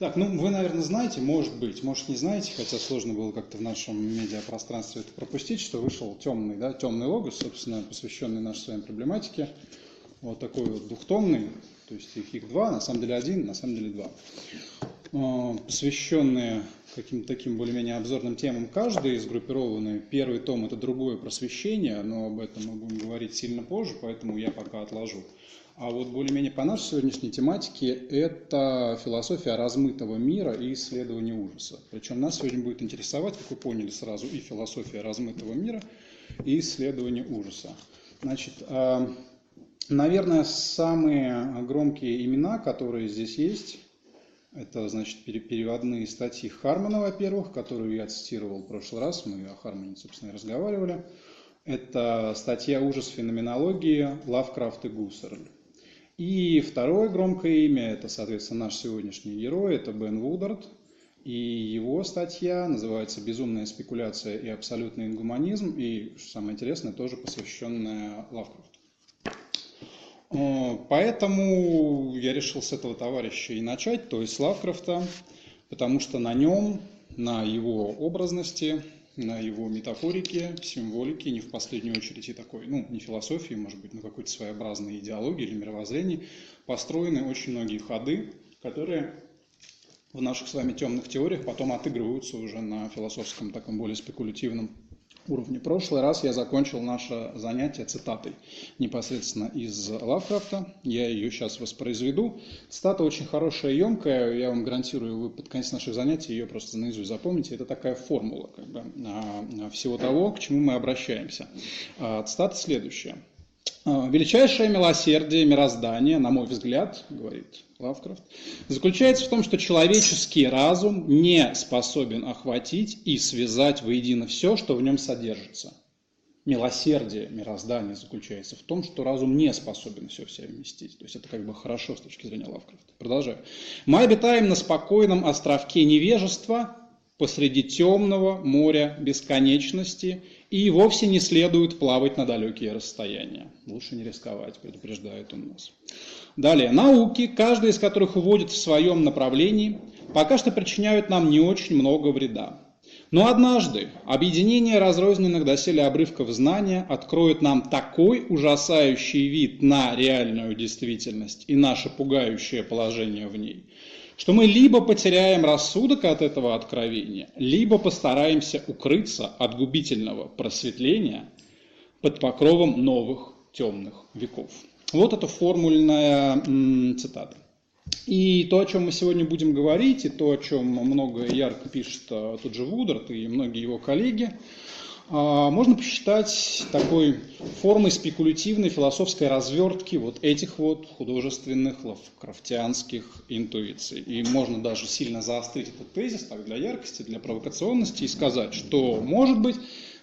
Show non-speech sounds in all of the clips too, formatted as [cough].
Так, ну вы, наверное, знаете, может быть, может не знаете, хотя сложно было как-то в нашем медиапространстве это пропустить, что вышел темный, да, темный логос, собственно, посвященный нашей с вами проблематике. Вот такой вот двухтомный, то есть их, их два, на самом деле один, на самом деле два. А, посвященные каким-то таким более-менее обзорным темам каждый, сгруппированы. Первый том – это другое просвещение, но об этом мы будем говорить сильно позже, поэтому я пока отложу. А вот более-менее по нашей сегодняшней тематике это философия размытого мира и исследование ужаса. Причем нас сегодня будет интересовать, как вы поняли сразу, и философия размытого мира, и исследование ужаса. Значит, а, наверное, самые громкие имена, которые здесь есть, это, значит, переводные статьи Хармана, во-первых, которую я цитировал в прошлый раз, мы о Хармане, собственно, и разговаривали. Это статья «Ужас феноменологии» Лавкрафт и Гуссерль. И второе громкое имя, это, соответственно, наш сегодняшний герой, это Бен Вудард. И его статья называется «Безумная спекуляция и абсолютный ингуманизм», и, что самое интересное, тоже посвященная Лавкрафту. Поэтому я решил с этого товарища и начать, то есть с Лавкрафта, потому что на нем, на его образности, на его метафорике, символике, не в последнюю очередь и такой, ну, не философии, может быть, но какой-то своеобразной идеологии или мировоззрении, построены очень многие ходы, которые в наших с вами темных теориях потом отыгрываются уже на философском таком более спекулятивном уровне. Прошлый раз я закончил наше занятие цитатой непосредственно из Лавкрафта. Я ее сейчас воспроизведу. Цитата очень хорошая, емкая. Я вам гарантирую, вы под конец наших занятий ее просто наизусть запомните. Это такая формула как бы, а, всего того, к чему мы обращаемся. А, цитата следующая. «А, Величайшее милосердие мироздания, на мой взгляд, говорит Лавкрафт, заключается в том, что человеческий разум не способен охватить и связать воедино все, что в нем содержится. Милосердие мироздания заключается в том, что разум не способен все в себя вместить. То есть это как бы хорошо с точки зрения Лавкрафта. Продолжаю. Мы обитаем на спокойном островке невежества посреди темного моря бесконечности и вовсе не следует плавать на далекие расстояния. Лучше не рисковать, предупреждает он нас. Далее. Науки, каждая из которых уводит в своем направлении, пока что причиняют нам не очень много вреда. Но однажды объединение разрозненных доселе обрывков знания откроет нам такой ужасающий вид на реальную действительность и наше пугающее положение в ней, что мы либо потеряем рассудок от этого откровения, либо постараемся укрыться от губительного просветления под покровом новых темных веков. Вот это формульная цитата. И то, о чем мы сегодня будем говорить, и то, о чем много ярко пишет а, тот же Вудард и многие его коллеги, можно посчитать такой формой спекулятивной философской развертки вот этих вот художественных лавкрафтианских интуиций. И можно даже сильно заострить этот тезис так, для яркости, для провокационности и сказать, что, может быть,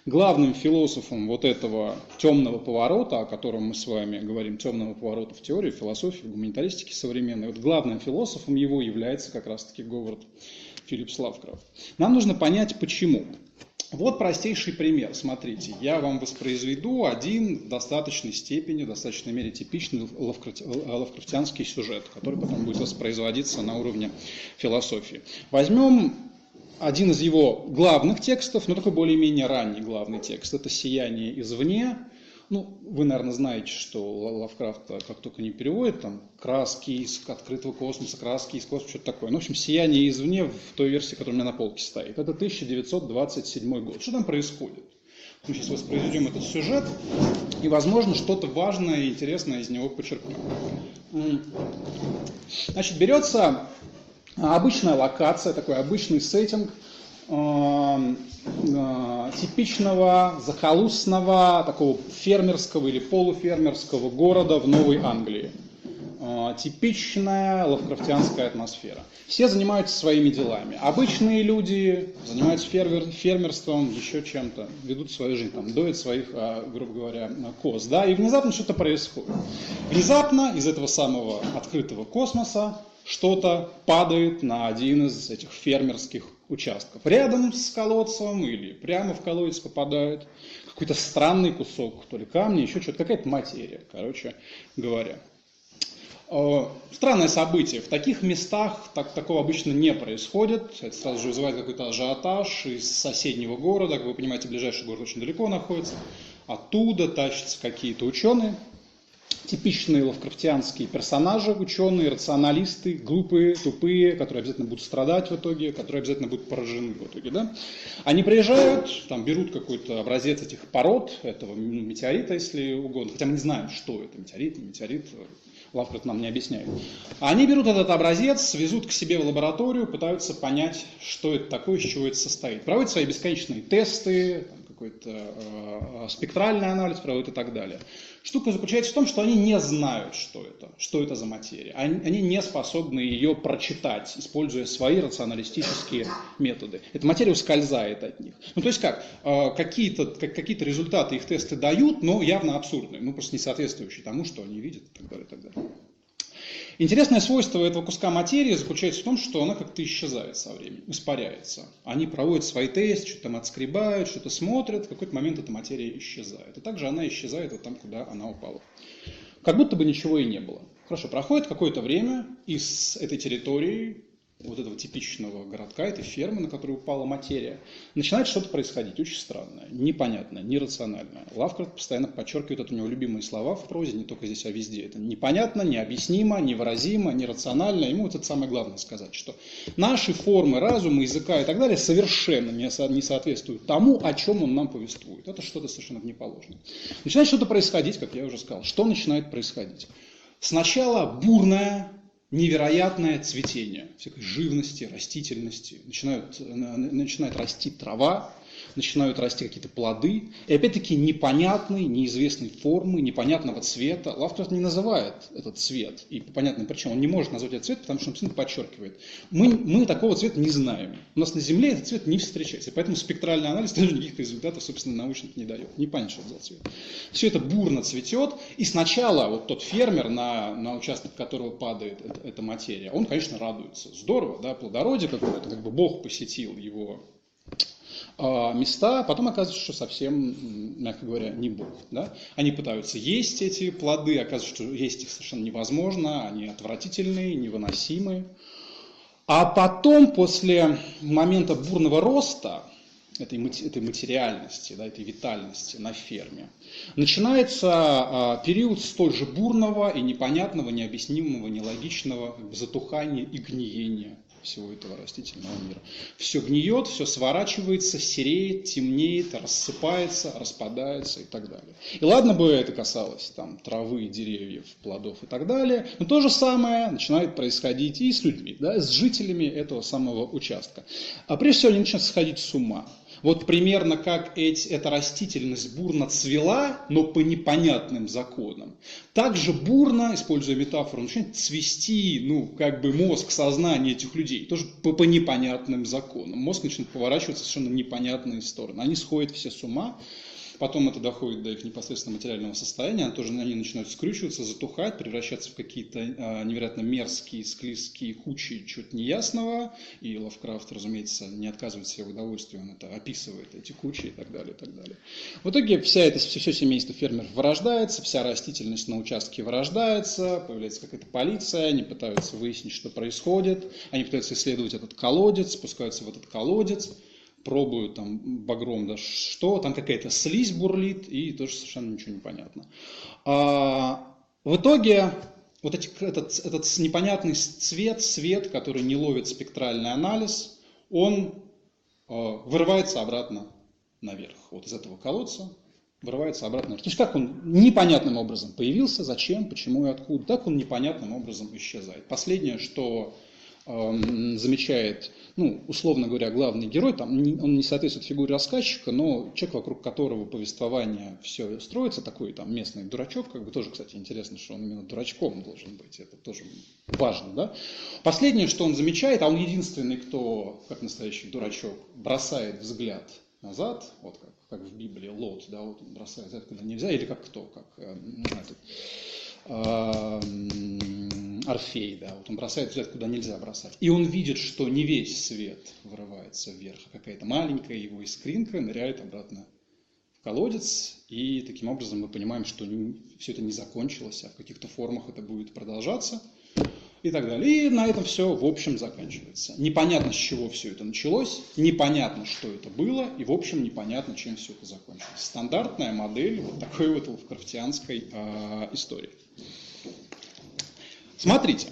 главным философом вот этого темного поворота, о котором мы с вами говорим, темного поворота в теории, философии, в гуманитаристике современной, вот главным философом его является как раз-таки Говард Филипп Лавкрафт. Нам нужно понять, почему. Вот простейший пример. Смотрите, я вам воспроизведу один в достаточной степени, в достаточной мере типичный лавкрафтианский сюжет, который потом будет воспроизводиться на уровне философии. Возьмем один из его главных текстов, но такой более-менее ранний главный текст. Это «Сияние извне», ну, вы, наверное, знаете, что Лавкрафт как только не переводит, там, краски из открытого космоса, краски из космоса, что-то такое. Ну, в общем, «Сияние извне» в той версии, которая у меня на полке стоит. Это 1927 год. Что там происходит? Мы сейчас воспроизведем этот сюжет, и, возможно, что-то важное и интересное из него подчеркнем. Значит, берется обычная локация, такой обычный сеттинг – э, типичного захолустного такого фермерского или полуфермерского города в Новой Англии. Э, типичная лавкрафтианская атмосфера. Все занимаются своими делами. Обычные люди занимаются фермер, фермерством, еще чем-то, ведут свою жизнь, там, доят своих, э, грубо говоря, коз. Да? И внезапно что-то происходит. Внезапно из этого самого открытого космоса что-то падает на один из этих фермерских участков. Рядом с колодцем или прямо в колодец попадает какой-то странный кусок, то ли камня, еще что-то, какая-то материя, короче говоря. Э, странное событие. В таких местах так, такого обычно не происходит. Это сразу же вызывает какой-то ажиотаж из соседнего города. Как вы понимаете, ближайший город очень далеко находится. Оттуда тащатся какие-то ученые, типичные лавкрафтианские персонажи, ученые, рационалисты, глупые, тупые, которые обязательно будут страдать в итоге, которые обязательно будут поражены в итоге. Да? Они приезжают, там берут какой-то образец этих пород, этого метеорита, если угодно, хотя мы не знаем, что это, метеорит, не метеорит, Лавкрафт нам не объясняет. Они берут этот образец, везут к себе в лабораторию, пытаются понять, что это такое, из чего это состоит. Проводят свои бесконечные тесты, какой-то э, спектральный анализ проводят и так далее. Штука заключается в том, что они не знают, что это, что это за материя. Они, они не способны ее прочитать, используя свои рационалистические методы. Эта материя ускользает от них. Ну, то есть как? Э, какие-то, как, какие-то результаты их тесты дают, но явно абсурдные, ну, просто не соответствующие тому, что они видят и так далее. И так далее. Интересное свойство этого куска материи заключается в том, что она как-то исчезает со временем, испаряется. Они проводят свои тесты, что-то там отскребают, что-то смотрят, в какой-то момент эта материя исчезает. И также она исчезает вот там, куда она упала. Как будто бы ничего и не было. Хорошо, проходит какое-то время, и с этой территории вот этого типичного городка, этой фермы, на которую упала материя, начинает что-то происходить очень странное, непонятное, нерациональное. Лавкрафт постоянно подчеркивает, это у него любимые слова в прозе, не только здесь, а везде. Это непонятно, необъяснимо, невыразимо, нерационально. Ему вот это самое главное сказать, что наши формы разума, языка и так далее совершенно не, со, не соответствуют тому, о чем он нам повествует. Это что-то совершенно неположенное. Начинает что-то происходить, как я уже сказал. Что начинает происходить? Сначала бурная невероятное цветение всякой живности, растительности. Начинают, начинает расти трава, начинают расти какие-то плоды. И опять-таки непонятной, неизвестной формы, непонятного цвета. Лавкрафт не называет этот цвет. И по понятным причинам он не может назвать этот цвет, потому что он абсолютно подчеркивает. Мы, мы такого цвета не знаем. У нас на Земле этот цвет не встречается. Поэтому спектральный анализ тоже никаких результатов, собственно, научных не дает. Не понятно, что это за цвет. Все это бурно цветет. И сначала вот тот фермер, на, на участок которого падает эта, эта материя, он, конечно, радуется. Здорово, да, плодородие какое-то, как бы Бог посетил его места, потом оказывается, что совсем, мягко говоря, не Бог. Да? Они пытаются есть эти плоды, оказывается, что есть их совершенно невозможно, они отвратительные, невыносимые. А потом, после момента бурного роста, этой, этой материальности, да, этой витальности на ферме, начинается а, период столь же бурного и непонятного, необъяснимого, нелогичного затухания и гниения всего этого растительного мира. Все гниет, все сворачивается, сереет, темнеет, рассыпается, распадается и так далее. И ладно бы это касалось там, травы, деревьев, плодов и так далее, но то же самое начинает происходить и с людьми, да, с жителями этого самого участка. А прежде всего они начинают сходить с ума. Вот примерно как эти, эта растительность бурно цвела, но по непонятным законам. Также бурно, используя метафору, начинает цвести, ну, как бы мозг, сознание этих людей, тоже по, по непонятным законам. Мозг начинает поворачиваться в совершенно непонятные стороны. Они сходят все с ума, Потом это доходит до их непосредственно материального состояния, тоже они начинают скрючиваться, затухать, превращаться в какие-то э, невероятно мерзкие, склизкие кучи чего-то неясного. И Лавкрафт, разумеется, не отказывает себе в удовольствии, он это описывает, эти кучи и так далее, и так далее. В итоге вся это, все, все семейство фермеров вырождается, вся растительность на участке вырождается, появляется какая-то полиция, они пытаются выяснить, что происходит, они пытаются исследовать этот колодец, спускаются в этот колодец, пробую там багром, да что, там какая-то слизь бурлит, и тоже совершенно ничего не понятно. А, в итоге вот эти, этот, этот непонятный цвет, свет, который не ловит спектральный анализ, он а, вырывается обратно наверх. Вот из этого колодца вырывается обратно наверх. То есть как он непонятным образом появился, зачем, почему и откуда, так он непонятным образом исчезает. Последнее, что замечает, ну, условно говоря, главный герой, там, он не соответствует фигуре рассказчика, но человек, вокруг которого повествование все строится, такой там местный дурачок, как бы тоже, кстати, интересно, что он именно дурачком должен быть, это тоже важно, да. Последнее, что он замечает, а он единственный, кто, как настоящий дурачок, бросает взгляд назад, вот как, как в Библии Лот, да, вот он бросает взгляд куда нельзя, или как кто, как э, этот, Орфей, да, вот он бросает взгляд, куда нельзя бросать. И он видит, что не весь свет вырывается вверх, а какая-то маленькая его искринка ныряет обратно в колодец, и таким образом мы понимаем, что все это не закончилось, а в каких-то формах это будет продолжаться и так далее. И на этом все в общем заканчивается. Непонятно, с чего все это началось, непонятно, что это было, и в общем непонятно, чем все это закончилось. Стандартная модель вот такой вот лавкрафтианской э, истории. Смотрите,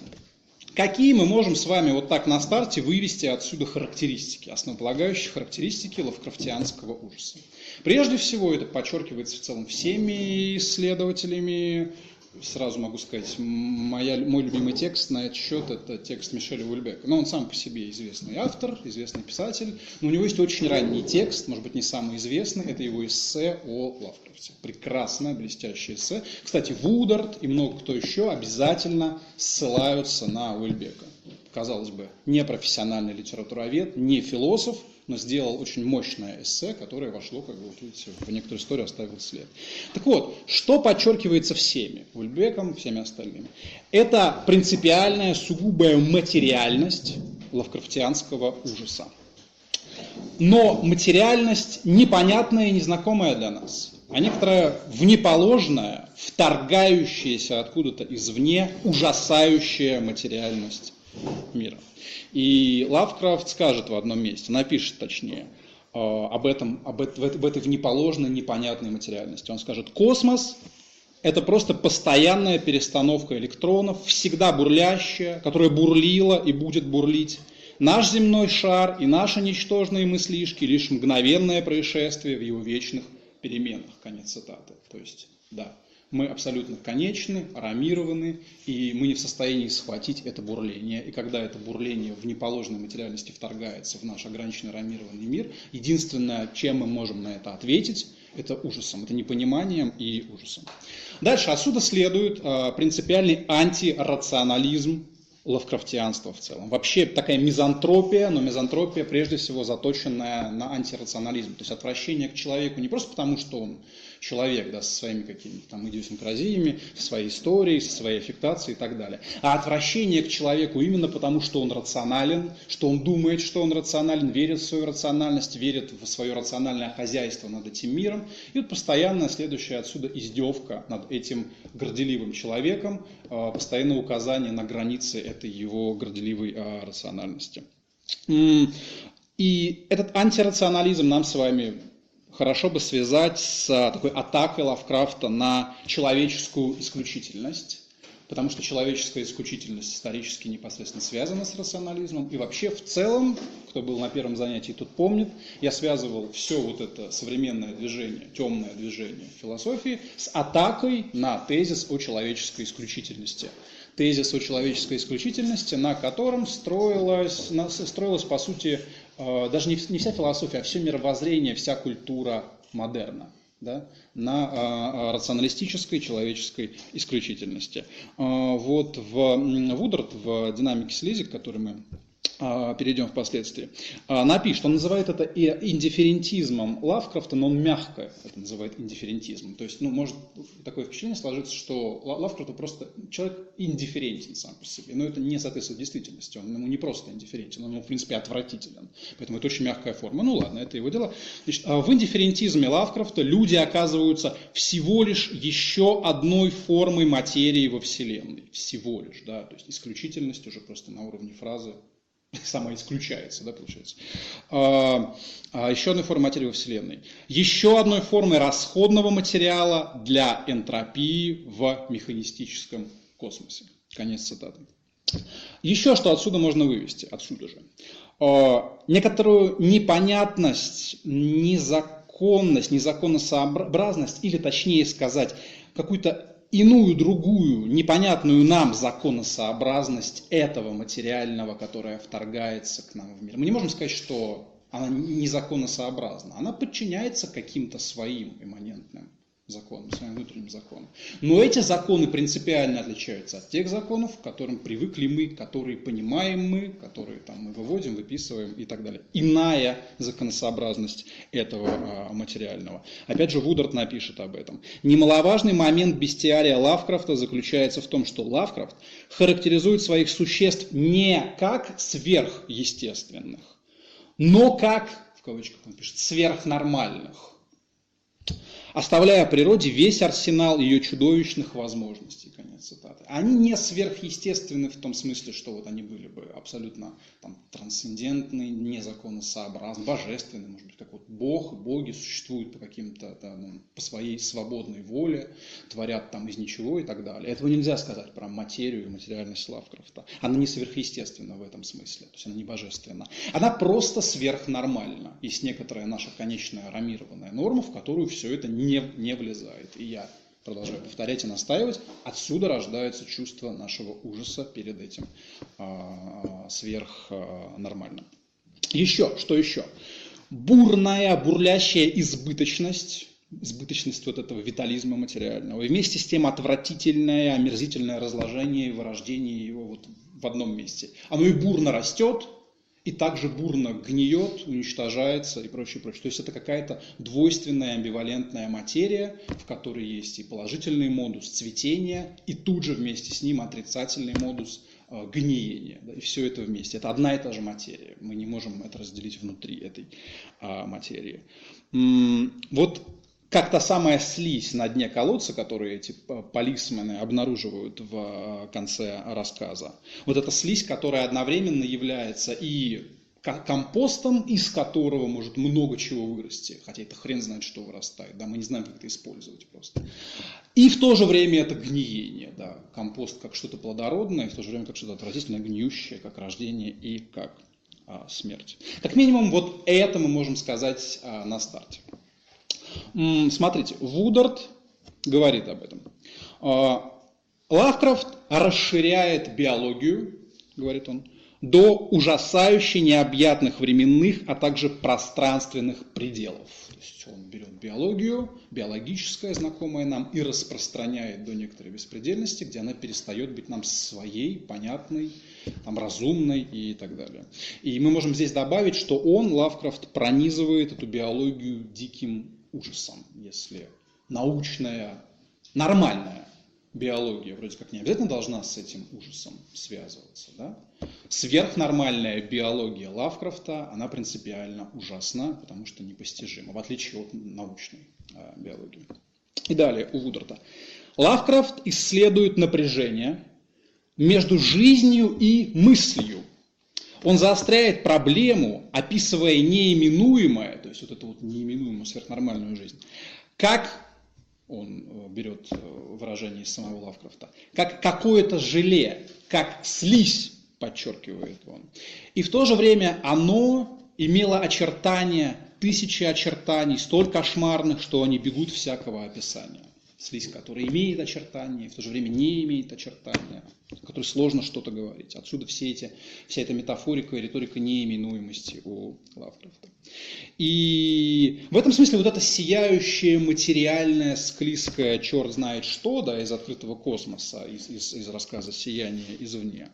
какие мы можем с вами вот так на старте вывести отсюда характеристики, основополагающие характеристики лавкрафтианского ужаса. Прежде всего, это подчеркивается в целом всеми исследователями, сразу могу сказать, моя, мой любимый текст на этот счет – это текст Мишеля Ульбека. Но он сам по себе известный автор, известный писатель. Но у него есть очень ранний текст, может быть, не самый известный, это его эссе о Лавкрафте. Прекрасное, блестящее эссе. Кстати, Вудард и много кто еще обязательно ссылаются на Ульбека. Казалось бы, не профессиональный литературовед, не философ – но сделал очень мощное эссе, которое вошло, как вот видите, в некоторую историю оставил след. Так вот, что подчеркивается всеми, Ульбеком, всеми остальными? Это принципиальная, сугубая материальность лавкрафтианского ужаса. Но материальность непонятная и незнакомая для нас, а некоторая внеположная, вторгающаяся откуда-то извне, ужасающая материальность мира. И Лавкрафт скажет в одном месте, напишет точнее, э, об этом, об в этой внеположной, непонятной материальности. Он скажет, космос – это просто постоянная перестановка электронов, всегда бурлящая, которая бурлила и будет бурлить. Наш земной шар и наши ничтожные мыслишки – лишь мгновенное происшествие в его вечных переменах. Конец цитаты. То есть, да, мы абсолютно конечны, арамированы, и мы не в состоянии схватить это бурление. И когда это бурление в неположенной материальности вторгается в наш ограниченный арамированный мир, единственное, чем мы можем на это ответить, это ужасом, это непониманием и ужасом. Дальше отсюда следует э, принципиальный антирационализм лавкрафтианства в целом. Вообще такая мизантропия, но мизантропия прежде всего заточенная на антирационализм, то есть отвращение к человеку не просто потому, что он человек, да, со своими какими-то там идиосинкразиями, со своей историей, со своей аффектацией и так далее. А отвращение к человеку именно потому, что он рационален, что он думает, что он рационален, верит в свою рациональность, верит в свое рациональное хозяйство над этим миром. И вот постоянно следующая отсюда издевка над этим горделивым человеком, а, постоянное указание на границы этой его горделивой а, рациональности. И этот антирационализм нам с вами хорошо бы связать с а, такой атакой Лавкрафта на человеческую исключительность, потому что человеческая исключительность исторически непосредственно связана с рационализмом. И вообще в целом, кто был на первом занятии, тот помнит, я связывал все вот это современное движение, темное движение философии с атакой на тезис о человеческой исключительности тезис о человеческой исключительности, на котором строилась, строилась по сути, даже не, вся философия, а все мировоззрение, вся культура модерна. Да, на а, а, рационалистической человеческой исключительности. А, вот в Вудард, в динамике слизик, который мы а, перейдем впоследствии, а, напишет, он называет это индифферентизмом Лавкрафта, но он мягко это называет индифферентизмом. То есть, ну, может такое впечатление сложиться, что Лавкрафт просто человек индифферентен сам по себе, но это не соответствует действительности, он ему не просто индифферентен, он ему, в принципе, отвратителен. Поэтому это очень мягкая форма. Ну ладно, это его дело. Значит, а в индифферентизме Лавкрафта люди оказываются всего лишь еще одной формой материи во Вселенной. Всего лишь, да, то есть исключительность уже просто на уровне фразы [laughs] сама исключается, да, получается. А, а еще одной формой материи во Вселенной. Еще одной формой расходного материала для энтропии в механистическом космосе. Конец цитаты. Еще что отсюда можно вывести, отсюда же. А, некоторую непонятность, незаконность, незаконносообразность, или точнее сказать, какую-то иную, другую, непонятную нам законосообразность этого материального, которое вторгается к нам в мир. Мы не можем сказать, что она незаконосообразна. Она подчиняется каким-то своим имманентным законам, своим внутренним законам. Но эти законы принципиально отличаются от тех законов, к которым привыкли мы, которые понимаем мы, которые там, мы выводим, выписываем и так далее. Иная законосообразность этого а, материального. Опять же, Вудард напишет об этом. Немаловажный момент бестиария Лавкрафта заключается в том, что Лавкрафт характеризует своих существ не как сверхъестественных, но как, в кавычках он пишет, сверхнормальных. Оставляя природе весь арсенал ее чудовищных возможностей. Конец цитаты. Они не сверхъестественны в том смысле, что вот они были бы абсолютно там, трансцендентны, незаконосообразны, божественны, может быть, как вот Бог, боги существуют по каким-то, ну, по своей свободной воле, творят там из ничего и так далее. Этого нельзя сказать про материю и материальность Лавкрафта. Она не сверхъестественна в этом смысле, то есть она не божественна. Она просто сверхнормальна. Есть некоторая наша конечная рамированная норма, в которую все это не, не влезает. И я продолжаю повторять и настаивать, отсюда рождается чувство нашего ужаса перед этим э, сверхнормальным. Еще, что еще? Бурная, бурлящая избыточность, избыточность вот этого витализма материального, и вместе с тем отвратительное, омерзительное разложение и вырождение его вот в одном месте. Оно и бурно растет, и также бурно гниет, уничтожается и прочее, прочее. То есть это какая-то двойственная амбивалентная материя, в которой есть и положительный модус цветения, и тут же вместе с ним отрицательный модус э, гниения. Да, и все это вместе. Это одна и та же материя. Мы не можем это разделить внутри этой а, материи. Вот как та самая слизь на дне колодца, которую эти полисмены обнаруживают в э, конце рассказа. Вот эта слизь, которая одновременно является и компостом, из которого может много чего вырасти, хотя это хрен знает, что вырастает, да, мы не знаем, как это использовать просто. И в то же время это гниение, да, компост как что-то плодородное, в то же время как что-то отвратительное, гниющее, как рождение и как а, смерть. Как минимум вот это мы можем сказать а, на старте. Смотрите, Вудард говорит об этом. А, Лавкрафт расширяет биологию, говорит он, до ужасающе необъятных временных, а также пространственных пределов. То есть он берет биологию, биологическое, знакомое нам, и распространяет до некоторой беспредельности, где она перестает быть нам своей, понятной, там, разумной и так далее. И мы можем здесь добавить, что он, Лавкрафт, пронизывает эту биологию диким ужасом, если научная, нормальная биология вроде как не обязательно должна с этим ужасом связываться. Да? Сверхнормальная биология Лавкрафта, она принципиально ужасна, потому что непостижима, в отличие от научной э, биологии. И далее у Вударта. Лавкрафт исследует напряжение между жизнью и мыслью, он заостряет проблему, описывая неименуемое, то есть вот эту вот неименуемую сверхнормальную жизнь, как он э, берет э, выражение из самого Лавкрафта, как какое-то желе, как слизь, подчеркивает он. И в то же время оно имело очертания, тысячи очертаний, столь кошмарных, что они бегут всякого описания слизь, которая имеет очертания, в то же время не имеет очертания, о которой сложно что-то говорить. Отсюда все эти, вся эта метафорика и риторика неименуемости у Лавкрафта. И в этом смысле вот это сияющее, материальное, склизкое, черт знает что, да, из открытого космоса, из, из, из рассказа «Сияние извне»,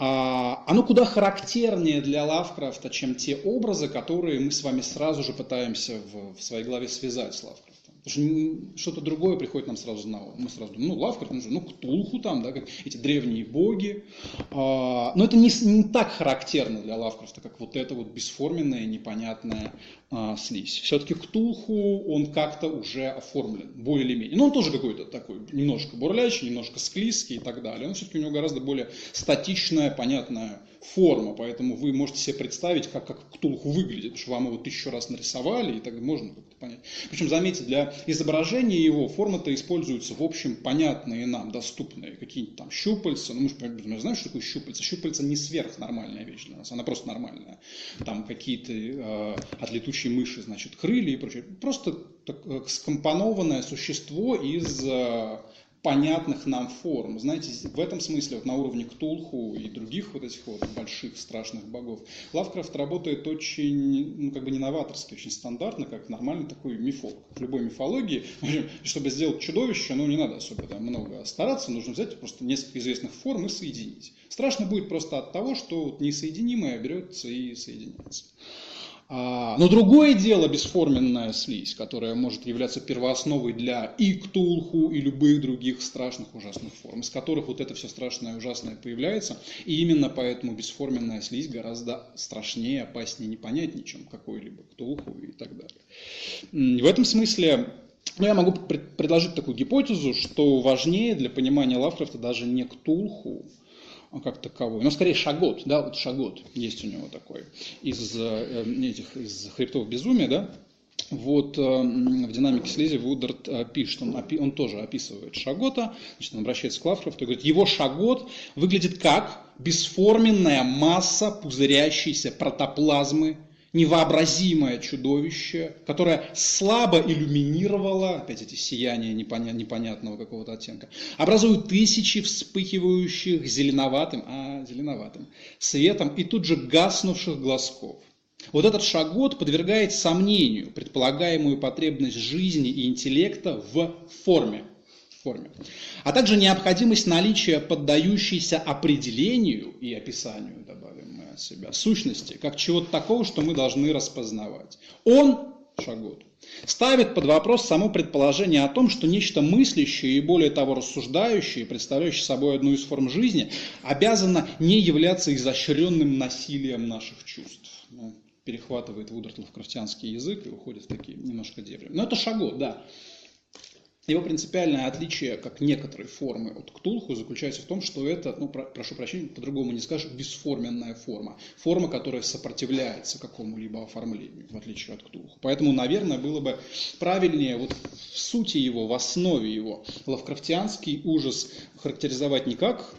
а, оно куда характернее для Лавкрафта, чем те образы, которые мы с вами сразу же пытаемся в, в своей голове связать с Лавкрафтом. Потому что что-то другое приходит нам сразу на ум. Мы сразу думаем, ну, Лавкрафт, ну, ну, Ктулху там, да, как эти древние боги. А, но это не, не так характерно для Лавкрафта, как вот эта вот бесформенная, непонятная а, слизь. Все-таки Ктулху, он как-то уже оформлен, более или менее. Но он тоже какой-то такой, немножко бурлящий, немножко склизкий и так далее. Он все-таки у него гораздо более статичная, понятная форма, поэтому вы можете себе представить, как, как Ктулху выглядит, потому что вам его тысячу раз нарисовали, и так можно как-то понять. Причем, заметьте, для изображения его формы-то используются, в общем, понятные нам, доступные, какие-нибудь там щупальца, ну, мы же знаем, что такое щупальца. Щупальца не сверхнормальная вещь для нас, она просто нормальная. Там какие-то э, от летучей мыши, значит, крылья и прочее. Просто так, э, скомпонованное существо из э, понятных нам форм. Знаете, в этом смысле, вот на уровне Ктулху и других вот этих вот больших страшных богов, Лавкрафт работает очень, ну, как бы не новаторски, очень стандартно, как нормальный такой мифолог. В любой мифологии, чтобы сделать чудовище, ну, не надо особо да, много стараться, нужно взять просто несколько известных форм и соединить. Страшно будет просто от того, что вот несоединимое берется и соединяется. А, но другое дело бесформенная слизь, которая может являться первоосновой для и ктулху, и любых других страшных ужасных форм, из которых вот это все страшное ужасное появляется. И именно поэтому бесформенная слизь гораздо страшнее, опаснее, непонятнее, чем какой-либо ктулху и так далее. В этом смысле Но я могу предложить такую гипотезу, что важнее для понимания Лавкрафта даже не Ктулху, как таковой, но скорее шагот, да, вот шагот есть у него такой. Из э, этих из хребтов безумия, да, вот э, в динамике слизи Вудерт э, пишет, он, он тоже описывает Шагота, значит, он обращается к Лавкрафту и говорит, его Шагот выглядит как бесформенная масса пузырящейся протоплазмы, невообразимое чудовище, которое слабо иллюминировало, опять эти сияния непоня- непонятного какого-то оттенка, образуют тысячи вспыхивающих зеленоватым, а, зеленоватым светом и тут же гаснувших глазков. Вот этот шагот подвергает сомнению предполагаемую потребность жизни и интеллекта в форме, форме, а также необходимость наличия поддающейся определению и описанию, добавим себя, сущности, как чего-то такого, что мы должны распознавать. Он, шагот, ставит под вопрос само предположение о том, что нечто мыслящее и более того рассуждающее, представляющее собой одну из форм жизни, обязано не являться изощренным насилием наших чувств. Ну, перехватывает Вударт лавкрафтианский язык и уходит в такие немножко дебри. Но это Шагот, да. Его принципиальное отличие, как некоторые формы от Ктулху, заключается в том, что это, ну, про, прошу прощения, по-другому не скажешь, бесформенная форма. Форма, которая сопротивляется какому-либо оформлению, в отличие от Ктулху. Поэтому, наверное, было бы правильнее вот в сути его, в основе его, лавкрафтианский ужас характеризовать не как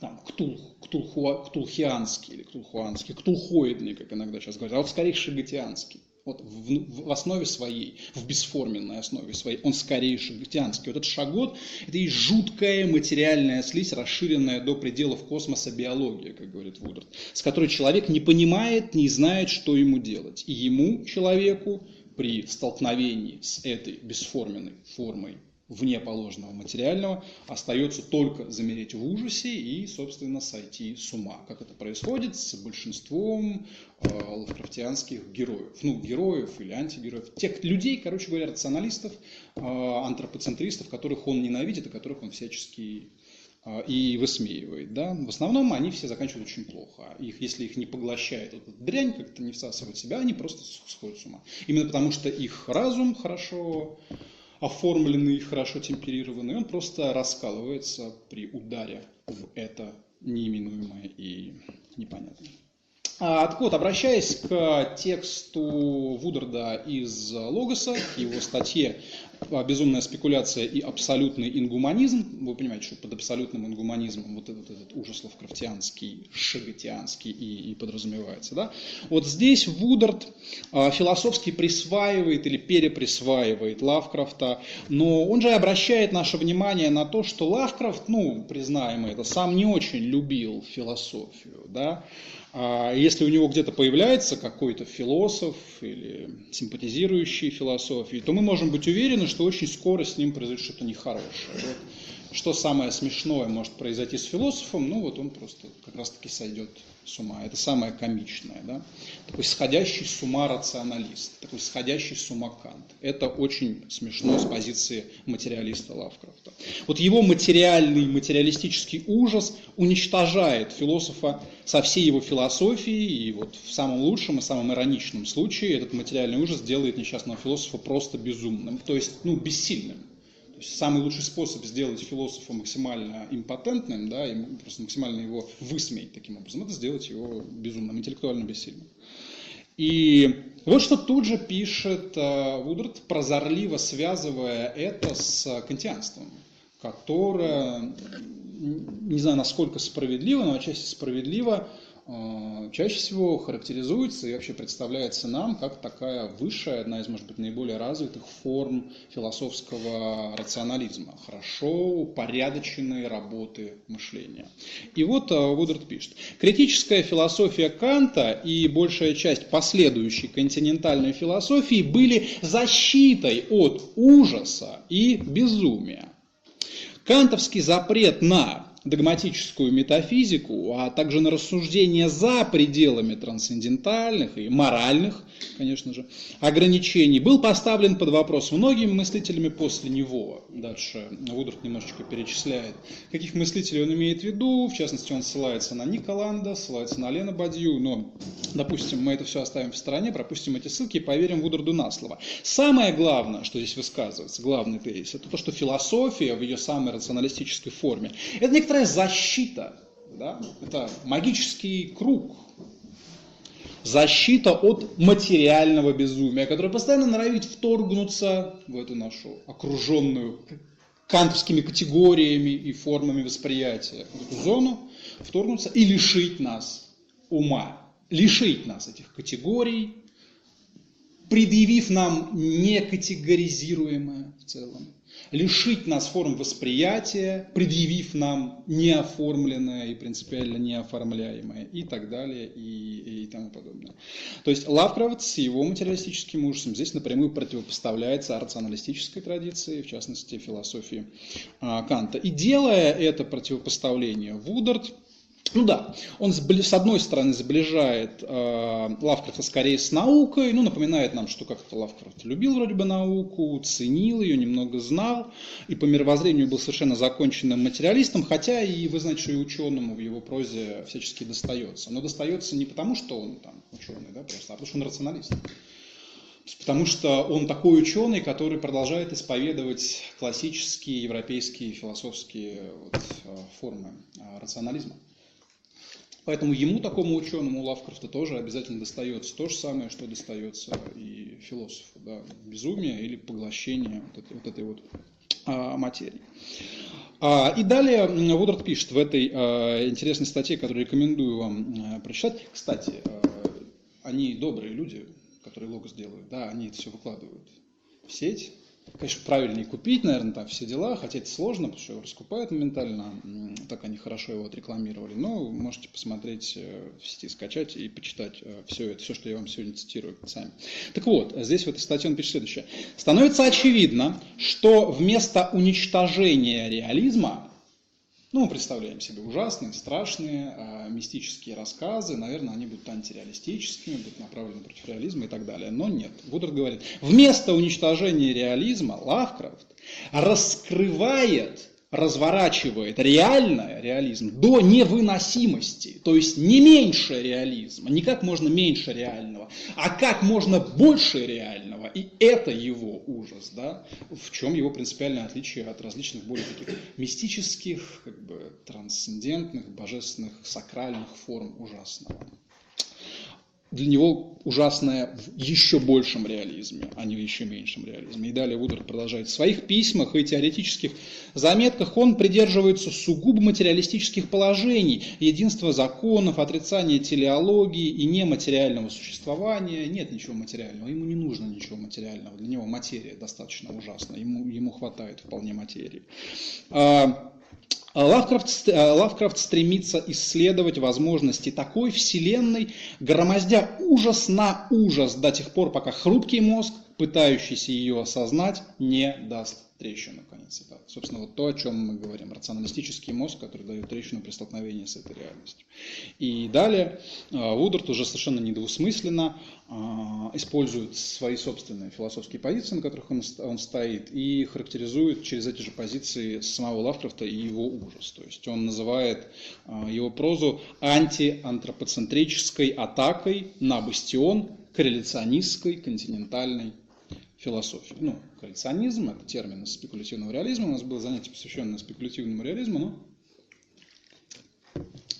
там, ктул, ктулхуа, ктулхианский или ктулхуанский, ктулхоидный, как иногда сейчас говорят, а вот скорее шагатианский. Вот в, в основе своей, в бесформенной основе своей, он скорее шагатианский. Вот этот шагот – это и жуткая материальная слизь, расширенная до пределов космоса биология, как говорит Вудард, с которой человек не понимает, не знает, что ему делать. И ему, человеку, при столкновении с этой бесформенной формой вне положенного материального, остается только замереть в ужасе и, собственно, сойти с ума. Как это происходит с большинством э, лавкрафтианских героев. Ну, героев или антигероев. Тех людей, короче говоря, рационалистов, э, антропоцентристов, которых он ненавидит и которых он всячески э, и высмеивает. Да? В основном они все заканчивают очень плохо. Их, если их не поглощает эта дрянь, как-то не всасывает себя, они просто сходят с ума. Именно потому что их разум хорошо оформленный, хорошо темперированный, он просто раскалывается при ударе в это неименуемое и непонятное. А, так вот, обращаясь к тексту Вудерда из Логоса, к его статье «Безумная спекуляция и абсолютный ингуманизм», вы понимаете, что под абсолютным ингуманизмом вот этот, этот ужас лавкрафтианский, шагатианский и, и подразумевается. Да? Вот здесь Вудерд а, философски присваивает или переприсваивает Лавкрафта, но он же обращает наше внимание на то, что Лавкрафт, ну, признаем это, сам не очень любил философию. Да? А если у него где-то появляется какой-то философ или симпатизирующий философии, то мы можем быть уверены, что очень скоро с ним произойдет что-то нехорошее. Что самое смешное может произойти с философом, ну вот он просто как раз-таки сойдет с ума. Это самое комичное. Да? Такой сходящий с ума рационалист, такой сходящий с ума Кант. Это очень смешно с позиции материалиста Лавкрафта. Вот его материальный, материалистический ужас уничтожает философа со всей его философией, и вот в самом лучшем и самом ироничном случае этот материальный ужас делает несчастного философа просто безумным, то есть ну, бессильным самый лучший способ сделать философа максимально импотентным, да, и просто максимально его высмеять таким образом, это сделать его безумным, интеллектуально бессильным. И вот что тут же пишет э, Вудрат, прозорливо связывая это с кантианством, которое, не знаю, насколько справедливо, но отчасти справедливо Э, чаще всего характеризуется и вообще представляется нам как такая высшая, одна из, может быть, наиболее развитых форм философского рационализма. Хорошо упорядоченные работы мышления. И вот э, Вудерт пишет. Критическая философия Канта и большая часть последующей континентальной философии были защитой от ужаса и безумия. Кантовский запрет на догматическую метафизику, а также на рассуждения за пределами трансцендентальных и моральных, конечно же, ограничений, был поставлен под вопрос многими мыслителями после него. Дальше Вудрат немножечко перечисляет, каких мыслителей он имеет в виду, в частности, он ссылается на Николанда, ссылается на Лена Бадью, но, допустим, мы это все оставим в стороне, пропустим эти ссылки и поверим Вудраду на слово. Самое главное, что здесь высказывается, главный тезис, это то, что философия в ее самой рационалистической форме, это некоторая некоторая защита, да? это магический круг, защита от материального безумия, которое постоянно норовит вторгнуться в эту нашу окруженную кантовскими категориями и формами восприятия, в эту зону, вторгнуться и лишить нас ума, лишить нас этих категорий, предъявив нам некатегоризируемое в целом лишить нас форм восприятия, предъявив нам неоформленное и принципиально неоформляемое и так далее и, и тому подобное. То есть Лавкрафт с его материалистическим ужасом здесь напрямую противопоставляется рационалистической традиции, в частности философии а, Канта. И делая это противопоставление, Вудард ну да, он с одной стороны сближает э, Лавкрафта скорее с наукой, ну напоминает нам, что как-то Лавкрафт любил вроде бы науку, ценил ее, немного знал, и по мировоззрению был совершенно законченным материалистом, хотя и, вы знаете, что и ученому в его прозе всячески достается. Но достается не потому, что он там ученый, да, просто, а потому что он рационалист. Потому что он такой ученый, который продолжает исповедовать классические европейские философские вот, э, формы э, рационализма. Поэтому ему, такому ученому Лавкрафта, тоже обязательно достается то же самое, что достается и философу. Да, безумие или поглощение вот этой вот, этой вот а, материи. А, и далее Вудард пишет в этой а, интересной статье, которую рекомендую вам а, прочитать. Кстати, они добрые люди, которые логос делают, да, они это все выкладывают в сеть Конечно, правильнее купить, наверное, там все дела, хотя это сложно, потому что его раскупают моментально, так они хорошо его отрекламировали. Но можете посмотреть э, в сети, скачать и почитать э, все это, все, что я вам сегодня цитирую сами. Так вот, здесь в этой статье он пишет следующее. Становится очевидно, что вместо уничтожения реализма ну, мы представляем себе ужасные, страшные, э, мистические рассказы. Наверное, они будут антиреалистическими, будут направлены против реализма и так далее. Но нет. Вудрат говорит, вместо уничтожения реализма Лавкрафт раскрывает разворачивает реальное, реализм, до невыносимости, то есть не меньше реализма, не как можно меньше реального, а как можно больше реального, и это его ужас, да, в чем его принципиальное отличие от различных более таких мистических, как бы трансцендентных, божественных, сакральных форм ужасного для него ужасное в еще большем реализме, а не в еще меньшем реализме. И далее Вудард продолжает. В своих письмах и теоретических заметках он придерживается сугубо материалистических положений, единства законов, отрицания телеологии и нематериального существования. Нет ничего материального, ему не нужно ничего материального, для него материя достаточно ужасна, ему, ему хватает вполне материи. А, Лавкрафт, э, Лавкрафт стремится исследовать возможности такой вселенной, громоздя ужас на ужас до тех пор, пока хрупкий мозг, пытающийся ее осознать, не даст трещину, конец цитаты. Собственно, вот то, о чем мы говорим, рационалистический мозг, который дает трещину при столкновении с этой реальностью. И далее э, Вудард уже совершенно недвусмысленно э, использует свои собственные философские позиции, на которых он, он стоит, и характеризует через эти же позиции самого Лавкрафта и его ужас. То есть он называет э, его прозу антиантропоцентрической атакой на бастион корреляционистской континентальной философии. Ну, коллекционизм – это термин из спекулятивного реализма. У нас было занятие, посвященное спекулятивному реализму, но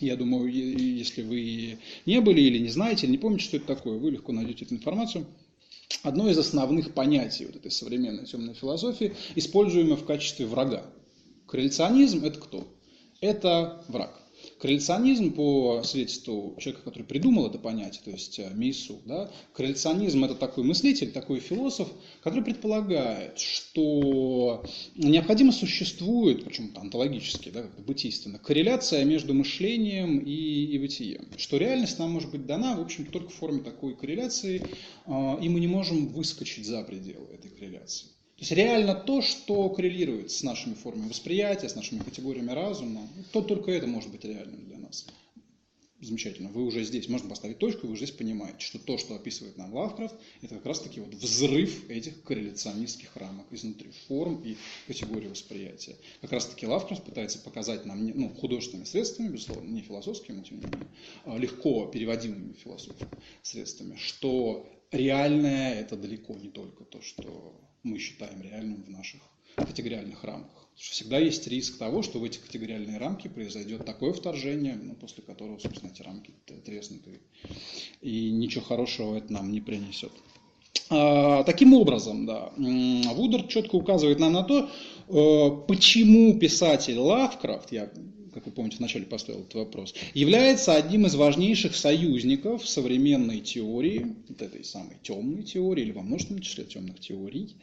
я думаю, если вы не были или не знаете, или не помните, что это такое, вы легко найдете эту информацию. Одно из основных понятий вот этой современной темной философии, используемое в качестве врага. Корреляционизм – это кто? Это враг. Корреляционизм, по свидетельству человека, который придумал это понятие, то есть э, Мису, да, корреляционизм – это такой мыслитель, такой философ, который предполагает, что необходимо существует, причем онтологически, да, как бытийственно, корреляция между мышлением и, и бытием. Что реальность нам может быть дана, в общем, только в форме такой корреляции, э, и мы не можем выскочить за пределы этой корреляции. Есть реально то, что коррелирует с нашими формами восприятия, с нашими категориями разума, то только это может быть реальным для нас. Замечательно. Вы уже здесь, можно поставить точку, вы уже здесь понимаете, что то, что описывает нам Лавкрафт, это как раз-таки вот взрыв этих корреляционистских рамок изнутри форм и категорий восприятия. Как раз-таки Лавкрафт пытается показать нам ну, художественными средствами, безусловно, не философскими, тем не менее, а легко переводимыми философскими средствами, что реальное это далеко не только то, что мы считаем реальным в наших категориальных рамках. Всегда есть риск того, что в эти категориальные рамки произойдет такое вторжение, ну, после которого, собственно, эти рамки треснут, и, и ничего хорошего это нам не принесет. А, таким образом, да, Вудер четко указывает нам на то, э, почему писатель Лавкрафт, я, как вы помните, вначале поставил этот вопрос, является одним из важнейших союзников современной теории, вот этой самой темной теории, или во множественном числе темных теорий,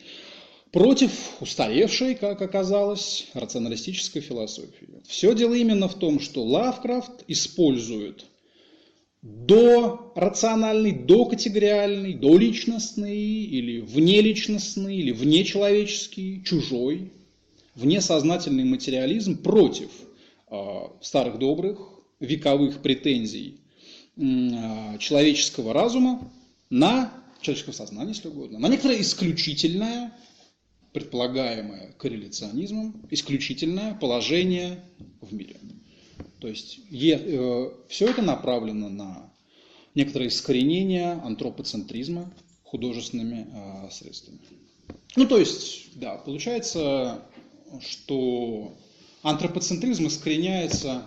против устаревшей, как оказалось, рационалистической философии. Все дело именно в том, что Лавкрафт использует до рациональный, до категориальный, до личностный или внеличностный или внечеловеческий, чужой, внесознательный материализм против старых добрых вековых претензий э, человеческого разума на человеческого сознания, если угодно, на некоторое исключительное предполагаемое корреляционизмом исключительное положение в мире. То есть е, э, все это направлено на некоторое искоренение антропоцентризма художественными э, средствами. Ну, то есть, да, получается, что антропоцентризм искореняется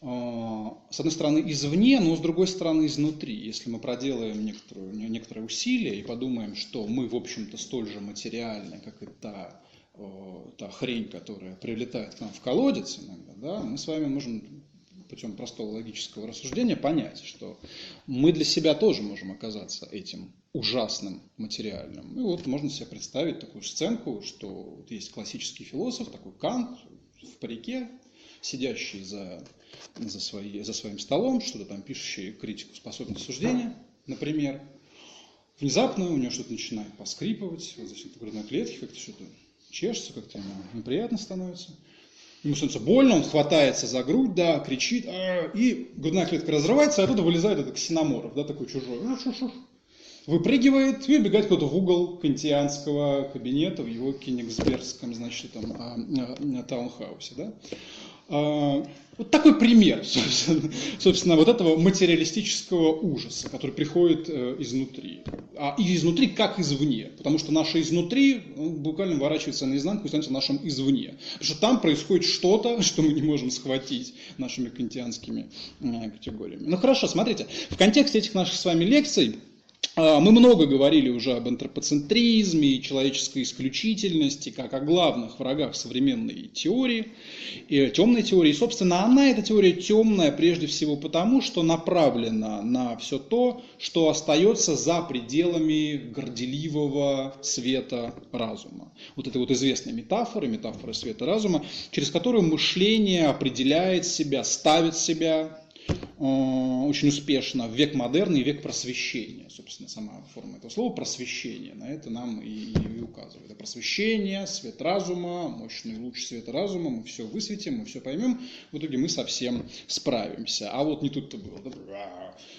а, с одной стороны, извне, но с другой стороны, изнутри. Если мы проделаем некоторую, некоторое усилие и подумаем, что мы, в общем-то, столь же материальны, как и та, та хрень, которая прилетает к нам в колодец иногда, да, мы с вами можем путем простого логического рассуждения понять, что мы для себя тоже можем оказаться этим ужасным материальным. И вот можно себе представить такую сценку, что вот есть классический философ, такой Кант в парике, сидящий за за, свои, за своим столом, что-то там пишущий критику способность суждения, например. Внезапно у него что-то начинает поскрипывать, вот здесь в грудной клетке как-то что-то чешется, как-то ему неприятно становится. Ему становится больно, он хватается за грудь, да, кричит, а, и грудная клетка разрывается, а оттуда вылезает этот ксеноморф, да, такой чужой. Выпрыгивает и убегает куда-то в угол кантианского кабинета в его кенигсбергском, значит, там, а, а, таунхаусе, да. А, вот такой пример, [laughs] собственно, собственно, вот этого материалистического ужаса, который приходит э, изнутри. А и изнутри, как извне. Потому что наше изнутри ну, буквально ворачивается наизнанку и становится нашим извне. Потому что там происходит что-то, [laughs] что мы не можем схватить нашими кантианскими э, категориями. Ну хорошо, смотрите, в контексте этих наших с вами лекций мы много говорили уже об антропоцентризме и человеческой исключительности, как о главных врагах современной теории, и темной теории. И, собственно, она, эта теория темная прежде всего потому, что направлена на все то, что остается за пределами горделивого света разума. Вот это вот известная метафора, метафора света разума, через которую мышление определяет себя, ставит себя Э, очень успешно в век модерна и век просвещения. Собственно, сама форма этого слова просвещение. На это нам и, и указывает. Это просвещение, свет разума, мощный луч света разума. Мы все высветим, мы все поймем. В итоге мы совсем справимся. А вот не тут-то было.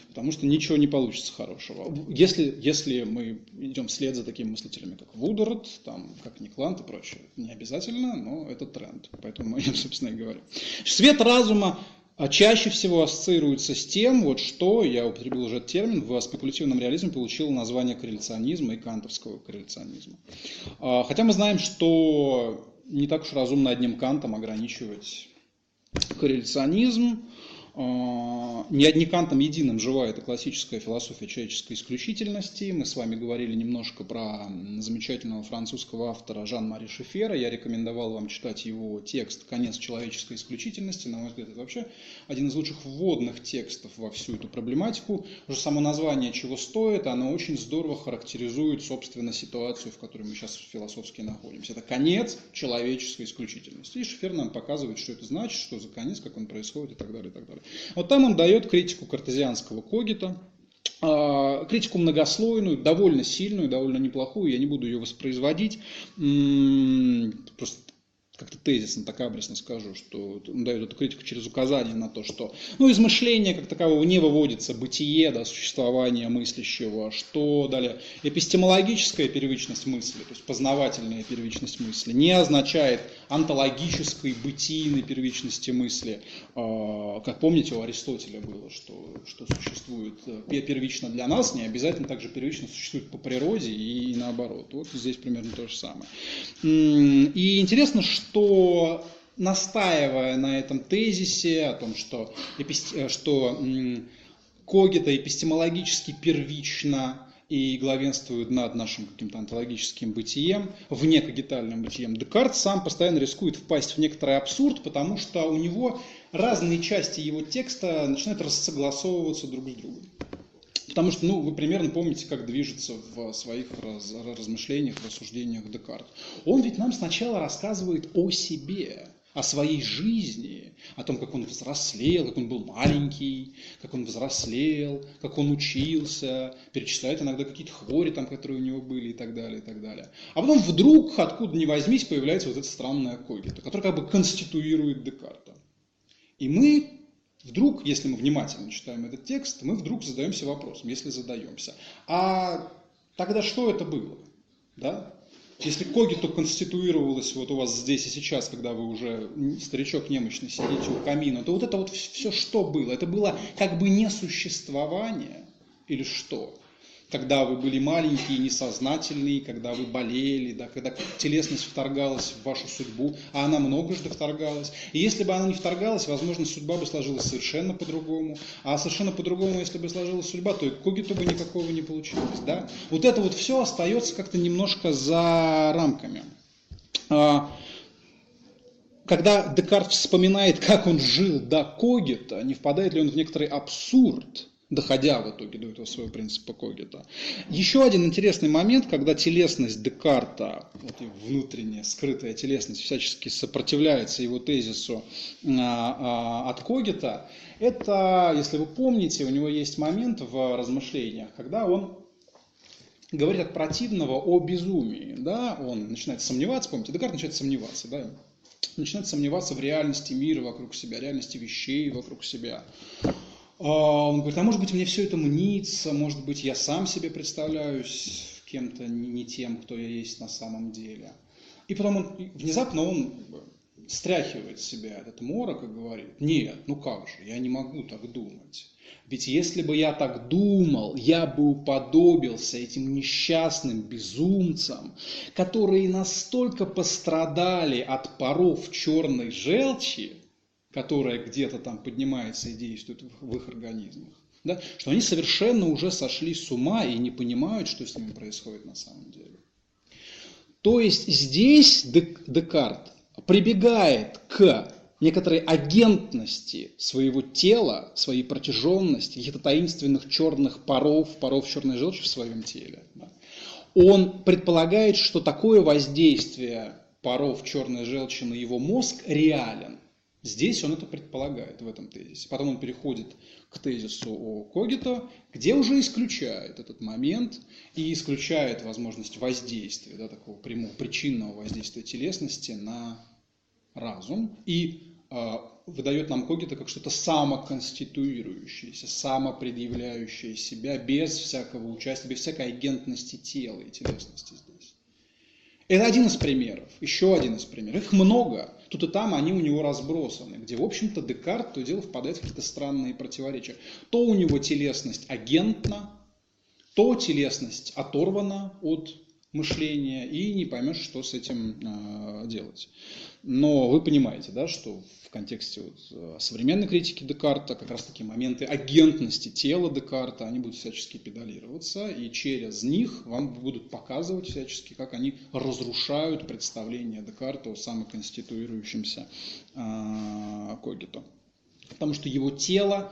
Потому что ничего не получится хорошего. Если, если мы идем вслед за такими мыслителями, как Вудерт, там, как Никланд и прочее, не обязательно, но это тренд. Поэтому мы, [laughs] собственно, и говорим. Свет разума чаще всего ассоциируется с тем, вот что, я употребил уже этот термин, в спекулятивном реализме получил название корреляционизма и кантовского корреляционизма. А, хотя мы знаем, что не так уж разумно одним кантом ограничивать корреляционизм, а, не одни кантом единым жива это классическая философия человеческой исключительности. Мы с вами говорили немножко про замечательного французского автора Жан-Мари Шефера. Я рекомендовал вам читать его текст «Конец человеческой исключительности». На мой взгляд, это вообще один из лучших вводных текстов во всю эту проблематику. Уже само название чего стоит, оно очень здорово характеризует, собственно, ситуацию, в которой мы сейчас философски находимся. Это конец человеческой исключительности. И Шефер нам показывает, что это значит, что за конец, как он происходит и так далее, и так далее. Вот там он дает критику картезианского когита, а, критику многослойную, довольно сильную, довольно неплохую, я не буду ее воспроизводить, просто как-то тезисно, так абресно скажу, что он дает эту критику через указание на то, что ну, из мышления как такового не выводится бытие, да, существование мыслящего, что далее? Эпистемологическая первичность мысли, то есть познавательная первичность мысли, не означает онтологической, бытийной первичности мысли. А, как помните, у Аристотеля было, что, что существует э, первично для нас, не обязательно также первично существует по природе и наоборот. Вот здесь примерно то же самое. И интересно, что настаивая на этом тезисе о том, что, эписти... что когита эпистемологически первично и главенствует над нашим каким-то онтологическим бытием, вне когитальным бытием, Декарт сам постоянно рискует впасть в некоторый абсурд, потому что у него разные части его текста начинают рассогласовываться друг с другом. Потому что, ну, вы примерно помните, как движется в своих раз, размышлениях, рассуждениях Декарт. Он ведь нам сначала рассказывает о себе, о своей жизни, о том, как он взрослел, как он был маленький, как он взрослел, как он учился, перечисляет иногда какие-то хвори, там, которые у него были и так далее, и так далее. А потом вдруг, откуда ни возьмись, появляется вот эта странная когита, которая как бы конституирует Декарта. И мы Вдруг, если мы внимательно читаем этот текст, мы вдруг задаемся вопросом, если задаемся, а тогда что это было? Да? Если когито конституировалось вот у вас здесь и сейчас, когда вы уже старичок немощный сидите у камина, то вот это вот все что было? Это было как бы несуществование или что? Когда вы были маленькие, несознательные, когда вы болели, да, когда телесность вторгалась в вашу судьбу, а она многожды вторгалась. И если бы она не вторгалась, возможно, судьба бы сложилась совершенно по-другому. А совершенно по-другому, если бы сложилась судьба, то и когиту бы никакого не получилось. Да? Вот это вот все остается как-то немножко за рамками. А, когда Декарт вспоминает, как он жил до когита, не впадает ли он в некоторый абсурд – доходя в итоге до этого своего принципа Когита. Еще один интересный момент, когда телесность Декарта, вот внутренняя скрытая телесность всячески сопротивляется его тезису а, а, от Когита, это, если вы помните, у него есть момент в размышлениях, когда он говорит от противного о безумии. Да? Он начинает сомневаться, помните, Декарт начинает сомневаться, да? начинает сомневаться в реальности мира вокруг себя, реальности вещей вокруг себя. Он говорит, а может быть мне все это мнится, может быть я сам себе представляюсь кем-то не тем, кто я есть на самом деле. И потом он, внезапно он стряхивает с себя этот морок и говорит, нет, ну как же, я не могу так думать. Ведь если бы я так думал, я бы уподобился этим несчастным безумцам, которые настолько пострадали от паров черной желчи, которая где-то там поднимается и действует в их организмах, да, что они совершенно уже сошли с ума и не понимают, что с ними происходит на самом деле. То есть здесь Декарт прибегает к некоторой агентности своего тела, своей протяженности, каких-то таинственных черных паров, паров черной желчи в своем теле. Да. Он предполагает, что такое воздействие паров черной желчи на его мозг реален. Здесь он это предполагает в этом тезисе. Потом он переходит к тезису о когито, где уже исключает этот момент и исключает возможность воздействия, да, такого прямого причинного воздействия телесности на разум и э, выдает нам когито как что-то самоконституирующееся, самопредъявляющее себя без всякого участия, без всякой агентности тела и телесности здесь. Это один из примеров, еще один из примеров. Их много. Тут и там они у него разбросаны, где, в общем-то, Декарт то дело впадает в какие-то странные противоречия. То у него телесность агентна, то телесность оторвана от мышления, и не поймешь, что с этим э, делать. Но вы понимаете, да, что в контексте вот э, современной критики Декарта как раз таки моменты агентности тела Декарта, они будут всячески педалироваться, и через них вам будут показывать всячески, как они разрушают представление Декарта о самоконституирующемся э, когито. Потому что его тело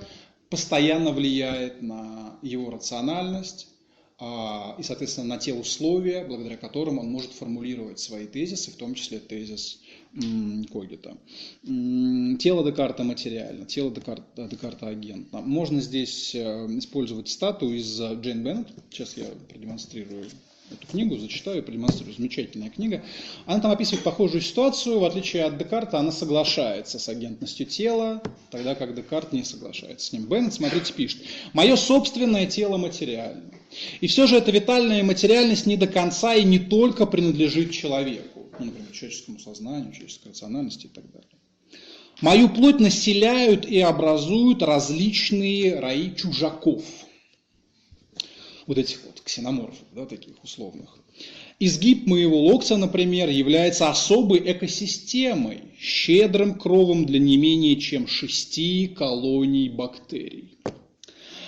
постоянно влияет на его рациональность, а, и, соответственно, на те условия, благодаря которым он может формулировать свои тезисы, в том числе тезис Когита. Тело Декарта материально, тело Декарта, Декарта агентно. Можно здесь э, использовать статую из Джейн Беннет. Сейчас я продемонстрирую эту книгу, зачитаю, продемонстрирую. Замечательная книга. Она там описывает похожую ситуацию. В отличие от Декарта, она соглашается с агентностью тела, тогда как Декарт не соглашается с ним. Беннет, смотрите, пишет. «Мое собственное тело материально. И все же эта витальная материальность не до конца и не только принадлежит человеку, ну, например, человеческому сознанию, человеческой рациональности и так далее. Мою плоть населяют и образуют различные раи чужаков – вот этих ксеноморфов, да, таких условных. Изгиб моего локтя, например, является особой экосистемой, щедрым кровом для не менее чем шести колоний бактерий.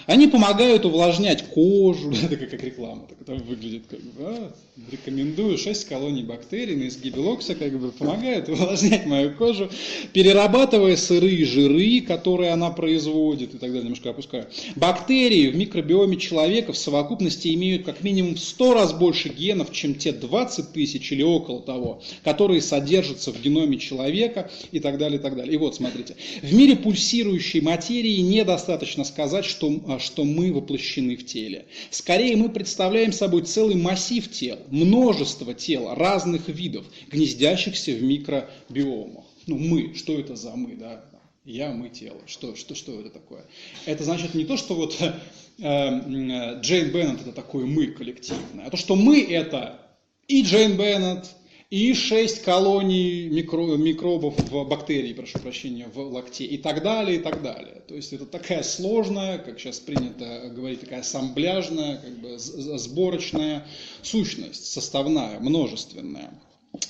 Они помогают увлажнять кожу, [laughs] это как, реклама, так это выглядит как бы, а, рекомендую 6 колоний бактерий на изгибе локтя, как бы помогают [laughs] увлажнять мою кожу, перерабатывая сырые жиры, которые она производит и так далее, немножко опускаю. Бактерии в микробиоме человека в совокупности имеют как минимум в 100 раз больше генов, чем те 20 тысяч или около того, которые содержатся в геноме человека и так далее, и так далее. И вот, смотрите, в мире пульсирующей материи недостаточно сказать, что а, что мы воплощены в теле. Скорее мы представляем собой целый массив тел, множество тел разных видов, гнездящихся в микробиомах. Ну мы, что это за мы, да? Я, мы, тело. Что, что, что это такое? Это значит не то, что вот э, э, Джейн Беннет это такое мы коллективное, а то, что мы это и Джейн Беннет, и 6 колоний микро, микробов в бактерии, прошу прощения, в лакте и так далее, и так далее. То есть это такая сложная, как сейчас принято говорить, такая ассамбляжная, как бы сборочная сущность, составная, множественная,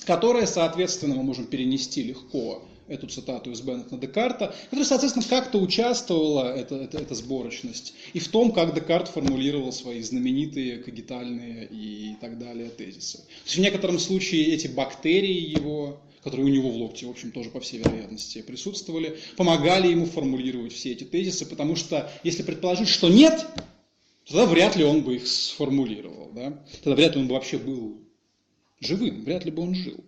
которая, соответственно, мы можем перенести легко эту цитату из Беннета Декарта, которая, соответственно, как-то участвовала, эта, эта, эта сборочность, и в том, как Декарт формулировал свои знаменитые когитальные и так далее тезисы. То есть в некотором случае эти бактерии его, которые у него в локте, в общем, тоже по всей вероятности присутствовали, помогали ему формулировать все эти тезисы, потому что если предположить, что нет, тогда вряд ли он бы их сформулировал. Да? Тогда вряд ли он бы вообще был живым, вряд ли бы он жил.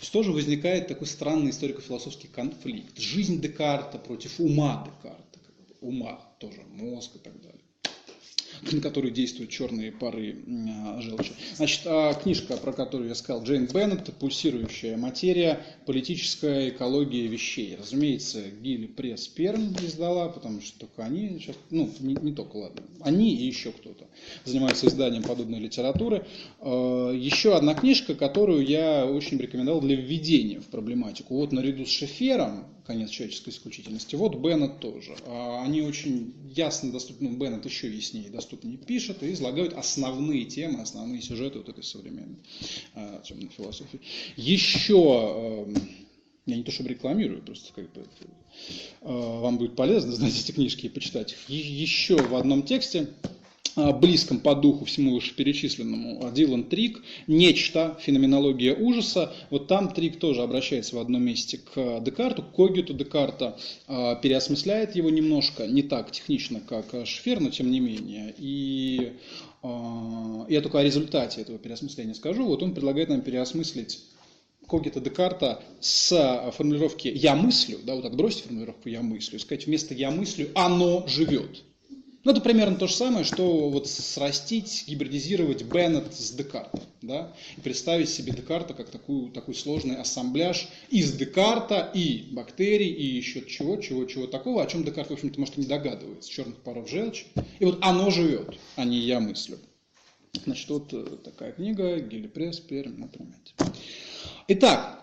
Что же возникает такой странный историко-философский конфликт. Жизнь Декарта против ума Декарта. Ума тоже, мозг и так далее на которую действуют черные пары а, желчи. Значит, а книжка, про которую я сказал, Джейн Беннет «Пульсирующая материя. Политическая экология вещей». Разумеется, Гилли Пресс Перм издала, потому что только они, сейчас, ну, не, не только, ладно, они и еще кто-то занимаются изданием подобной литературы. А, еще одна книжка, которую я очень рекомендовал для введения в проблематику. Вот наряду с Шефером конец человеческой исключительности. Вот Беннет тоже. А, они очень ясно доступны, ну, Беннет еще яснее доступнее пишет и излагают основные темы, основные сюжеты вот этой современной а, темной философии. Еще эм, я не то чтобы рекламирую, просто как бы а, вам будет полезно знать эти книжки и почитать их. Еще в одном тексте близком по духу всему вышеперечисленному а Дилан Трик, нечто, феноменология ужаса. Вот там Трик тоже обращается в одном месте к Декарту, к Когиту Декарта, а, переосмысляет его немножко, не так технично, как Шфер, но тем не менее. И а, я только о результате этого переосмысления скажу. Вот он предлагает нам переосмыслить Когита Декарта с формулировки «я мыслю», да, вот отбросить формулировку «я мыслю», сказать вместо «я мыслю» «оно живет». Ну, это примерно то же самое, что вот срастить, гибридизировать Беннет с Декартом, да, и представить себе Декарта как такую, такой сложный ассамбляж из Декарта и бактерий, и еще чего, чего, чего такого, о чем Декарт, в общем-то, может, и не догадывается, черных паров желчь. И вот оно живет, а не я мыслю. Значит, вот э, такая книга, Гилли Пресс, Пермь, например. Итак,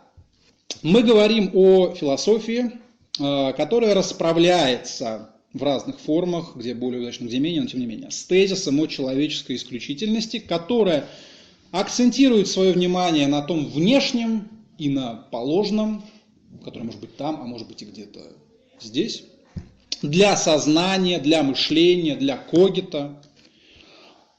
мы говорим о философии, э, которая расправляется в разных формах, где более удачно, где менее, но тем не менее, с тезисом о человеческой исключительности, которая акцентирует свое внимание на том внешнем и на положенном, которое может быть там, а может быть и где-то здесь, для сознания, для мышления, для когита,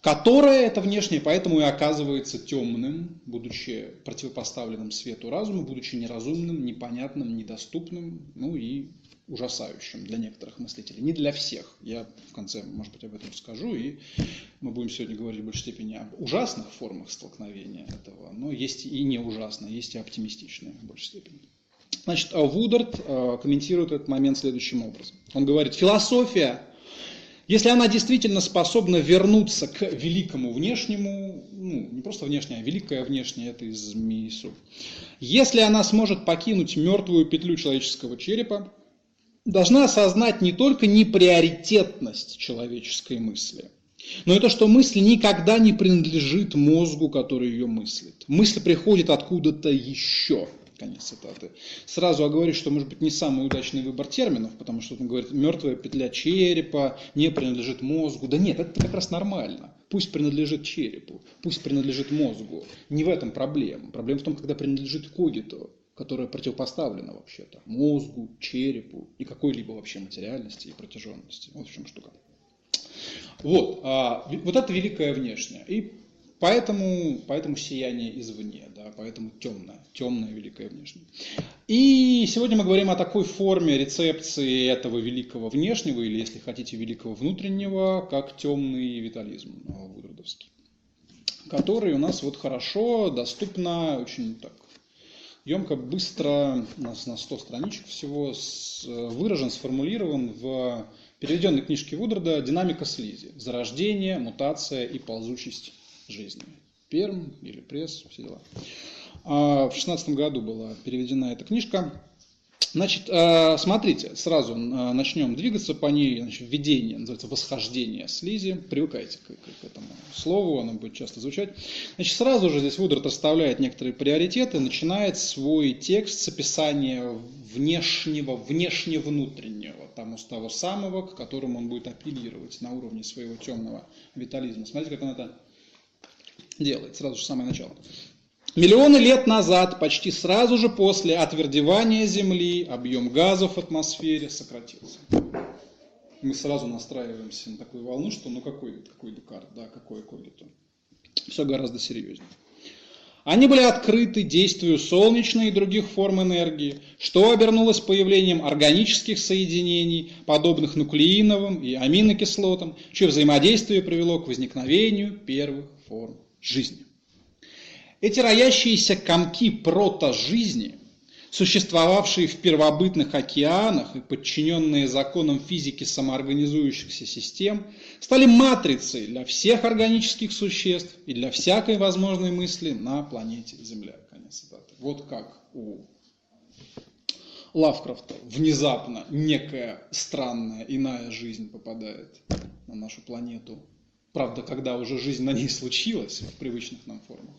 которое это внешнее, поэтому и оказывается темным, будучи противопоставленным свету разума, будучи неразумным, непонятным, недоступным, ну и ужасающим для некоторых мыслителей, не для всех. Я в конце, может быть, об этом скажу, и мы будем сегодня говорить в большей степени об ужасных формах столкновения этого, но есть и не ужасные, есть и оптимистичные в большей степени. Значит, Вудард э, комментирует этот момент следующим образом. Он говорит, философия, если она действительно способна вернуться к великому внешнему, ну, не просто внешнее, а великое внешнее, это из Мису, если она сможет покинуть мертвую петлю человеческого черепа, должна осознать не только неприоритетность человеческой мысли, но и то, что мысль никогда не принадлежит мозгу, который ее мыслит. Мысль приходит откуда-то еще. Конец цитаты. Сразу оговорю, что может быть не самый удачный выбор терминов, потому что он говорит, мертвая петля черепа не принадлежит мозгу. Да нет, это как раз нормально. Пусть принадлежит черепу, пусть принадлежит мозгу. Не в этом проблема. Проблема в том, когда принадлежит когиту которое противопоставлено вообще-то мозгу, черепу и какой-либо вообще материальности и протяженности. Вот в чем штука. Вот, а, вот это великое внешнее. И поэтому, поэтому сияние извне, да, поэтому темное, темное великое внешнее. И сегодня мы говорим о такой форме рецепции этого великого внешнего, или, если хотите, великого внутреннего, как темный витализм вудардовский, который у нас вот хорошо, доступно, очень так емко, быстро, у нас на 100 страничек всего, выражен, сформулирован в переведенной книжке Вударда «Динамика слизи. Зарождение, мутация и ползучесть жизни». Перм или пресс, все дела. А в 16 году была переведена эта книжка. Значит, э, смотрите, сразу э, начнем двигаться по ней. Значит, введение, называется восхождение слизи. Привыкайте к, к, к этому слову, оно будет часто звучать. Значит, сразу же здесь Вудрат расставляет некоторые приоритеты, начинает свой текст с описания внешнего, внешне-внутреннего, там, с того самого, к которому он будет апеллировать на уровне своего темного витализма. Смотрите, как он это делает. Сразу же самое начало. Миллионы лет назад, почти сразу же после отвердевания Земли, объем газов в атмосфере сократился. Мы сразу настраиваемся на такую волну, что ну какой, какой Декарт, да, какой Когито. Все гораздо серьезнее. Они были открыты действию солнечной и других форм энергии, что обернулось появлением органических соединений, подобных нуклеиновым и аминокислотам, чье взаимодействие привело к возникновению первых форм жизни. Эти роящиеся комки протожизни, существовавшие в первобытных океанах и подчиненные законам физики самоорганизующихся систем, стали матрицей для всех органических существ и для всякой возможной мысли на планете Земля. Конец цитаты. Вот как у Лавкрафта внезапно некая странная иная жизнь попадает на нашу планету. Правда, когда уже жизнь на ней случилась в привычных нам формах.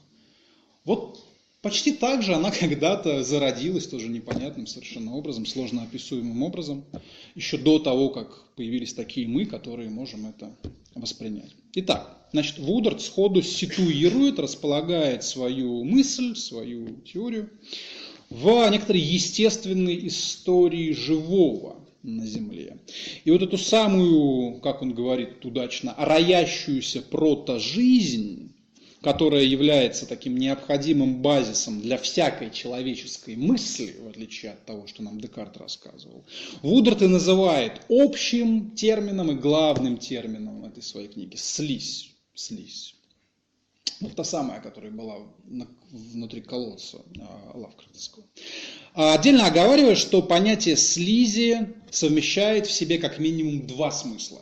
Вот почти так же она [laughs] когда-то зародилась тоже непонятным совершенно образом, сложно описуемым образом, еще до того, как появились такие мы, которые можем это воспринять. Итак, значит, Вудард сходу ситуирует, располагает свою мысль, свою теорию в некоторой естественной истории живого на Земле. И вот эту самую, как он говорит удачно, роящуюся прото-жизнь, которая является таким необходимым базисом для всякой человеческой мысли, в отличие от того, что нам Декарт рассказывал, Вударт и называет общим термином и главным термином этой своей книги – слизь. слизь. Вот та самая, которая была внутри колодца а, Лавкрафтского. А отдельно оговариваю, что понятие слизи совмещает в себе как минимум два смысла.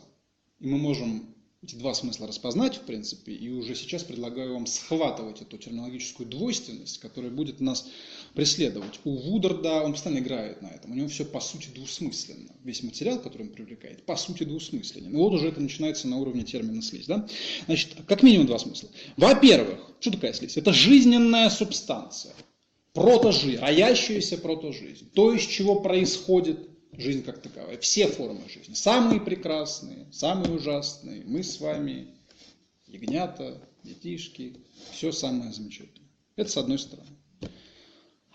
И мы можем эти два смысла распознать, в принципе, и уже сейчас предлагаю вам схватывать эту терминологическую двойственность, которая будет нас преследовать. У Вударда он постоянно играет на этом, у него все по сути двусмысленно. Весь материал, который он привлекает, по сути двусмысленен. И вот уже это начинается на уровне термина слизь. Да? Значит, как минимум два смысла. Во-первых, что такое слизь? Это жизненная субстанция, протожи, роящаяся протожизнь. То, из чего происходит жизнь как таковая, все формы жизни, самые прекрасные, самые ужасные, мы с вами, ягнята, детишки, все самое замечательное. Это с одной стороны.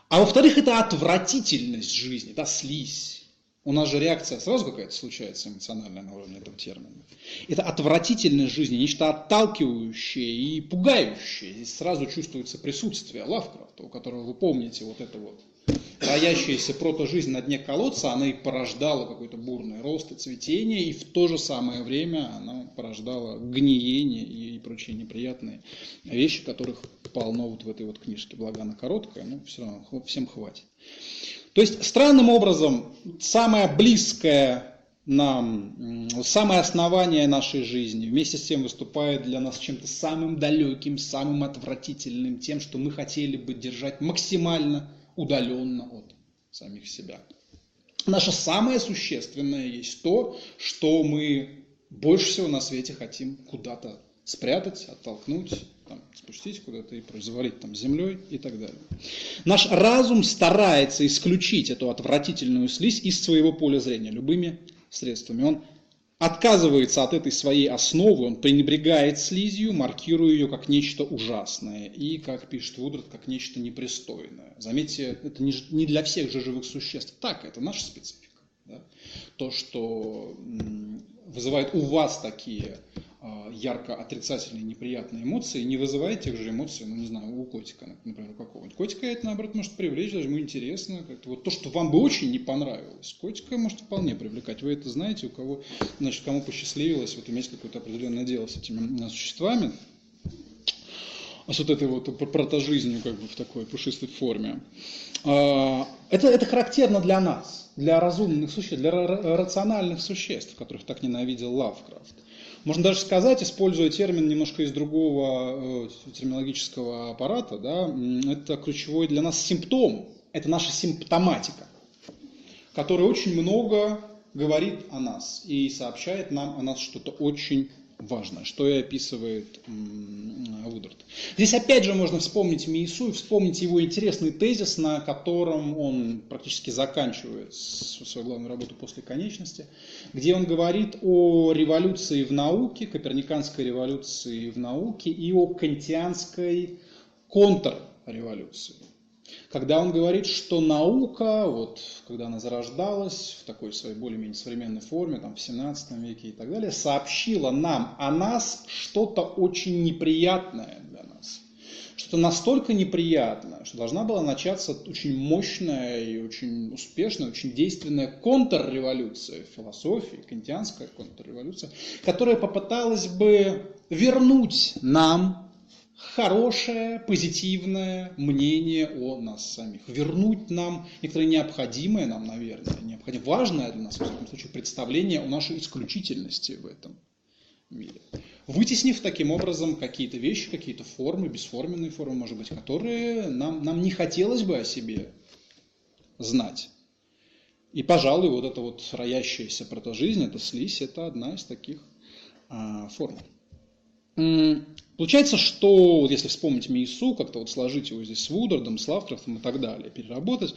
А во-вторых, это отвратительность жизни, да, слизь. У нас же реакция сразу какая-то случается эмоциональная на уровне этого термина. Это отвратительность жизни, нечто отталкивающее и пугающее. Здесь сразу чувствуется присутствие Лавкрафта, у которого вы помните вот это вот роящаяся прото-жизнь на дне колодца, она и порождала какой-то бурный рост и цветение, и в то же самое время она порождала гниение и прочие неприятные вещи, которых полно вот в этой вот книжке. Благо она короткая, но все равно всем хватит. То есть странным образом самое близкое нам, самое основание нашей жизни, вместе с тем выступает для нас чем-то самым далеким, самым отвратительным, тем, что мы хотели бы держать максимально удаленно от самих себя. Наше самое существенное есть то, что мы больше всего на свете хотим куда-то спрятать, оттолкнуть, там, спустить куда-то и завалить там землей и так далее. Наш разум старается исключить эту отвратительную слизь из своего поля зрения любыми средствами. Он отказывается от этой своей основы, он пренебрегает слизью, маркируя ее как нечто ужасное и, как пишет Вудрат, как нечто непристойное. Заметьте, это не для всех же живых существ. Так, это наша специфика. Да? То, что вызывает у вас такие а, ярко отрицательные, неприятные эмоции, не вызывает тех же эмоций, ну, не знаю, у котика, например, у какого-нибудь. Котика это, наоборот, может привлечь, даже ему интересно. Как-то. Вот то, что вам бы очень не понравилось, котика может вполне привлекать. Вы это знаете, у кого, значит, кому посчастливилось вот иметь какое-то определенное дело с этими существами, с вот этой вот протожизнью как бы в такой пушистой форме. А, это, это характерно для нас, для разумных существ, для рациональных существ, которых так ненавидел Лавкрафт. Можно даже сказать, используя термин немножко из другого э, терминологического аппарата, да, это ключевой для нас симптом, это наша симптоматика, которая очень много говорит о нас и сообщает нам о нас что-то очень важное, что и описывает Вудард. Здесь опять же можно вспомнить Миису и вспомнить его интересный тезис, на котором он практически заканчивает свою главную работу после конечности, где он говорит о революции в науке, коперниканской революции в науке и о кантианской контрреволюции когда он говорит, что наука, вот, когда она зарождалась в такой своей более-менее современной форме, там, в 17 веке и так далее, сообщила нам о нас что-то очень неприятное для нас. Что-то настолько неприятное, что должна была начаться очень мощная и очень успешная, очень действенная контрреволюция в философии, кантианская контрреволюция, которая попыталась бы вернуть нам хорошее, позитивное мнение о нас самих. Вернуть нам некоторое необходимое нам, наверное, необходимое, важное для нас, в всяком случае, представление о нашей исключительности в этом мире. Вытеснив таким образом какие-то вещи, какие-то формы, бесформенные формы, может быть, которые нам, нам не хотелось бы о себе знать. И, пожалуй, вот эта вот роящаяся протожизнь, эта слизь, это одна из таких а, форм. Получается, что, вот если вспомнить Мейсу, как-то вот сложить его здесь с Вудардом, с Лавкрафтом и так далее, переработать,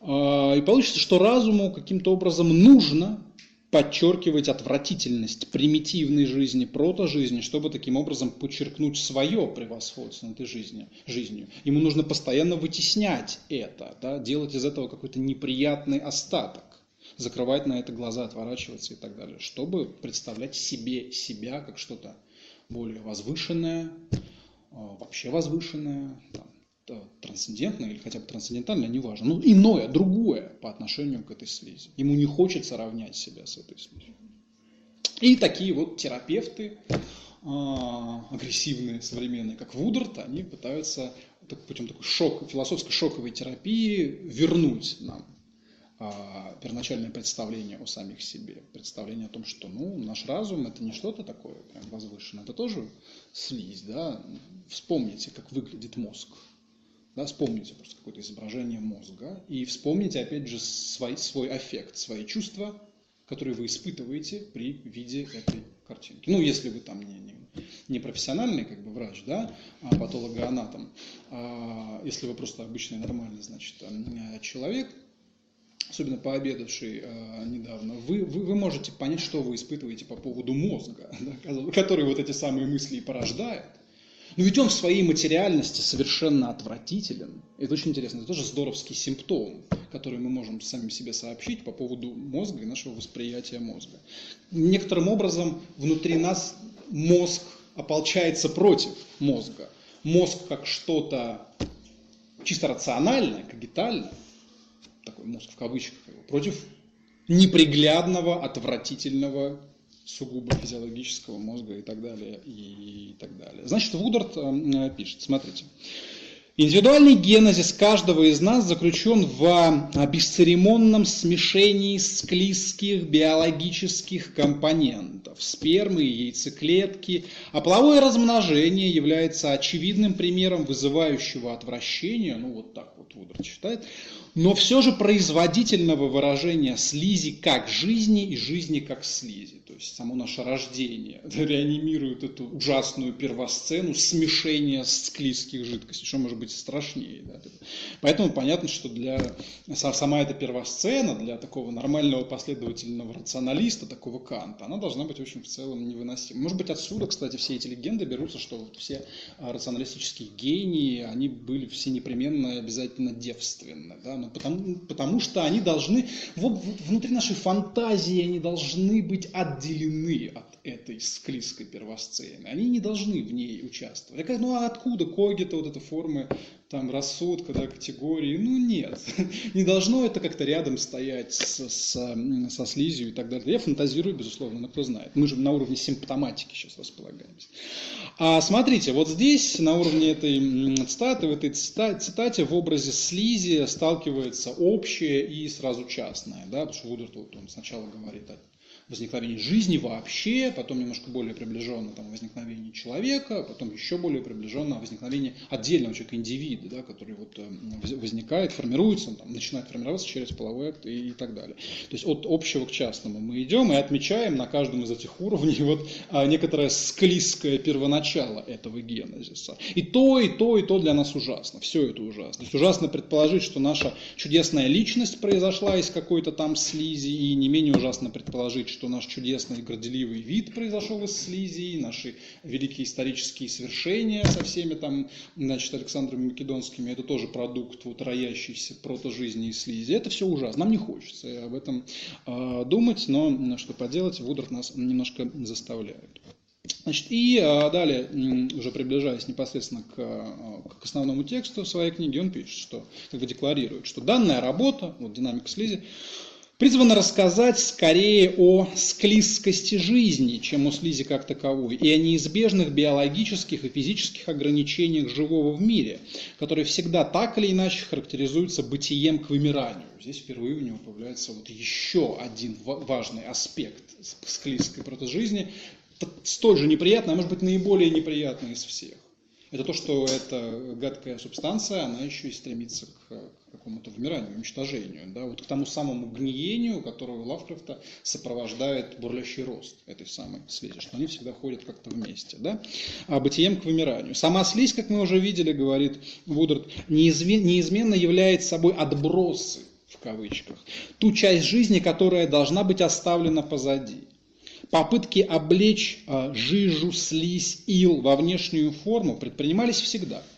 а, и получится, что разуму каким-то образом нужно подчеркивать отвратительность примитивной жизни, прото-жизни, чтобы таким образом подчеркнуть свое превосходство над этой жизнью. жизнью. Ему нужно постоянно вытеснять это, да, делать из этого какой-то неприятный остаток, закрывать на это глаза, отворачиваться и так далее, чтобы представлять себе себя как что-то более возвышенное, а, вообще возвышенное, там, трансцендентное или хотя бы трансцендентальное, неважно, ну иное, другое по отношению к этой слизи. Ему не хочется равнять себя с этой слизью. И такие вот терапевты, а, агрессивные, современные, как Вударт, они пытаются путем такой шок, философской шоковой терапии вернуть нам первоначальное представление о самих себе, представление о том, что ну, наш разум это не что-то такое прям возвышенное, это тоже слизь, да, вспомните, как выглядит мозг, да, вспомните просто какое-то изображение мозга и вспомните, опять же, свой, свой аффект, свои чувства, которые вы испытываете при виде этой картинки. Ну, если вы там не, не, не профессиональный как бы врач, да, а патологоанатом, а если вы просто обычный нормальный, значит, человек, особенно пообедавший э, недавно, вы, вы, вы можете понять, что вы испытываете по поводу мозга, [laughs] да, который вот эти самые мысли и порождает. Но ведь он в своей материальности совершенно отвратителен. Это очень интересно. Это тоже здоровский симптом, который мы можем самим себе сообщить по поводу мозга и нашего восприятия мозга. Некоторым образом внутри нас мозг ополчается против мозга. Мозг как что-то чисто рациональное, когитальное, такой мозг в кавычках, против неприглядного, отвратительного, сугубо физиологического мозга и так далее, и так далее. Значит, Вудард э, пишет, смотрите. Индивидуальный генезис каждого из нас заключен в бесцеремонном смешении склизких биологических компонентов, спермы и яйцеклетки, а половое размножение является очевидным примером вызывающего отвращение, ну вот так вот Вудард считает, но все же производительного выражения слизи как жизни и жизни как слизи. То есть само наше рождение [laughs] реанимирует эту ужасную первосцену смешения склизких жидкостей, что может быть страшнее. Да? Поэтому понятно, что для сама эта первосцена, для такого нормального последовательного рационалиста, такого Канта, она должна быть очень в целом невыносима. Может быть отсюда, кстати, все эти легенды берутся, что все а, рационалистические гении, они были все непременно обязательно девственны. Да? Ну, потому, потому что они должны, вот, внутри нашей фантазии они должны быть отделены от этой склизкой первосцены. Они не должны в ней участвовать. Ну а откуда когита, вот эта форма там рассудка, да, категории? Ну нет. [laughs] Не должно это как-то рядом стоять с, с, со слизью и так далее. Я фантазирую, безусловно, но кто знает. Мы же на уровне симптоматики сейчас располагаемся. А смотрите, вот здесь на уровне этой цитаты, в этой цитате в образе слизи сталкивается общее и сразу частное. Да, потому что Вудерт вот, он сначала говорит о возникновении жизни вообще, потом немножко более приближенно там, возникновение человека, потом еще более приближенно возникновение отдельного человека, индивида, да, который вот э, возникает, формируется, там, начинает формироваться через половой акт и, и так далее. То есть от общего к частному мы идем и отмечаем на каждом из этих уровней вот а, некоторое склизкое первоначало этого генезиса. И то, и то, и то для нас ужасно. Все это ужасно. То есть ужасно предположить, что наша чудесная личность произошла из какой-то там слизи, и не менее ужасно предположить, что наш чудесный горделивый вид произошел из слизи, наши великие исторические свершения со всеми там, значит, Александрами Македонскими, это тоже продукт вот роящейся протожизни и слизи. Это все ужасно. Нам не хочется об этом э, думать, но что поделать, Вудрат нас немножко заставляет. Значит, и а, далее, уже приближаясь непосредственно к, а, к основному тексту своей книги, он пишет, что, как бы декларирует, что данная работа, вот динамика слизи, призвана рассказать скорее о склизкости жизни, чем о слизи как таковой, и о неизбежных биологических и физических ограничениях живого в мире, которые всегда так или иначе характеризуются бытием к вымиранию. Здесь впервые у него появляется вот еще один важный аспект склизкой протожизни, столь же неприятный, а может быть наиболее неприятный из всех. Это то, что эта гадкая субстанция, она еще и стремится к какому-то вымиранию, уничтожению, да, вот к тому самому гниению, которое у Лавкрафта сопровождает бурлящий рост этой самой слизи, что они всегда ходят как-то вместе, да, а бытием к вымиранию. Сама слизь, как мы уже видели, говорит Вудард, неизменно является собой отбросы, в кавычках, ту часть жизни, которая должна быть оставлена позади. Попытки облечь а, жижу, слизь, ил во внешнюю форму предпринимались всегда –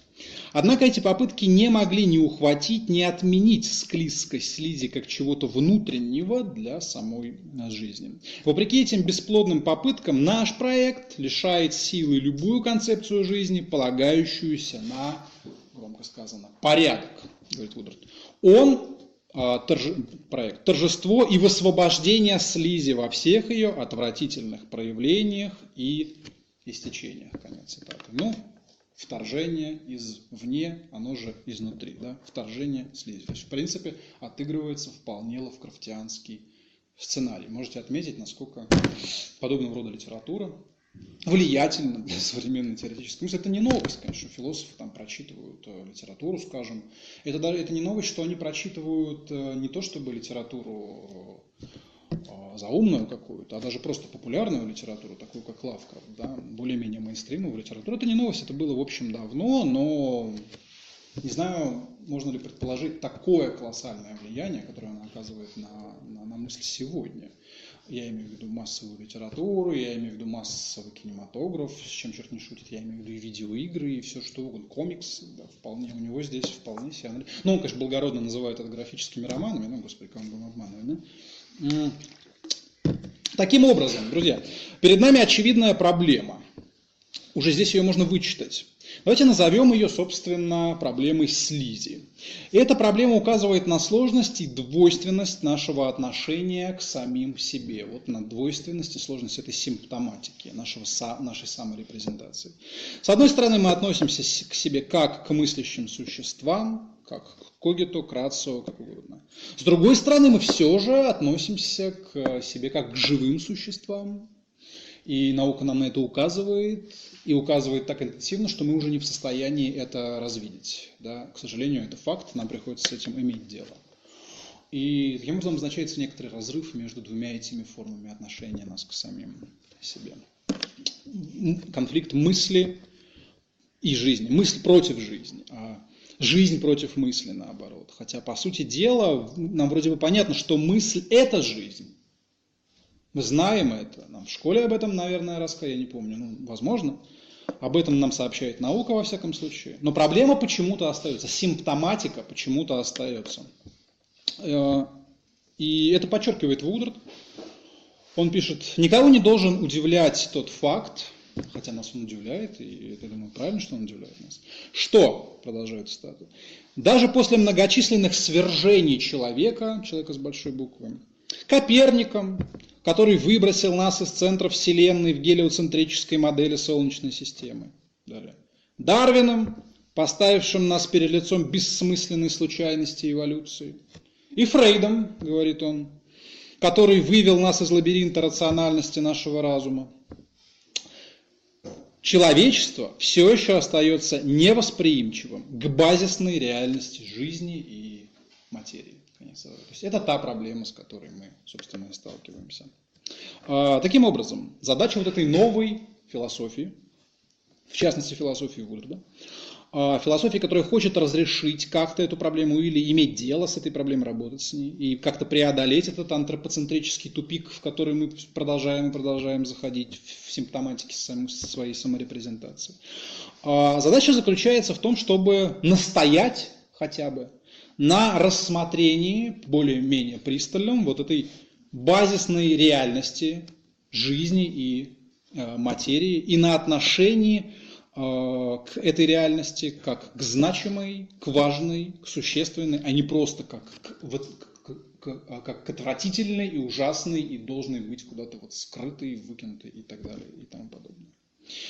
Однако эти попытки не могли ни ухватить, ни отменить склизкость слизи как чего-то внутреннего для самой жизни. Вопреки этим бесплодным попыткам наш проект лишает силы любую концепцию жизни, полагающуюся на, громко сказано, порядок, говорит Вудард. Он а, торж... проект торжество и высвобождение слизи во всех ее отвратительных проявлениях и истечениях. Конец цитаты. Ну, вторжение извне, оно же изнутри, да, вторжение слизи. То есть, в принципе, отыгрывается вполне лавкрафтианский сценарий. Можете отметить, насколько подобного рода литература влиятельна для [laughs] современной теоретической мысли. Это не новость, конечно, философы там прочитывают э, литературу, скажем. Это, даже, это не новость, что они прочитывают э, не то чтобы литературу а, заумную какую-то, а даже просто популярную литературу, такую как Лавкрафт, да, более-менее мейнстримовую литературу. Это не новость, это было в общем давно, но не знаю, можно ли предположить такое колоссальное влияние, которое она оказывает на, на, на мысль сегодня. Я имею в виду массовую литературу, я имею в виду массовый кинематограф, с чем черт не шутит, я имею в виду и видеоигры, и все что угодно, комикс, да, вполне, у него здесь вполне себе... Ну, он, конечно, благородно называет это графическими романами, ну, господи, кого мы будем обманывать, да? Таким образом, друзья, перед нами очевидная проблема. Уже здесь ее можно вычитать. Давайте назовем ее, собственно, проблемой слизи. И эта проблема указывает на сложность и двойственность нашего отношения к самим себе. Вот на двойственность и сложность этой симптоматики, нашего, нашей саморепрезентации. С одной стороны, мы относимся к себе как к мыслящим существам, как к когиту, к рацио, как угодно. С другой стороны, мы все же относимся к себе как к живым существам, и наука нам на это указывает, и указывает так интенсивно, что мы уже не в состоянии это развидеть. Да? К сожалению, это факт, нам приходится с этим иметь дело. И таким образом означается некоторый разрыв между двумя этими формами отношения нас к самим себе. Конфликт мысли и жизни. Мысль против жизни, а жизнь против мысли наоборот. Хотя, по сути дела, нам вроде бы понятно, что мысль – это жизнь. Мы знаем это. Нам в школе об этом, наверное, рассказали, я не помню, ну, возможно. Об этом нам сообщает наука, во всяком случае. Но проблема почему-то остается, симптоматика почему-то остается. Э, и это подчеркивает Вудрат. Он пишет, никого не должен удивлять тот факт, хотя нас он удивляет, и это, думаю, правильно, что он удивляет нас, что, продолжает цитату, даже после многочисленных свержений человека, человека с большой буквы, Коперником, который выбросил нас из центра Вселенной в гелиоцентрической модели Солнечной системы. Далее. Дарвином, поставившим нас перед лицом бессмысленной случайности эволюции. И Фрейдом, говорит он, который вывел нас из лабиринта рациональности нашего разума. Человечество все еще остается невосприимчивым к базисной реальности жизни и материи. То есть это та проблема, с которой мы, собственно, и сталкиваемся. А, таким образом, задача вот этой новой философии, в частности философии Вульфда, а, философии, которая хочет разрешить как-то эту проблему или иметь дело с этой проблемой, работать с ней, и как-то преодолеть этот антропоцентрический тупик, в который мы продолжаем и продолжаем заходить в симптоматике своей саморепрезентации. А, задача заключается в том, чтобы настоять хотя бы на рассмотрении более-менее пристальном вот этой базисной реальности жизни и э, материи и на отношении э, к этой реальности как к значимой, к важной, к существенной, а не просто как к, вот, к, к, а как к отвратительной и ужасной и должной быть куда-то вот скрытой, выкинутой и так далее и тому подобное.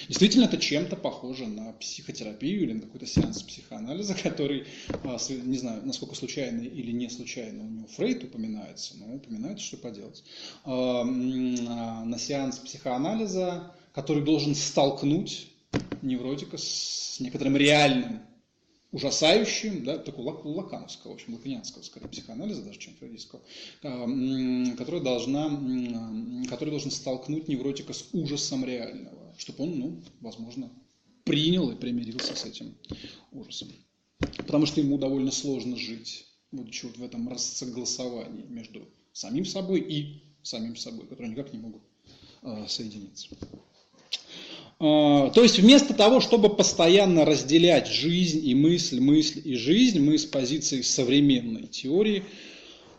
Действительно, это чем-то похоже на психотерапию или на какой-то сеанс психоанализа, [laughs] который, а, не знаю, насколько случайно или не случайно у него Фрейд упоминается, но упоминается, что поделать. А, а, на сеанс психоанализа, который должен столкнуть невротика с некоторым реальным ужасающим, да, такого лакановского, в общем, лаканианского, скорее, психоанализа даже, чем фрейдистского, который, должна, который должен столкнуть невротика с ужасом реального чтобы он, ну, возможно, принял и примирился с этим ужасом. Потому что ему довольно сложно жить, будучи вот в этом рассогласовании между самим собой и самим собой, которые никак не могут э, соединиться. Э, то есть вместо того, чтобы постоянно разделять жизнь и мысль, мысль и жизнь, мы с позиции современной теории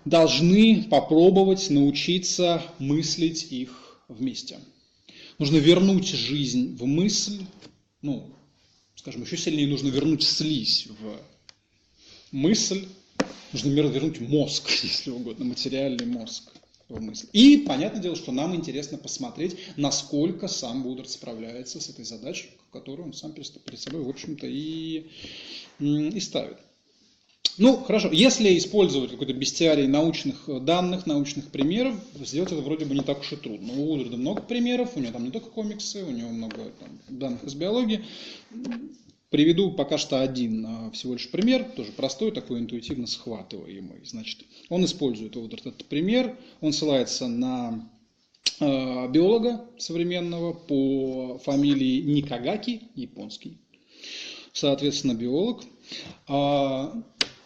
должны попробовать научиться мыслить их вместе. Нужно вернуть жизнь в мысль, ну, скажем, еще сильнее нужно вернуть слизь в мысль, нужно вернуть мозг, [laughs] если угодно, материальный мозг в мысль. И понятное дело, что нам интересно посмотреть, насколько сам Буддарт справляется с этой задачей, которую он сам перед собой, в общем-то, и, и ставит. Ну, хорошо, если использовать какой-то бестиарий научных э, данных, научных примеров, сделать это вроде бы не так уж и трудно. У Удрда много примеров, у него там не только комиксы, у него много там, данных из биологии. Приведу пока что один а, всего лишь пример, тоже простой, такой интуитивно схватываемый. Значит, он использует вот этот пример, он ссылается на э, биолога современного по фамилии Никагаки, японский, соответственно, биолог.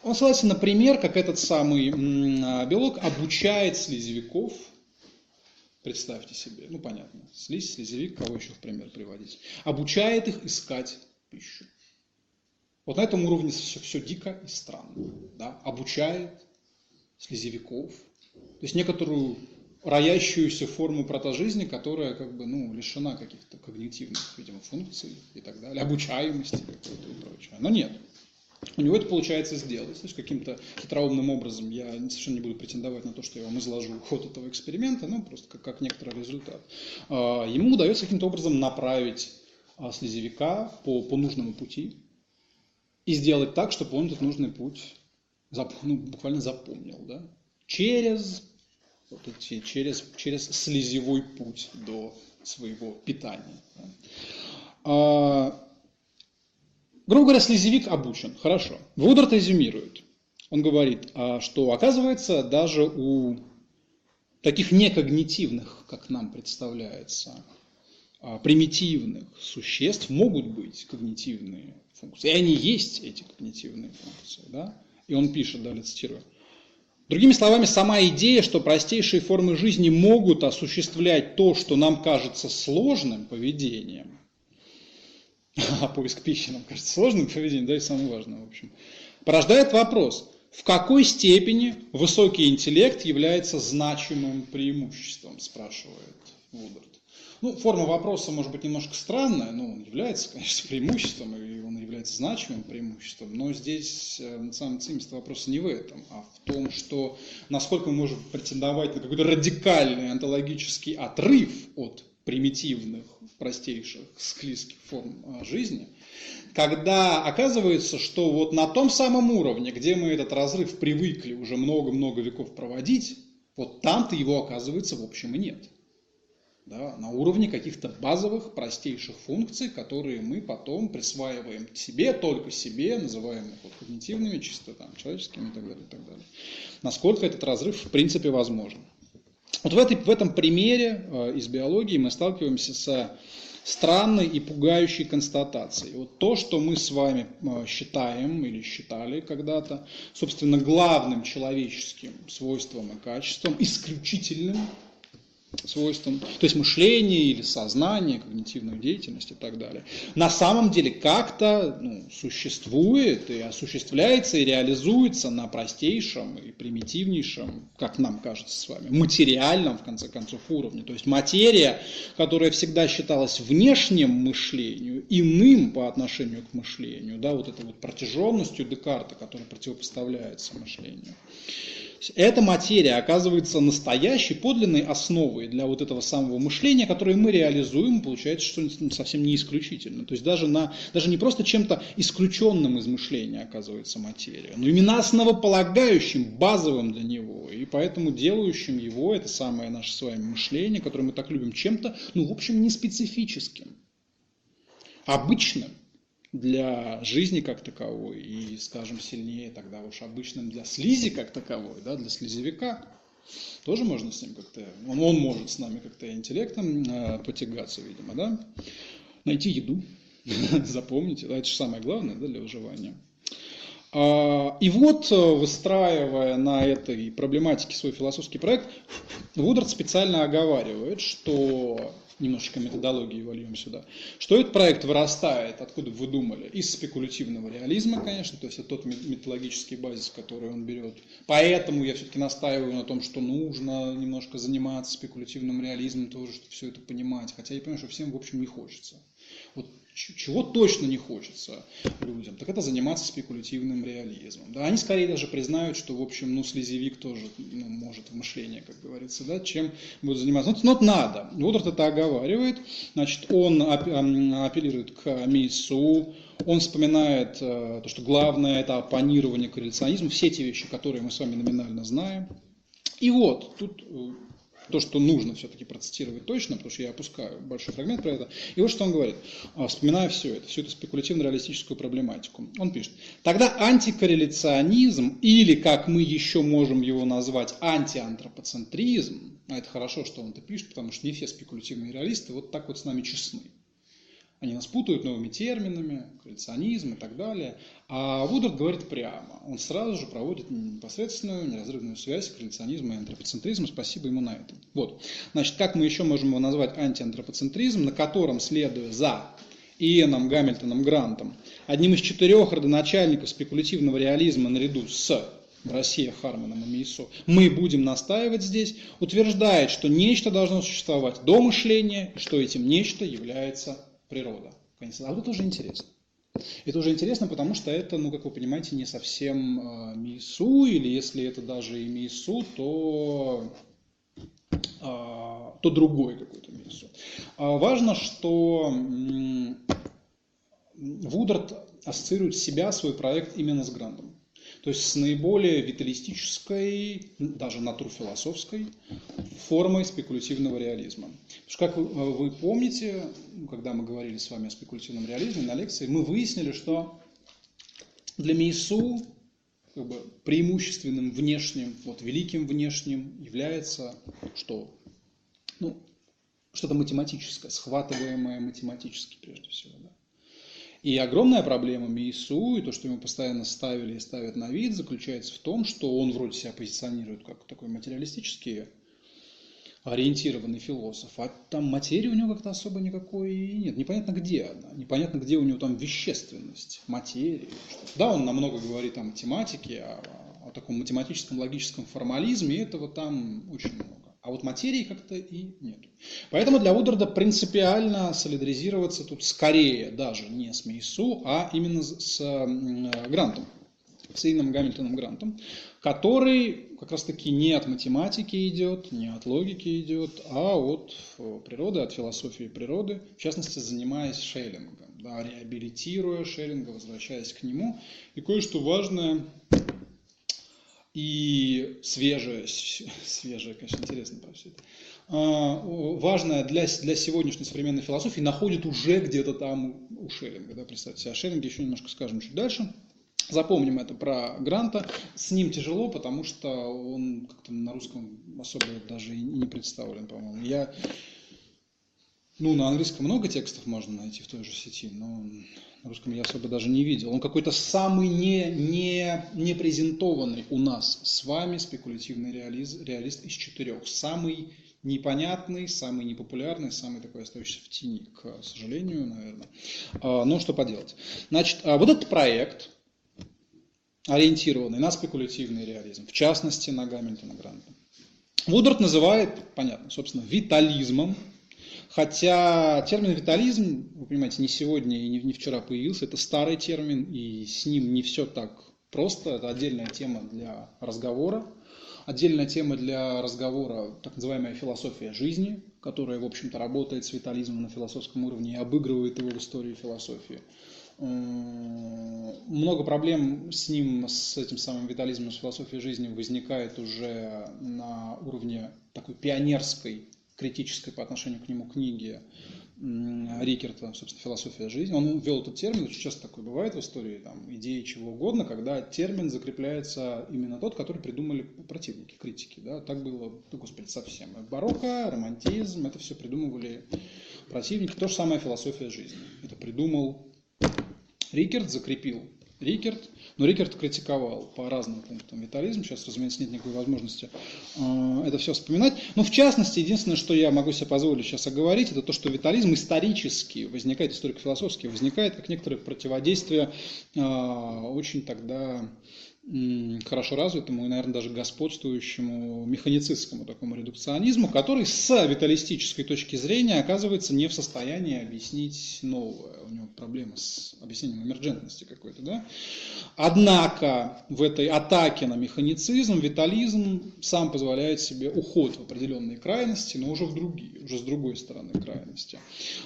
Он ссылается на пример, как этот самый а, белок обучает слизевиков, представьте себе, ну понятно, слизь, слизевик, кого еще в пример приводить, обучает их искать пищу. Вот на этом уровне все, все дико и странно. Да? Обучает слезевиков, то есть некоторую роящуюся форму протожизни, которая как бы, ну, лишена каких-то когнитивных, видимо, функций и так далее, обучаемости какой-то и прочее. Но нет. У него это получается сделать. То есть каким-то хитроумным образом я совершенно не буду претендовать на то, что я вам изложу ход этого эксперимента, ну, просто как, как некоторый результат. А, ему удается каким-то образом направить а, слезевика по, по нужному пути и сделать так, чтобы он этот нужный путь ну, буквально запомнил. Да? Через вот эти, через, через слезевой путь до своего питания. А, грубо говоря, слезевик обучен. Хорошо. Вудард резюмирует. Он говорит, а, что оказывается даже у таких некогнитивных, как нам представляется, а, примитивных существ могут быть когнитивные функции. И они есть, эти когнитивные функции. Да? И он пишет, далее цитирую. Другими словами, сама идея, что простейшие формы жизни могут осуществлять то, что нам кажется сложным поведением, а поиск пищи нам кажется сложным поведением, да и самое важное, в общем, порождает вопрос, в какой степени высокий интеллект является значимым преимуществом, спрашивает Вудард. Ну, форма вопроса может быть немножко странная, но он является, конечно, преимуществом, и он является значимым преимуществом, но здесь э, на самом цимист вопроса не в этом, а в том, что насколько мы можем претендовать на какой-то радикальный онтологический отрыв от примитивных, простейших, склизких форм э, жизни, когда оказывается, что вот на том самом уровне, где мы этот разрыв привыкли уже много-много веков проводить, вот там-то его, оказывается, в общем и нет да, на уровне каких-то базовых, простейших функций, которые мы потом присваиваем себе, только себе, называем их вот когнитивными, чисто там, человеческими и так далее, и так далее. Насколько этот разрыв в принципе возможен. Вот в, этой, в этом примере э, из биологии мы сталкиваемся с странной и пугающей констатацией. Вот то, что мы с вами э, считаем или считали когда-то, собственно, главным человеческим свойством и качеством, исключительным свойствам, то есть мышление или сознание, когнитивную деятельность и так далее, на самом деле как-то ну, существует и осуществляется и реализуется на простейшем и примитивнейшем, как нам кажется с вами, материальном, в конце концов, уровне. То есть материя, которая всегда считалась внешним мышлению, иным по отношению к мышлению, да, вот этой вот протяженностью Декарта, которая противопоставляется мышлению. Эта материя оказывается настоящей, подлинной основой для вот этого самого мышления, которое мы реализуем, получается, что совсем не исключительно. То есть даже, на, даже не просто чем-то исключенным из мышления оказывается материя, но именно основополагающим, базовым для него, и поэтому делающим его, это самое наше с вами мышление, которое мы так любим, чем-то, ну, в общем, не специфическим, обычным для жизни как таковой и, скажем, сильнее тогда уж обычным для слизи как таковой, да, для слизевика. Тоже можно с ним как-то, он, он может с нами как-то интеллектом э, потягаться, видимо, да. Найти еду, [laughs] запомните, да, это же самое главное да, для выживания. А, и вот, э, выстраивая на этой проблематике свой философский проект, Вудард специально оговаривает, что немножечко методологии вольем сюда. Что этот проект вырастает, откуда вы думали? Из спекулятивного реализма, конечно, то есть это тот методологический базис, который он берет. Поэтому я все-таки настаиваю на том, что нужно немножко заниматься спекулятивным реализмом тоже, чтобы все это понимать. Хотя я понимаю, что всем, в общем, не хочется. Вот чего точно не хочется людям, так это заниматься спекулятивным реализмом. Да, они скорее даже признают, что, в общем, ну, слезевик тоже ну, может в мышлении, как говорится, да, чем будут заниматься. Но, но надо. Вудард это оговаривает. Значит, он апеллирует к Мейсу, он вспоминает э, то, что главное это оппонирование корреляционизму, все эти вещи, которые мы с вами номинально знаем. И вот, тут э, то, что нужно все-таки процитировать точно, потому что я опускаю большой фрагмент про это. И вот что он говорит, а, вспоминая все это, всю эту спекулятивно-реалистическую проблематику. Он пишет, тогда антикорреляционизм, или, как мы еще можем его назвать, антиантропоцентризм, а это хорошо, что он это пишет, потому что не все спекулятивные реалисты вот так вот с нами честны. Они нас путают новыми терминами, коллекционизм и так далее. А Вудард говорит прямо. Он сразу же проводит непосредственную, неразрывную связь коллекционизма и антропоцентризма. Спасибо ему на этом. Вот. Значит, как мы еще можем его назвать антиантропоцентризм, на котором, следуя за Иеном Гамильтоном Грантом, одним из четырех родоначальников спекулятивного реализма наряду с Россия Харманом и Мейсо, мы будем настаивать здесь, утверждает, что нечто должно существовать до мышления, что этим нечто является природа. А вот это уже интересно. Это уже интересно, потому что это, ну, как вы понимаете, не совсем э, Мейсу, или если это даже и Мейсу, то, э, то другой какой-то Мейсу. А важно, что э, Вудард ассоциирует себя, свой проект именно с Грандом. То есть с наиболее виталистической, даже натурфилософской формой спекулятивного реализма. Потому что, как вы помните, когда мы говорили с вами о спекулятивном реализме на лекции, мы выяснили, что для Мейсу как бы, преимущественным внешним, вот великим внешним является что? Ну, что-то математическое, схватываемое математически прежде всего. Да? И огромная проблема МИСУ, и то, что ему постоянно ставили и ставят на вид, заключается в том, что он вроде себя позиционирует как такой материалистический ориентированный философ, а там материи у него как-то особо никакой нет. Непонятно где она, непонятно где у него там вещественность, материи. Да, он намного говорит о математике, о, о таком математическом логическом формализме, и этого там очень много. А вот материи как-то и нет. Поэтому для Удорда принципиально солидаризироваться тут скорее даже не с Мейсу, а именно с Грантом, с Ином Гамильтоном Грантом, который как раз таки не от математики идет, не от логики идет, а от природы, от философии природы, в частности, занимаясь Шеллингом, да, реабилитируя Шеллинга, возвращаясь к нему. И кое-что важное и свежее, [laughs] свежее, конечно, интересно про все это, а, важное для, для сегодняшней современной философии находит уже где-то там у Шеллинга. Да, представьте себе, о Шеллинге еще немножко скажем чуть дальше. Запомним это про Гранта. С ним тяжело, потому что он как-то на русском особо даже и не представлен, по-моему. Я, ну, на английском много текстов можно найти в той же сети, но на русском я особо даже не видел. Он какой-то самый не, не, не презентованный у нас с вами спекулятивный реалист, реалист из четырех. Самый непонятный, самый непопулярный, самый такой остающийся в тени, к сожалению, наверное. А, но что поделать. Значит, а вот этот проект, ориентированный на спекулятивный реализм, в частности на Гамильтона Гранта, Вудард называет, понятно, собственно, витализмом, Хотя термин витализм, вы понимаете, не сегодня и не вчера появился, это старый термин, и с ним не все так просто, это отдельная тема для разговора. Отдельная тема для разговора, так называемая философия жизни, которая, в общем-то, работает с витализмом на философском уровне и обыгрывает его в истории философии. Много проблем с ним, с этим самым витализмом, с философией жизни возникает уже на уровне такой пионерской критической по отношению к нему книги Рикерта, собственно, «Философия жизни». Он ввел этот термин, очень часто такое бывает в истории, там, идеи чего угодно, когда термин закрепляется именно тот, который придумали противники, критики. Да? Так было, да, господи, совсем. Барокко, романтизм, это все придумывали противники. То же самое философия жизни. Это придумал Рикерт, закрепил Рикерт, но Рикерт критиковал по разным пунктам витализм. Сейчас, разумеется, нет никакой возможности э, это все вспоминать. Но в частности, единственное, что я могу себе позволить сейчас оговорить, это то, что витализм исторически возникает, историко-философски возникает как некоторое противодействие э, очень тогда хорошо развитому и, наверное, даже господствующему механицистскому такому редукционизму, который с виталистической точки зрения оказывается не в состоянии объяснить новое. У него проблемы с объяснением эмерджентности какой-то. Да? Однако в этой атаке на механицизм витализм сам позволяет себе уход в определенные крайности, но уже в другие, уже с другой стороны крайности.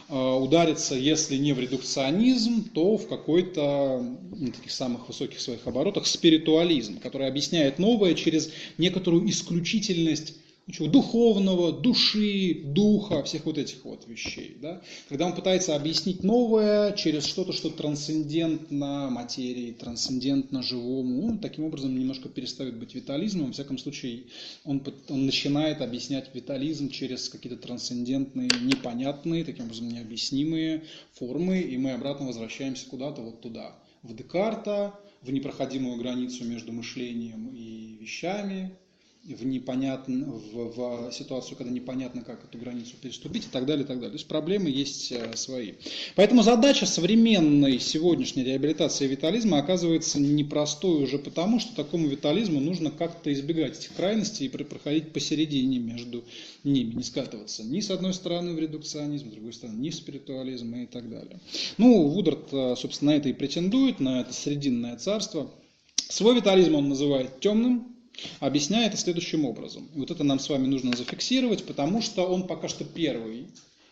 А, удариться, если не в редукционизм, то в какой-то на таких самых высоких своих оборотах спирит спиритуализм, который объясняет новое через некоторую исключительность чего, духовного, души, духа, всех вот этих вот вещей. Да? Когда он пытается объяснить новое через что-то, что трансцендентно материи, трансцендентно живому, он таким образом немножко перестает быть витализмом. Во всяком случае, он, он начинает объяснять витализм через какие-то трансцендентные, непонятные, таким образом необъяснимые формы, и мы обратно возвращаемся куда-то вот туда, в Декарта, в непроходимую границу между мышлением и вещами, в, непонятно, в, в ситуацию, когда непонятно, как эту границу переступить и так далее, и так далее. То есть проблемы есть э, свои. Поэтому задача современной сегодняшней реабилитации витализма оказывается непростой уже потому, что такому витализму нужно как-то избегать этих крайностей и проходить посередине между ними, не скатываться ни с одной стороны в редукционизм, с другой стороны ни в спиритуализм и так далее. Ну, Вудард, э, собственно, на это и претендует, на это срединное царство. Свой витализм он называет темным, объясняет это следующим образом. Вот это нам с вами нужно зафиксировать, потому что он пока что первый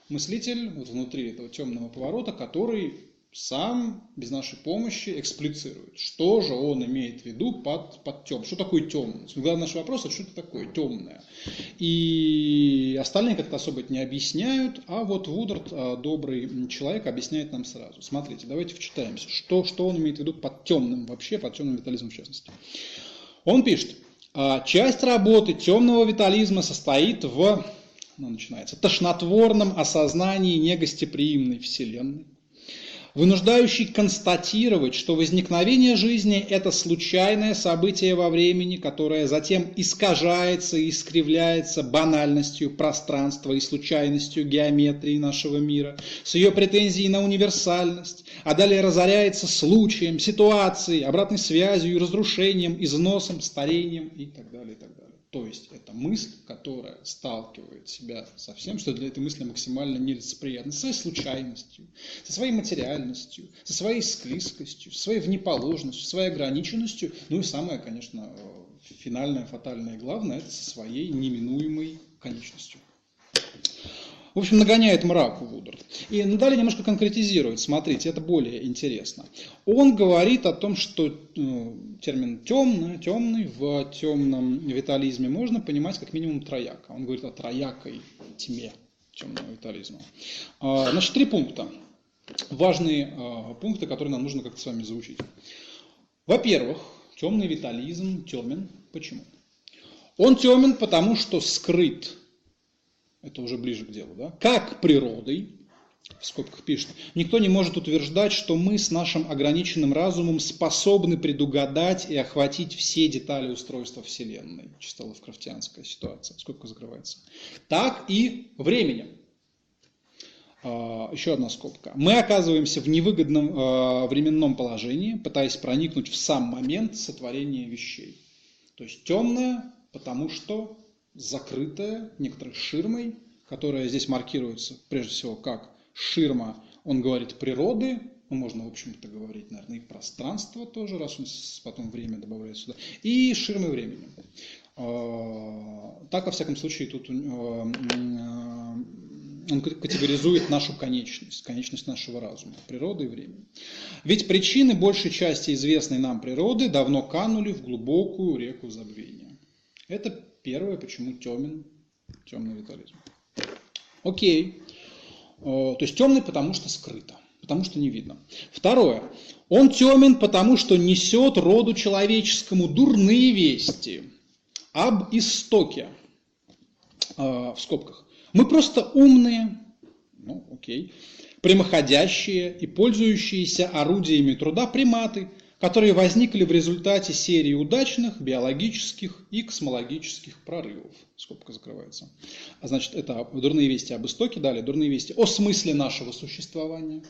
мыслитель вот внутри этого темного поворота, который сам без нашей помощи эксплицирует, что же он имеет в виду под, под тем, что такое темное. Главный наш вопрос, что это такое темное. И остальные как-то особо это не объясняют, а вот Вудард, а, добрый человек, объясняет нам сразу. Смотрите, давайте вчитаемся, что, что он имеет в виду под темным вообще, под темным витализмом в частности. Он пишет, часть работы темного витализма состоит в, ну, начинается, тошнотворном осознании негостеприимной Вселенной, вынуждающий констатировать, что возникновение жизни – это случайное событие во времени, которое затем искажается и искривляется банальностью пространства и случайностью геометрии нашего мира, с ее претензией на универсальность, а далее разоряется случаем, ситуацией, обратной связью и разрушением, износом, старением и так далее, и так далее. То есть это мысль, которая сталкивает себя со всем, что для этой мысли максимально нелицеприятно, со своей случайностью, со своей материальностью, со своей склизкостью, со своей внеположностью, со своей ограниченностью, ну и самое, конечно, э, финальное, фатальное и главное, это со своей неминуемой конечностью. В общем, нагоняет мрак Вудард. И далее немножко конкретизирует. Смотрите, это более интересно. Он говорит о том, что ну, термин темный, темный в темном витализме можно понимать как минимум трояко. Он говорит о троякой тьме темного витализма. А, значит, три пункта. Важные а, пункты, которые нам нужно как-то с вами заучить. Во-первых, темный витализм темен. Почему? Он темен, потому что скрыт это уже ближе к делу, да, как природой, в скобках пишет, никто не может утверждать, что мы с нашим ограниченным разумом способны предугадать и охватить все детали устройства Вселенной. Чисто лавкрафтианская ситуация, скобка закрывается. Так и временем. А, еще одна скобка. Мы оказываемся в невыгодном а, временном положении, пытаясь проникнуть в сам момент сотворения вещей. То есть темное, потому что закрытая некоторой ширмой, которая здесь маркируется прежде всего как ширма, он говорит, природы, ну, можно, в общем-то, говорить, наверное, и пространство тоже, раз он потом время добавляет сюда, и ширмы времени. А, так, во всяком случае, тут он категоризует нашу конечность, конечность нашего разума, природы и времени. Ведь причины большей части известной нам природы давно канули в глубокую реку забвения. Это Первое, почему темен, темный витализм. Окей. То есть темный, потому что скрыто, потому что не видно. Второе. Он темен, потому что несет роду человеческому дурные вести об истоке. В скобках. Мы просто умные, ну окей, прямоходящие и пользующиеся орудиями труда приматы – которые возникли в результате серии удачных биологических и космологических прорывов. Скобка закрывается. А значит, это дурные вести об истоке, далее дурные вести о смысле нашего существования.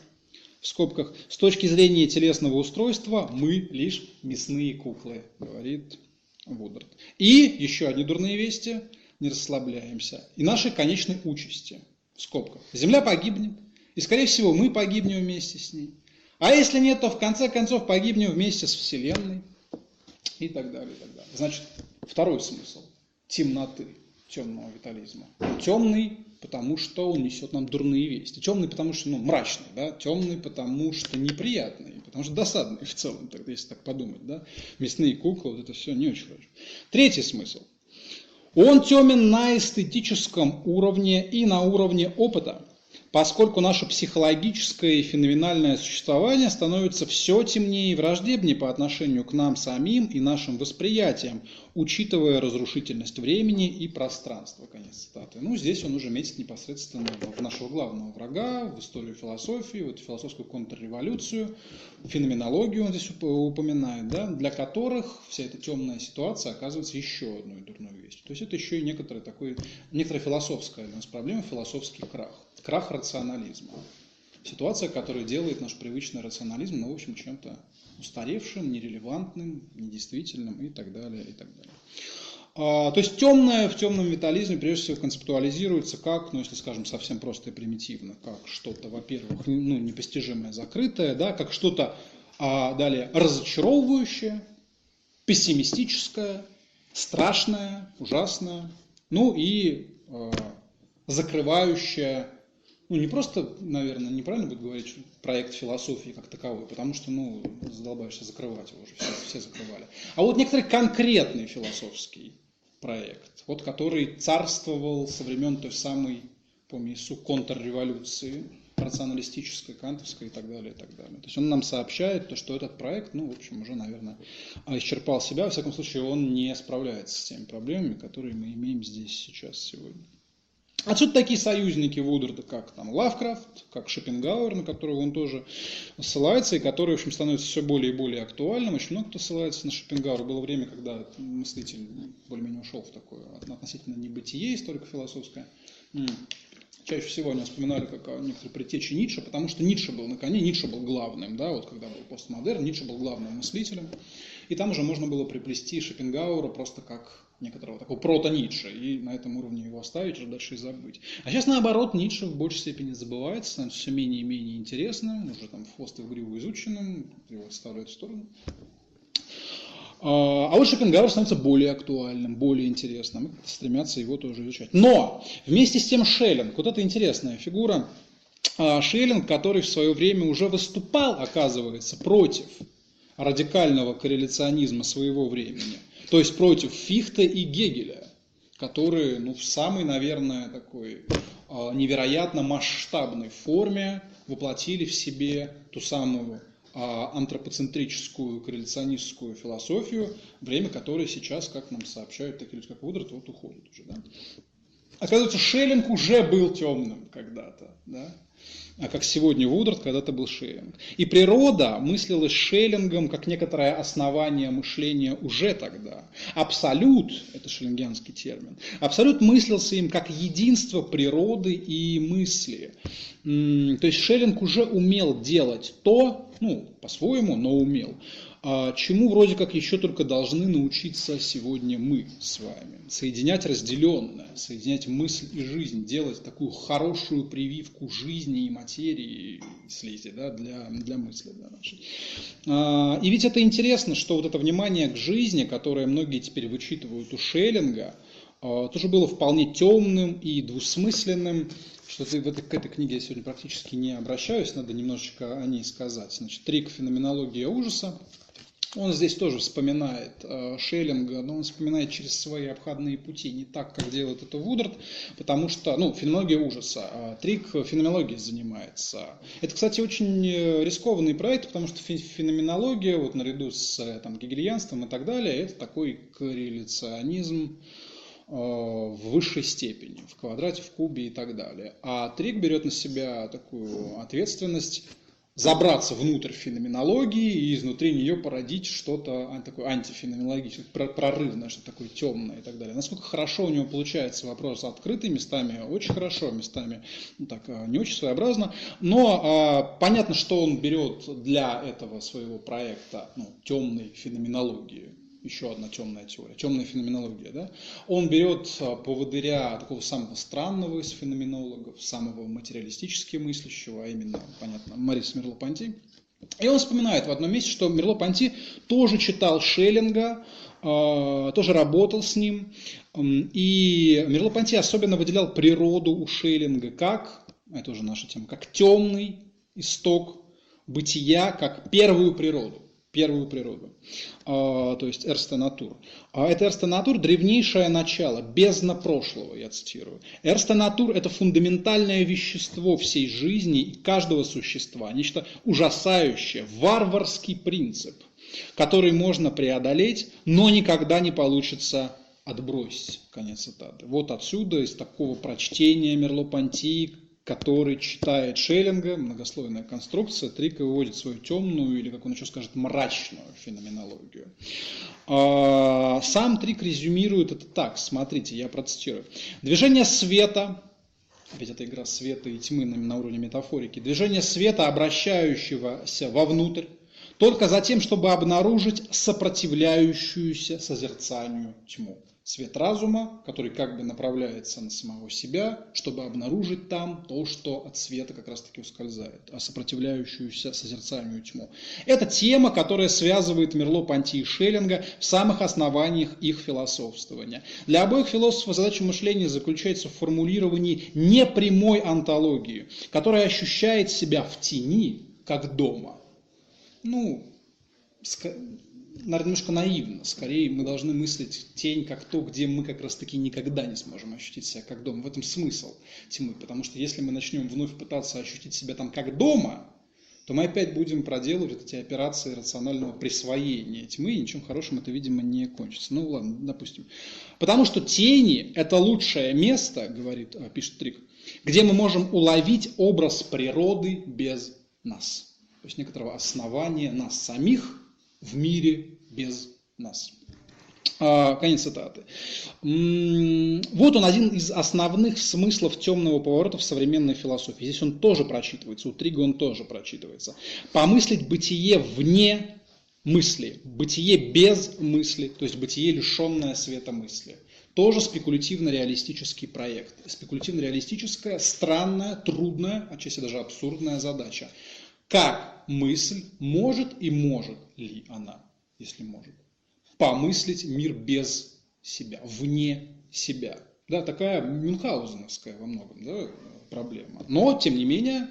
В скобках, с точки зрения телесного устройства мы лишь мясные куклы, говорит Вудард. И еще одни дурные вести, не расслабляемся, и нашей конечной участи, в скобках. Земля погибнет, и, скорее всего, мы погибнем вместе с ней. А если нет, то в конце концов погибнем вместе с Вселенной и так далее. И так далее. Значит, второй смысл темноты, темного витализма. Темный, потому что он несет нам дурные вести. Темный, потому что ну, мрачный, да? темный, потому что неприятный, потому что досадный [laughs] в целом, если так подумать. Да? Мясные куклы, вот это все не очень хорошо. Третий смысл. Он темен на эстетическом уровне и на уровне опыта поскольку наше психологическое и феноменальное существование становится все темнее и враждебнее по отношению к нам самим и нашим восприятиям, учитывая разрушительность времени и пространства. Конец цитаты. Ну, здесь он уже метит непосредственно в нашего главного врага, в историю философии, вот философскую контрреволюцию, феноменологию он здесь упоминает, да, для которых вся эта темная ситуация оказывается еще одной дурной вестью. есть. То есть это еще и некоторая, такой, некоторая философская для нас проблема, философский крах. Крах рационализма. Ситуация, которая делает наш привычный рационализм, ну, в общем, чем-то устаревшим, нерелевантным, недействительным и так далее, и так далее. А, то есть темное в темном металлизме прежде всего концептуализируется как, ну если скажем совсем просто и примитивно, как что-то, во-первых, ну, непостижимое, закрытое, да, как что-то а далее разочаровывающее, пессимистическое, страшное, ужасное, ну и э, закрывающее, ну не просто, наверное, неправильно будет говорить проект философии как таковой, потому что, ну, задолбаешься закрывать его уже, все, все закрывали. А вот некоторый конкретный философский проект, вот который царствовал со времен той самой, помню, контрреволюции, рационалистической, кантовской и так далее, и так далее. То есть он нам сообщает, то, что этот проект, ну, в общем, уже, наверное, исчерпал себя. Во всяком случае, он не справляется с теми проблемами, которые мы имеем здесь сейчас, сегодня. Отсюда такие союзники Вудерда, как там Лавкрафт, как Шопенгауэр, на которого он тоже ссылается, и который, в общем, становится все более и более актуальным. Очень много кто ссылается на Шопенгауэра. Было время, когда мыслитель более-менее ушел в такое относительно небытие историко-философское. Чаще всего они вспоминали как о некоторой Ницше, потому что Ницше был на коне, Ницше был главным, да, вот когда был постмодерн, Ницше был главным мыслителем. И там уже можно было приплести Шопенгауэра просто как некоторого такого прото-Ницше, и на этом уровне его оставить, уже дальше и забыть. А сейчас наоборот, Ницше в большей степени забывается, становится все менее и менее интересным, уже там хвост и в гриву изученным, его отставляют в сторону. А, а вот Шопенгауэр становится более актуальным, более интересным, и стремятся его тоже изучать. Но вместе с тем Шеллинг, вот это интересная фигура, а, Шеллинг, который в свое время уже выступал, оказывается, против радикального корреляционизма своего времени, то есть против Фихта и Гегеля, которые ну, в самой, наверное, такой а, невероятно масштабной форме воплотили в себе ту самую а, антропоцентрическую корреляционистскую философию, время которой сейчас, как нам сообщают такие люди, как Вудрат, вот уходит уже. Да? Оказывается, Шеллинг уже был темным когда-то. Да? а как сегодня Вудрат когда-то был Шеллинг. И природа мыслилась Шеллингом как некоторое основание мышления уже тогда. Абсолют, это шеллингианский термин, абсолют мыслился им как единство природы и мысли. То есть Шеллинг уже умел делать то, ну, по-своему, но умел, чему вроде как еще только должны научиться сегодня мы с вами. Соединять разделенное, соединять мысль и жизнь, делать такую хорошую прививку жизни и материи, слизи, да, для, для мысли для нашей. А, и ведь это интересно, что вот это внимание к жизни, которое многие теперь вычитывают у Шеллинга, а, тоже было вполне темным и двусмысленным, что в этой, к этой книге я сегодня практически не обращаюсь, надо немножечко о ней сказать. Значит, Трик «Феноменология ужаса», он здесь тоже вспоминает э, Шеллинга, но он вспоминает через свои обходные пути, не так, как делает это Вудард, потому что, ну, феноменология ужаса, а Трик феноменологией занимается. Это, кстати, очень э, рискованный проект, потому что феноменология, вот наряду с э, там, гегельянством и так далее, это такой корреляционизм в высшей степени, в квадрате, в кубе и так далее. А Трик берет на себя такую ответственность забраться внутрь феноменологии и изнутри нее породить что-то такое антифеноменологическое, прорывное, что-то такое темное и так далее. Насколько хорошо у него получается вопрос открытый, местами очень хорошо, местами ну, так, а, не очень своеобразно, но а, понятно, что он берет для этого своего проекта ну, темной феноменологии еще одна темная теория, темная феноменология. Да? Он берет а, поводыря такого самого странного из феноменологов, самого материалистически мыслящего, а именно, понятно, Марис Мерло-Понти. И он вспоминает в одном месте, что Мерло-Понти тоже читал Шеллинга, а, тоже работал с ним. И Мерло-Понти особенно выделял природу у Шеллинга как, это уже наша тема, как темный исток бытия, как первую природу первую природу, а, то есть Эрста Натур. А это Эрста Натур – древнейшее начало, бездна прошлого, я цитирую. Эрста Натур – это фундаментальное вещество всей жизни и каждого существа, нечто ужасающее, варварский принцип, который можно преодолеть, но никогда не получится отбросить. Конец цитаты. Вот отсюда, из такого прочтения Мерло-Понти, который читает Шеллинга, многослойная конструкция, Трик выводит свою темную или, как он еще скажет, мрачную феноменологию. А, сам Трик резюмирует это так, смотрите, я процитирую. Движение света, ведь это игра света и тьмы на уровне метафорики, движение света, обращающегося вовнутрь, только за тем, чтобы обнаружить сопротивляющуюся созерцанию тьму свет разума, который как бы направляется на самого себя, чтобы обнаружить там то, что от света как раз-таки ускользает, а сопротивляющуюся созерцанию тьму. Это тема, которая связывает Мерло Панти и Шеллинга в самых основаниях их философствования. Для обоих философов задача мышления заключается в формулировании непрямой антологии, которая ощущает себя в тени, как дома. Ну, наверное, немножко наивно. Скорее, мы должны мыслить тень как то, где мы как раз-таки никогда не сможем ощутить себя как дома. В этом смысл тьмы. Потому что если мы начнем вновь пытаться ощутить себя там как дома, то мы опять будем проделывать эти операции рационального присвоения тьмы, и ничем хорошим это, видимо, не кончится. Ну ладно, допустим. Потому что тени – это лучшее место, говорит, а, пишет Трик, где мы можем уловить образ природы без нас. То есть некоторого основания нас самих – в мире без нас. А, конец цитаты. Вот он один из основных смыслов темного поворота в современной философии. Здесь он тоже прочитывается, у Трига он тоже прочитывается. Помыслить бытие вне мысли, бытие без мысли, то есть бытие, лишенное света мысли. Тоже спекулятивно-реалистический проект. Спекулятивно-реалистическая, странная, трудная, отчасти даже абсурдная задача. Как мысль может и может ли она, если может, помыслить мир без себя, вне себя. Да, такая мюнхгаузеновская во многом да, проблема. Но, тем не менее,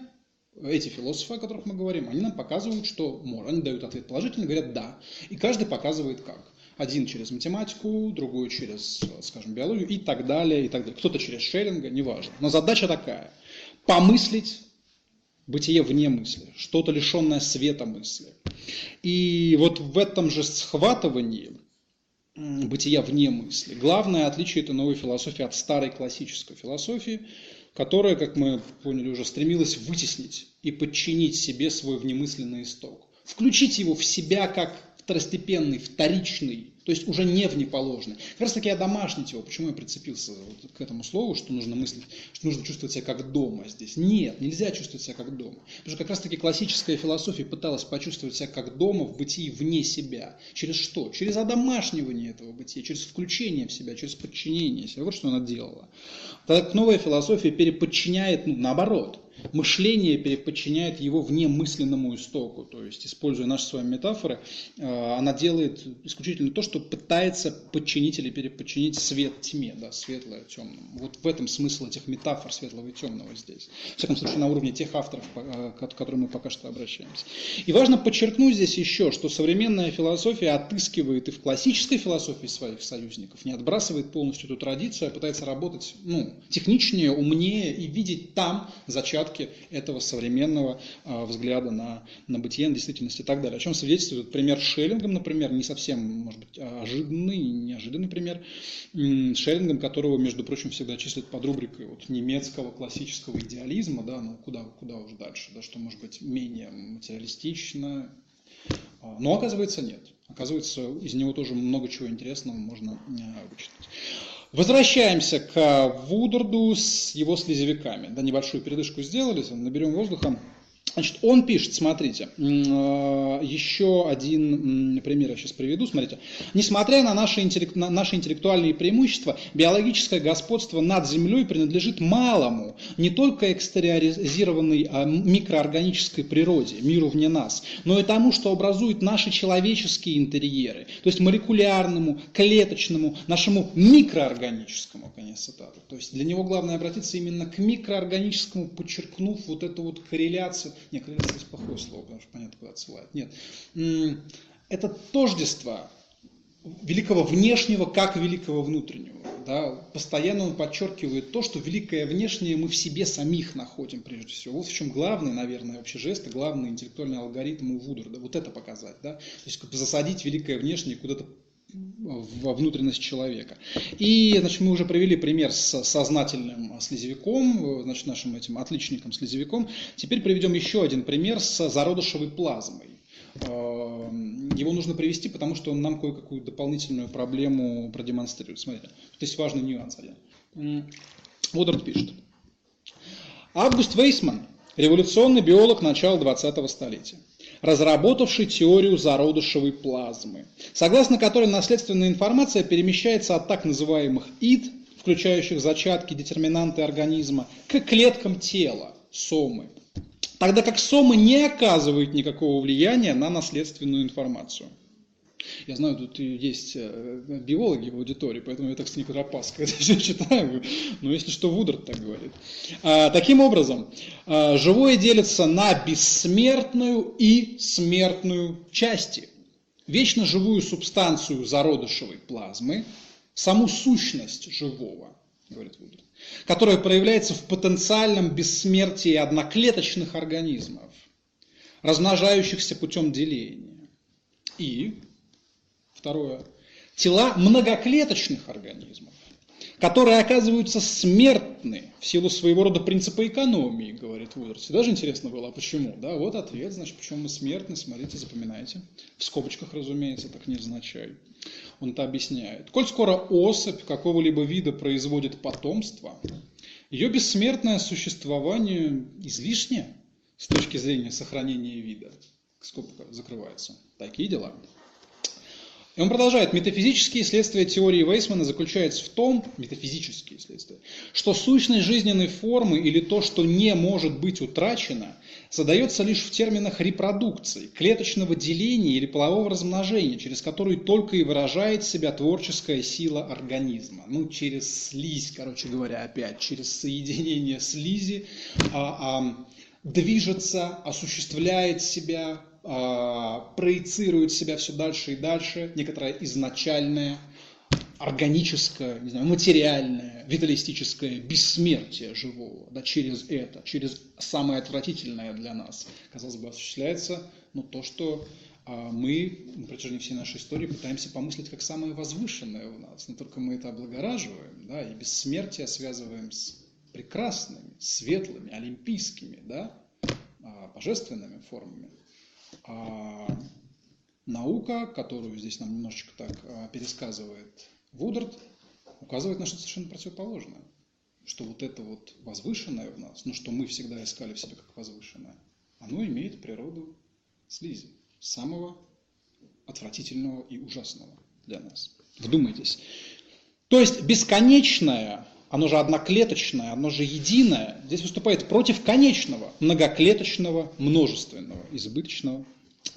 эти философы, о которых мы говорим, они нам показывают, что можно. Они дают ответ положительно, говорят «да». И каждый показывает как. Один через математику, другой через, скажем, биологию и так далее, и так далее. Кто-то через Шеринга, неважно. Но задача такая – помыслить бытие вне мысли, что-то лишенное света мысли. И вот в этом же схватывании бытия вне мысли главное отличие этой новой философии от старой классической философии, которая, как мы поняли уже, стремилась вытеснить и подчинить себе свой внемысленный исток. Включить его в себя как второстепенный, вторичный то есть уже не внеположный. Как раз таки одомашнить его. Почему я прицепился вот к этому слову, что нужно мыслить, что нужно чувствовать себя как дома здесь. Нет, нельзя чувствовать себя как дома. Потому что как раз таки классическая философия пыталась почувствовать себя как дома в бытии вне себя. Через что? Через одомашнивание этого бытия, через включение в себя, через подчинение себя. Вот что она делала. Так новая философия переподчиняет, ну, наоборот, мышление переподчиняет его внемысленному истоку. То есть, используя наши с вами метафоры, э, она делает исключительно то, что пытается подчинить или переподчинить свет тьме, да, светлое темному. Вот в этом смысл этих метафор светлого и темного здесь. В всяком случае, на уровне тех авторов, э, к которым мы пока что обращаемся. И важно подчеркнуть здесь еще, что современная философия отыскивает и в классической философии своих союзников, не отбрасывает полностью эту традицию, а пытается работать ну, техничнее, умнее и видеть там зачатки недостатки этого современного а, взгляда на, на бытие, на действительность и так далее. О чем свидетельствует пример с Шеллингом, например, не совсем, может быть, ожиданный, неожиданный пример, Шеллингом, которого, между прочим, всегда числят под рубрикой вот, немецкого классического идеализма, да, ну куда, куда уже дальше, да, что может быть менее материалистично, а, но оказывается нет. Оказывается, из него тоже много чего интересного можно а, вычитать. Возвращаемся к Вудерду с его слезевиками. Да, небольшую передышку сделали, наберем воздуха. Значит, он пишет, смотрите, э, еще один пример я сейчас приведу, смотрите. Несмотря на наши, интеллект, на наши интеллектуальные преимущества, биологическое господство над Землей принадлежит малому, не только экстериоризированной а микроорганической природе, миру вне нас, но и тому, что образует наши человеческие интерьеры, то есть молекулярному, клеточному, нашему микроорганическому, конец цитаты. То есть для него главное обратиться именно к микроорганическому, подчеркнув вот эту вот корреляцию не, корреляция здесь плохое слово, потому что понятно, куда отсылает. Нет. Это тождество великого внешнего как великого внутреннего. Да? Постоянно он подчеркивает то, что великое внешнее мы в себе самих находим прежде всего. Вот в чем главный, наверное, вообще жест, главный интеллектуальный алгоритм у Вудерда. Вот это показать. Да? То есть засадить великое внешнее куда-то во внутренность человека. И значит, мы уже привели пример с сознательным слезевиком, значит, нашим этим отличником слезевиком. Теперь приведем еще один пример с зародышевой плазмой. Его нужно привести, потому что он нам кое-какую дополнительную проблему продемонстрирует. Смотрите, тут есть важный нюанс один. Вудард пишет. Август Вейсман – революционный биолог начала 20-го столетия разработавший теорию зародышевой плазмы, согласно которой наследственная информация перемещается от так называемых ид, включающих зачатки, детерминанты организма, к клеткам тела, сомы, тогда как сомы не оказывают никакого влияния на наследственную информацию. Я знаю, тут есть э, биологи в аудитории, поэтому я так с некоторой опаской [laughs] это все читаю, но если что, Вудрат так говорит. А, таким образом, а, живое делится на бессмертную и смертную части. Вечно живую субстанцию зародышевой плазмы, саму сущность живого, говорит Вудрат, которая проявляется в потенциальном бессмертии одноклеточных организмов, размножающихся путем деления. И Второе. Тела многоклеточных организмов, которые оказываются смертны в силу своего рода принципа экономии, говорит Вудерс. Даже интересно было, а почему? Да, вот ответ, значит, почему мы смертны, смотрите, запоминайте. В скобочках, разумеется, так не означай. Он это объясняет. Коль скоро особь какого-либо вида производит потомство, ее бессмертное существование излишне с точки зрения сохранения вида. Скобка закрывается. Такие дела. И он продолжает, метафизические следствия теории Вейсмана заключаются в том, метафизические следствия, что сущность жизненной формы или то, что не может быть утрачено, задается лишь в терминах репродукции, клеточного деления или полового размножения, через который только и выражает себя творческая сила организма. Ну, через слизь, короче говоря, опять, через соединение слизи а, а, движется, осуществляет себя, проецирует себя все дальше и дальше, некоторое изначальное, органическое, не знаю, материальное, виталистическое бессмертие живого, да, через это, через самое отвратительное для нас, казалось бы, осуществляется. Ну, то, что а, мы на протяжении всей нашей истории пытаемся помыслить как самое возвышенное у нас, но только мы это облагораживаем, да, и бессмертие связываем с прекрасными, светлыми, олимпийскими, да, а, божественными формами. А наука, которую здесь нам немножечко так а, пересказывает Вудард, указывает на что совершенно противоположное. Что вот это вот возвышенное в нас, ну что мы всегда искали в себе как возвышенное, оно имеет природу слизи, самого отвратительного и ужасного для нас. Вдумайтесь. То есть бесконечное, оно же одноклеточное, оно же единое, здесь выступает против конечного, многоклеточного, множественного, избыточного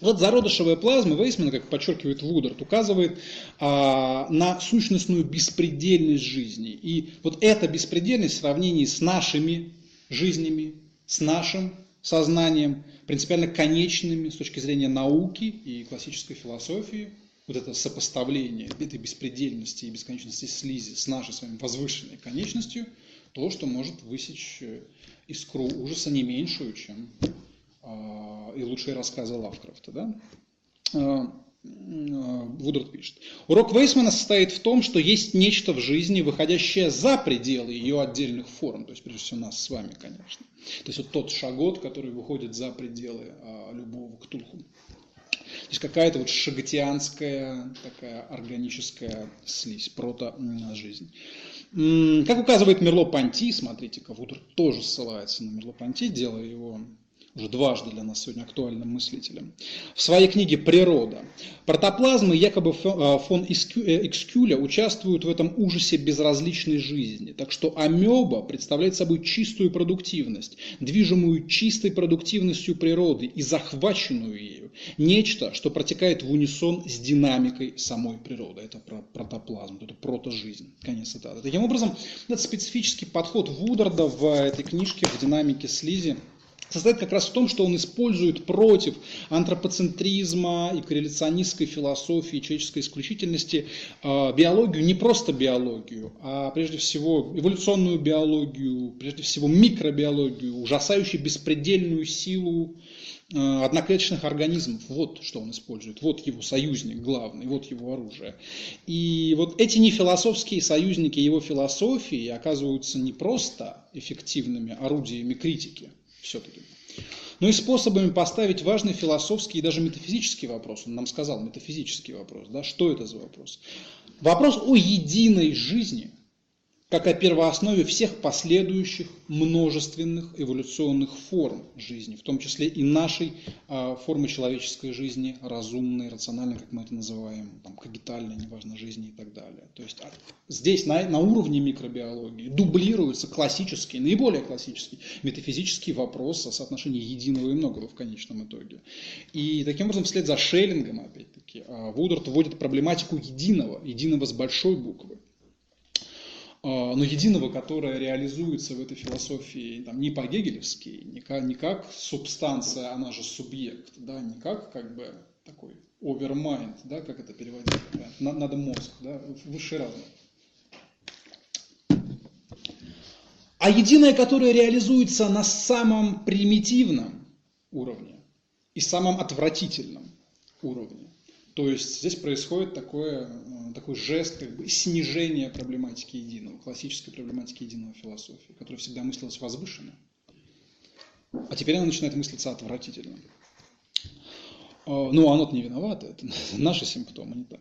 вот зародышевая плазма Вейсмана, как подчеркивает Вудард, указывает а, на сущностную беспредельность жизни. И вот эта беспредельность в сравнении с нашими жизнями, с нашим сознанием, принципиально конечными с точки зрения науки и классической философии, вот это сопоставление этой беспредельности и бесконечности слизи с нашей с вами возвышенной конечностью, то, что может высечь э, искру ужаса не меньшую, чем а, и лучшие рассказы Лавкрафта. Да? А, а, Вудард пишет. Урок Вейсмана состоит в том, что есть нечто в жизни, выходящее за пределы ее отдельных форм, то есть прежде всего нас с вами, конечно. То есть вот тот шагот, который выходит за пределы любого ктулху. Есть какая-то вот шагатианская такая органическая слизь, прото-жизнь. Как указывает Мерло-Понти, смотрите-ка, Вудард тоже ссылается на Мерло-Понти, делая его уже дважды для нас сегодня актуальным мыслителем, в своей книге «Природа». Протоплазмы якобы э, фон э, Экскюля участвуют в этом ужасе безразличной жизни. Так что амеба представляет собой чистую продуктивность, движимую чистой продуктивностью природы и захваченную ею. Нечто, что протекает в унисон с динамикой самой природы. Это про протоплазм, это протожизнь. Конец цитаты. Таким образом, этот специфический подход Вударда в этой книжке в динамике слизи состоит как раз в том, что он использует против антропоцентризма и корреляционистской философии человеческой исключительности э, биологию, не просто биологию, а прежде всего эволюционную биологию, прежде всего микробиологию, ужасающую беспредельную силу э, одноклеточных организмов. Вот что он использует. Вот его союзник главный, вот его оружие. И вот эти нефилософские союзники его философии оказываются не просто эффективными орудиями критики все-таки, но и способами поставить важный философский и даже метафизический вопрос. Он нам сказал метафизический вопрос. Да? Что это за вопрос? Вопрос о единой жизни – как о первооснове всех последующих множественных эволюционных форм жизни, в том числе и нашей э, формы человеческой жизни, разумной, рациональной, как мы это называем, там, когитальной, неважно, жизни и так далее. То есть а, здесь на, на уровне микробиологии дублируется классический, наиболее классический метафизический вопрос о соотношении единого и многого в конечном итоге. И таким образом, вслед за Шеллингом, опять-таки, а, Вудерт вводит проблематику единого, единого с большой буквы. А, но единого, которое реализуется в этой философии там, не по-гегелевски, не как, не как субстанция, она же субъект, да, не как, как бы такой overmind, да, как это переводить, надо мозг, да, высший разум. А единое, которое реализуется на самом примитивном уровне и самом отвратительном уровне. То есть здесь происходит такое такой жест как бы, снижения проблематики единого, классической проблематики единого философии, которая всегда мыслилась возвышенно. А теперь она начинает мыслиться отвратительно. А, ну, оно-то не виновато, это [laughs] наши симптомы, не так.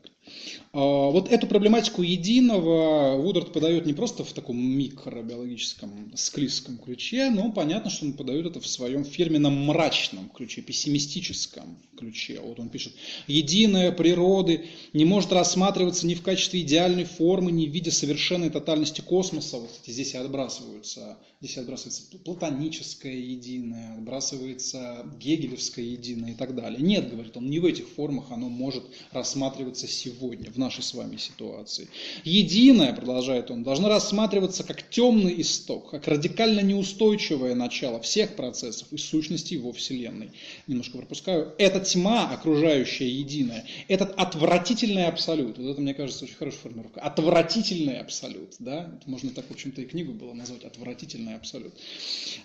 А, вот эту проблематику единого Вудард подает не просто в таком микробиологическом склизком ключе, но понятно, что он подает это в своем фирменном мрачном ключе, пессимистическом ключе. Вот он пишет, единая природы не может рассматриваться ни в качестве идеальной формы, ни в виде совершенной тотальности космоса. Вот здесь отбрасываются, здесь отбрасывается платоническое единое, отбрасывается гегелевское единое и так далее. Нет, говорит он, не в этих формах оно может рассматриваться сегодня сегодня, в нашей с вами ситуации. Единое, продолжает он, должно рассматриваться как темный исток, как радикально неустойчивое начало всех процессов и сущностей во Вселенной. Немножко пропускаю. Эта тьма, окружающая единое, этот отвратительный абсолют, вот это, мне кажется, очень хорошая формулировка, отвратительный абсолют, да, это можно так, в общем-то, и книгу было назвать, отвратительный абсолют,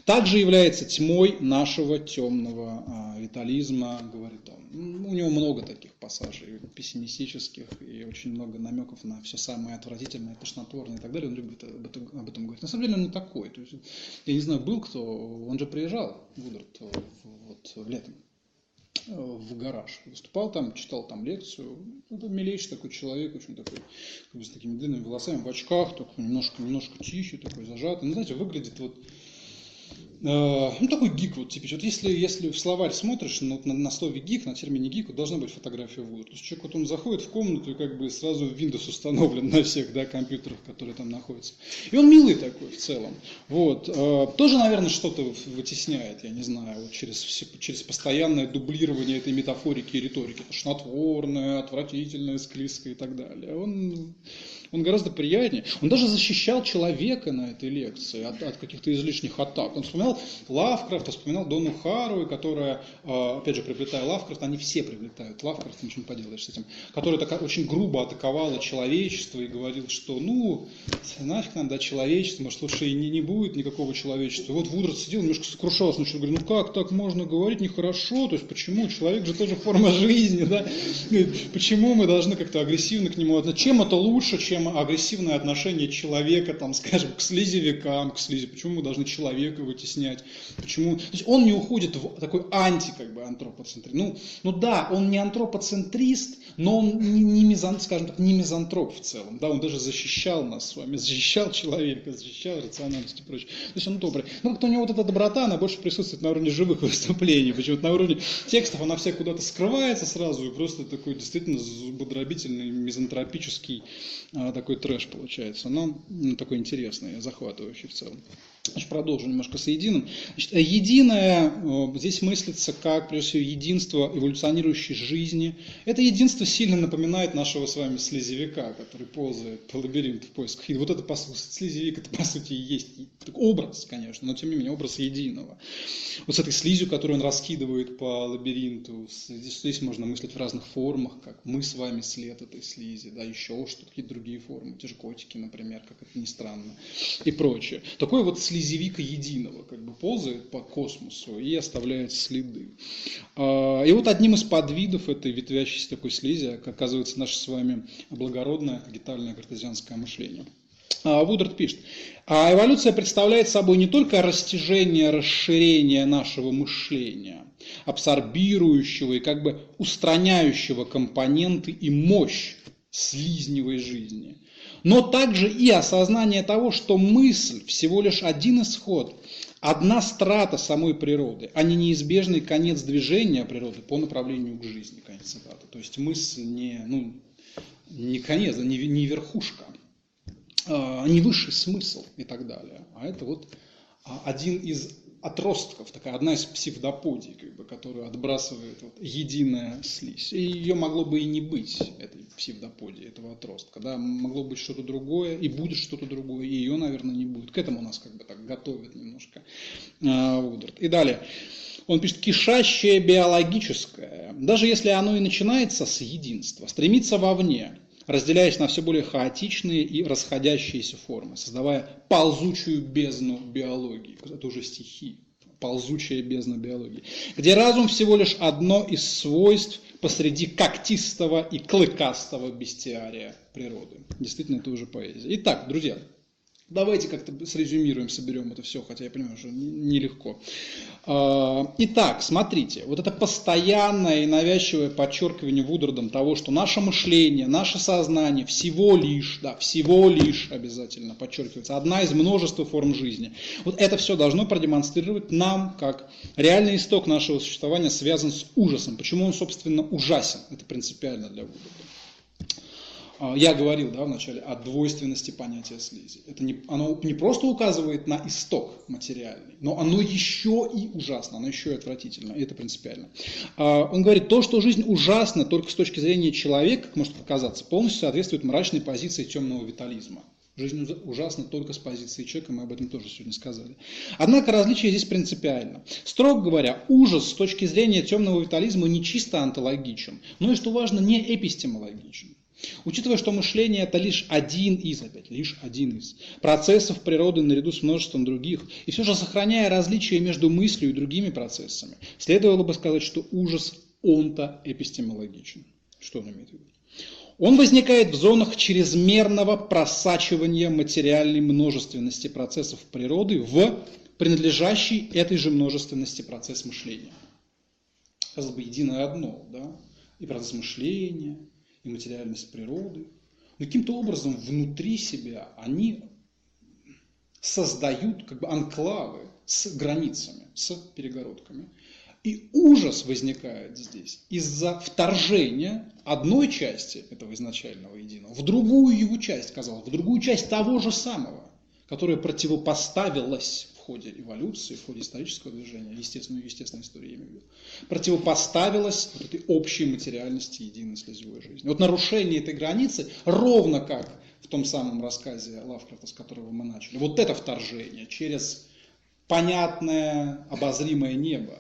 также является тьмой нашего темного а, витализма, говорит он. У него много таких пассажей пессимистических, политических и очень много намеков на все самое отвратительное, тошнотворное и так далее. Он любит об этом, об этом говорить. На самом деле он не такой. То есть, я не знаю, был кто, он же приезжал, Вудард, вот, в летом в гараж. Выступал там, читал там лекцию. Это милейший такой человек, очень такой, как бы с такими длинными волосами, в очках, такой немножко, немножко тихий, такой зажатый. Ну, знаете, выглядит вот Э, ну, такой гик вот типичный. Вот если, если в словарь смотришь, ну, на, на слове гик, на термине гик, вот должна быть фотография Вуда. То есть человек вот он заходит в комнату и как бы сразу Windows установлен на всех да, компьютерах, которые там находятся. И он милый такой в целом. Вот. Э, тоже, наверное, что-то вытесняет, я не знаю, вот через, через постоянное дублирование этой метафорики и риторики. Тошнотворное, отвратительное, склизкое и так далее. Он он гораздо приятнее. Он даже защищал человека на этой лекции от, от каких-то излишних атак. Он вспоминал Лавкрафта, вспоминал Дону Харуи, которая, а, опять же, приплетая Лавкрафта, они все приплетают Лавкрафта, ничего не поделаешь с этим, которая так, очень грубо атаковала человечество и говорил, что ну, нафиг нам, да, человечество, может, лучше и не, не будет никакого человечества. И вот Вудрат сидел, немножко сокрушался, начал говорить, ну как так можно говорить, нехорошо, то есть почему, человек же тоже форма [laughs] жизни, да, почему мы должны как-то агрессивно к нему относиться, чем это лучше, чем чем агрессивное отношение человека, там, скажем, к слизевикам, к слизи. Почему мы должны человека вытеснять? Почему? То есть он не уходит в такой анти, как бы, антропоцентризм. Ну, ну да, он не антропоцентрист, но он не, не мизан, скажем так, не мизантроп в целом. Да, он даже защищал нас с вами, [laughs] защищал человека, защищал рациональность и прочее. То есть он добрый. Ну, как-то у него вот эта доброта, она больше присутствует на уровне живых [laughs] выступлений. Почему-то на уровне текстов она вся куда-то скрывается сразу и просто такой действительно зубодробительный, мизантропический а, такой трэш получается, но ну, такой интересный, захватывающий в целом. Продолжу немножко с единым. Значит, единое здесь мыслится как, прежде всего, единство эволюционирующей жизни. Это единство сильно напоминает нашего с вами слезевика, который ползает по лабиринту в поисках. И вот это, по сути, слезевик, это, по сути, и есть образ, конечно, но, тем не менее, образ единого. Вот с этой слизью, которую он раскидывает по лабиринту, здесь, здесь можно мыслить в разных формах, как мы с вами след этой слизи, да, еще что-то, какие-то другие формы, те же котики, например, как это ни странно, и прочее. Такое вот слизь слезевика единого, как бы ползает по космосу и оставляет следы. А, и вот одним из подвидов этой ветвящейся такой слизи оказывается наше с вами благородное агитальное картезианское мышление. А, Вудард пишет, а эволюция представляет собой не только растяжение, расширение нашего мышления, абсорбирующего и как бы устраняющего компоненты и мощь слизневой жизни, но также и осознание того, что мысль всего лишь один исход, одна страта самой природы, а не неизбежный конец движения природы по направлению к жизни, конец цитаты. То есть мысль не, ну, не конец, не, не верхушка, а, не высший смысл и так далее. А это вот а, один из отростков, такая одна из псевдоподий, как бы, которую отбрасывает вот, единая слизь. И ее могло бы и не быть, этой псевдоподии, этого отростка. Да? Могло быть что-то другое, и будет что-то другое, и ее, наверное, не будет. К этому нас как бы так готовят немножко э. И далее. Он пишет, кишащее биологическое, даже если оно и начинается с единства, стремится вовне, разделяясь на все более хаотичные и расходящиеся формы, создавая ползучую бездну биологии. Это уже стихи, ползучая бездна биологии, где разум всего лишь одно из свойств посреди когтистого и клыкастого бестиария природы. Действительно, это уже поэзия. Итак, друзья, Давайте как-то срезюмируем, соберем это все, хотя я понимаю, что нелегко. А, итак, смотрите, вот это постоянное и навязчивое подчеркивание Вудардом того, что наше мышление, наше сознание всего лишь, да, всего лишь обязательно подчеркивается, одна из множества форм жизни. Вот это все должно продемонстрировать нам, как реальный исток нашего существования связан с ужасом. Почему он, собственно, ужасен? Это принципиально для Вударда. А, я говорил да, вначале о двойственности понятия слизи. Это не, оно не просто указывает на исток материальный, но оно еще и ужасно, оно еще и отвратительно, и это принципиально. А, он говорит, то, что жизнь ужасна только с точки зрения человека, как может показаться, полностью соответствует мрачной позиции темного витализма. Жизнь ужасна только с позиции человека, мы об этом тоже сегодня сказали. Однако различие здесь принципиально. Строго говоря, ужас с точки зрения темного витализма не чисто антологичен, но и, что важно, не эпистемологичен. Учитывая, что мышление это лишь один из, опять, лишь один из процессов природы наряду с множеством других, и все же сохраняя различия между мыслью и другими процессами, следовало бы сказать, что ужас онтоэпистемологичен. Что он имеет в виду? Он возникает в зонах чрезмерного просачивания материальной множественности процессов природы в принадлежащий этой же множественности процесс мышления. Казалось бы, единое одно, да? И процесс мышления, и материальность природы. Но каким-то образом внутри себя они создают как бы анклавы с границами, с перегородками. И ужас возникает здесь из-за вторжения одной части этого изначального единого в другую его часть, казалось, в другую часть того же самого, которая противопоставилась ходе эволюции, в ходе исторического движения, естественную естественной истории я имею в виду, противопоставилась вот этой общей материальности единой слезевой жизни. Вот нарушение этой границы, ровно как в том самом рассказе Лавкрафта, с которого мы начали, вот это вторжение через понятное, обозримое небо.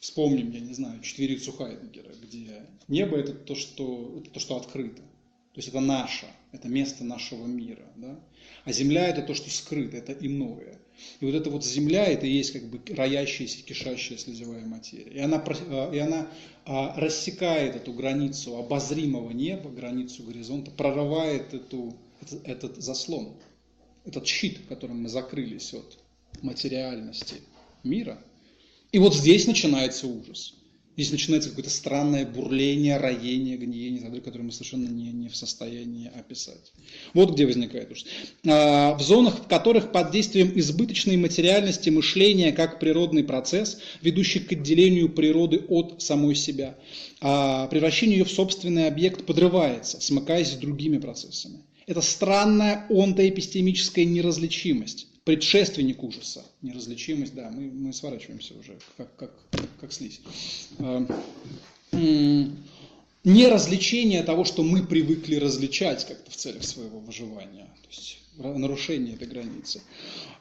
Вспомним, я не знаю, четверицу Хайдегера, где небо это то, что, это то, что открыто. То есть это наше, это место нашего мира. Да? А земля это то, что скрыто, это иное. И вот эта вот земля, это и есть как бы роящаяся, кишащая слезевая материя. И она, э, и она а, рассекает эту границу обозримого неба, границу горизонта, прорывает эту, этот, этот заслон, этот щит, которым мы закрылись от материальности мира. И вот здесь начинается ужас. Здесь начинается какое-то странное бурление, роение, гниение, так которое мы совершенно не, не в состоянии описать. Вот где возникает ужас. В зонах, в которых под действием избыточной материальности мышления, как природный процесс, ведущий к отделению природы от самой себя, а превращение ее в собственный объект подрывается, смыкаясь с другими процессами. Это странная онтоэпистемическая неразличимость предшественник ужаса, неразличимость, да, мы, мы сворачиваемся уже, как, как, как слизь. Не развлечение того, что мы привыкли различать как-то в целях своего выживания, то есть нарушение этой границы.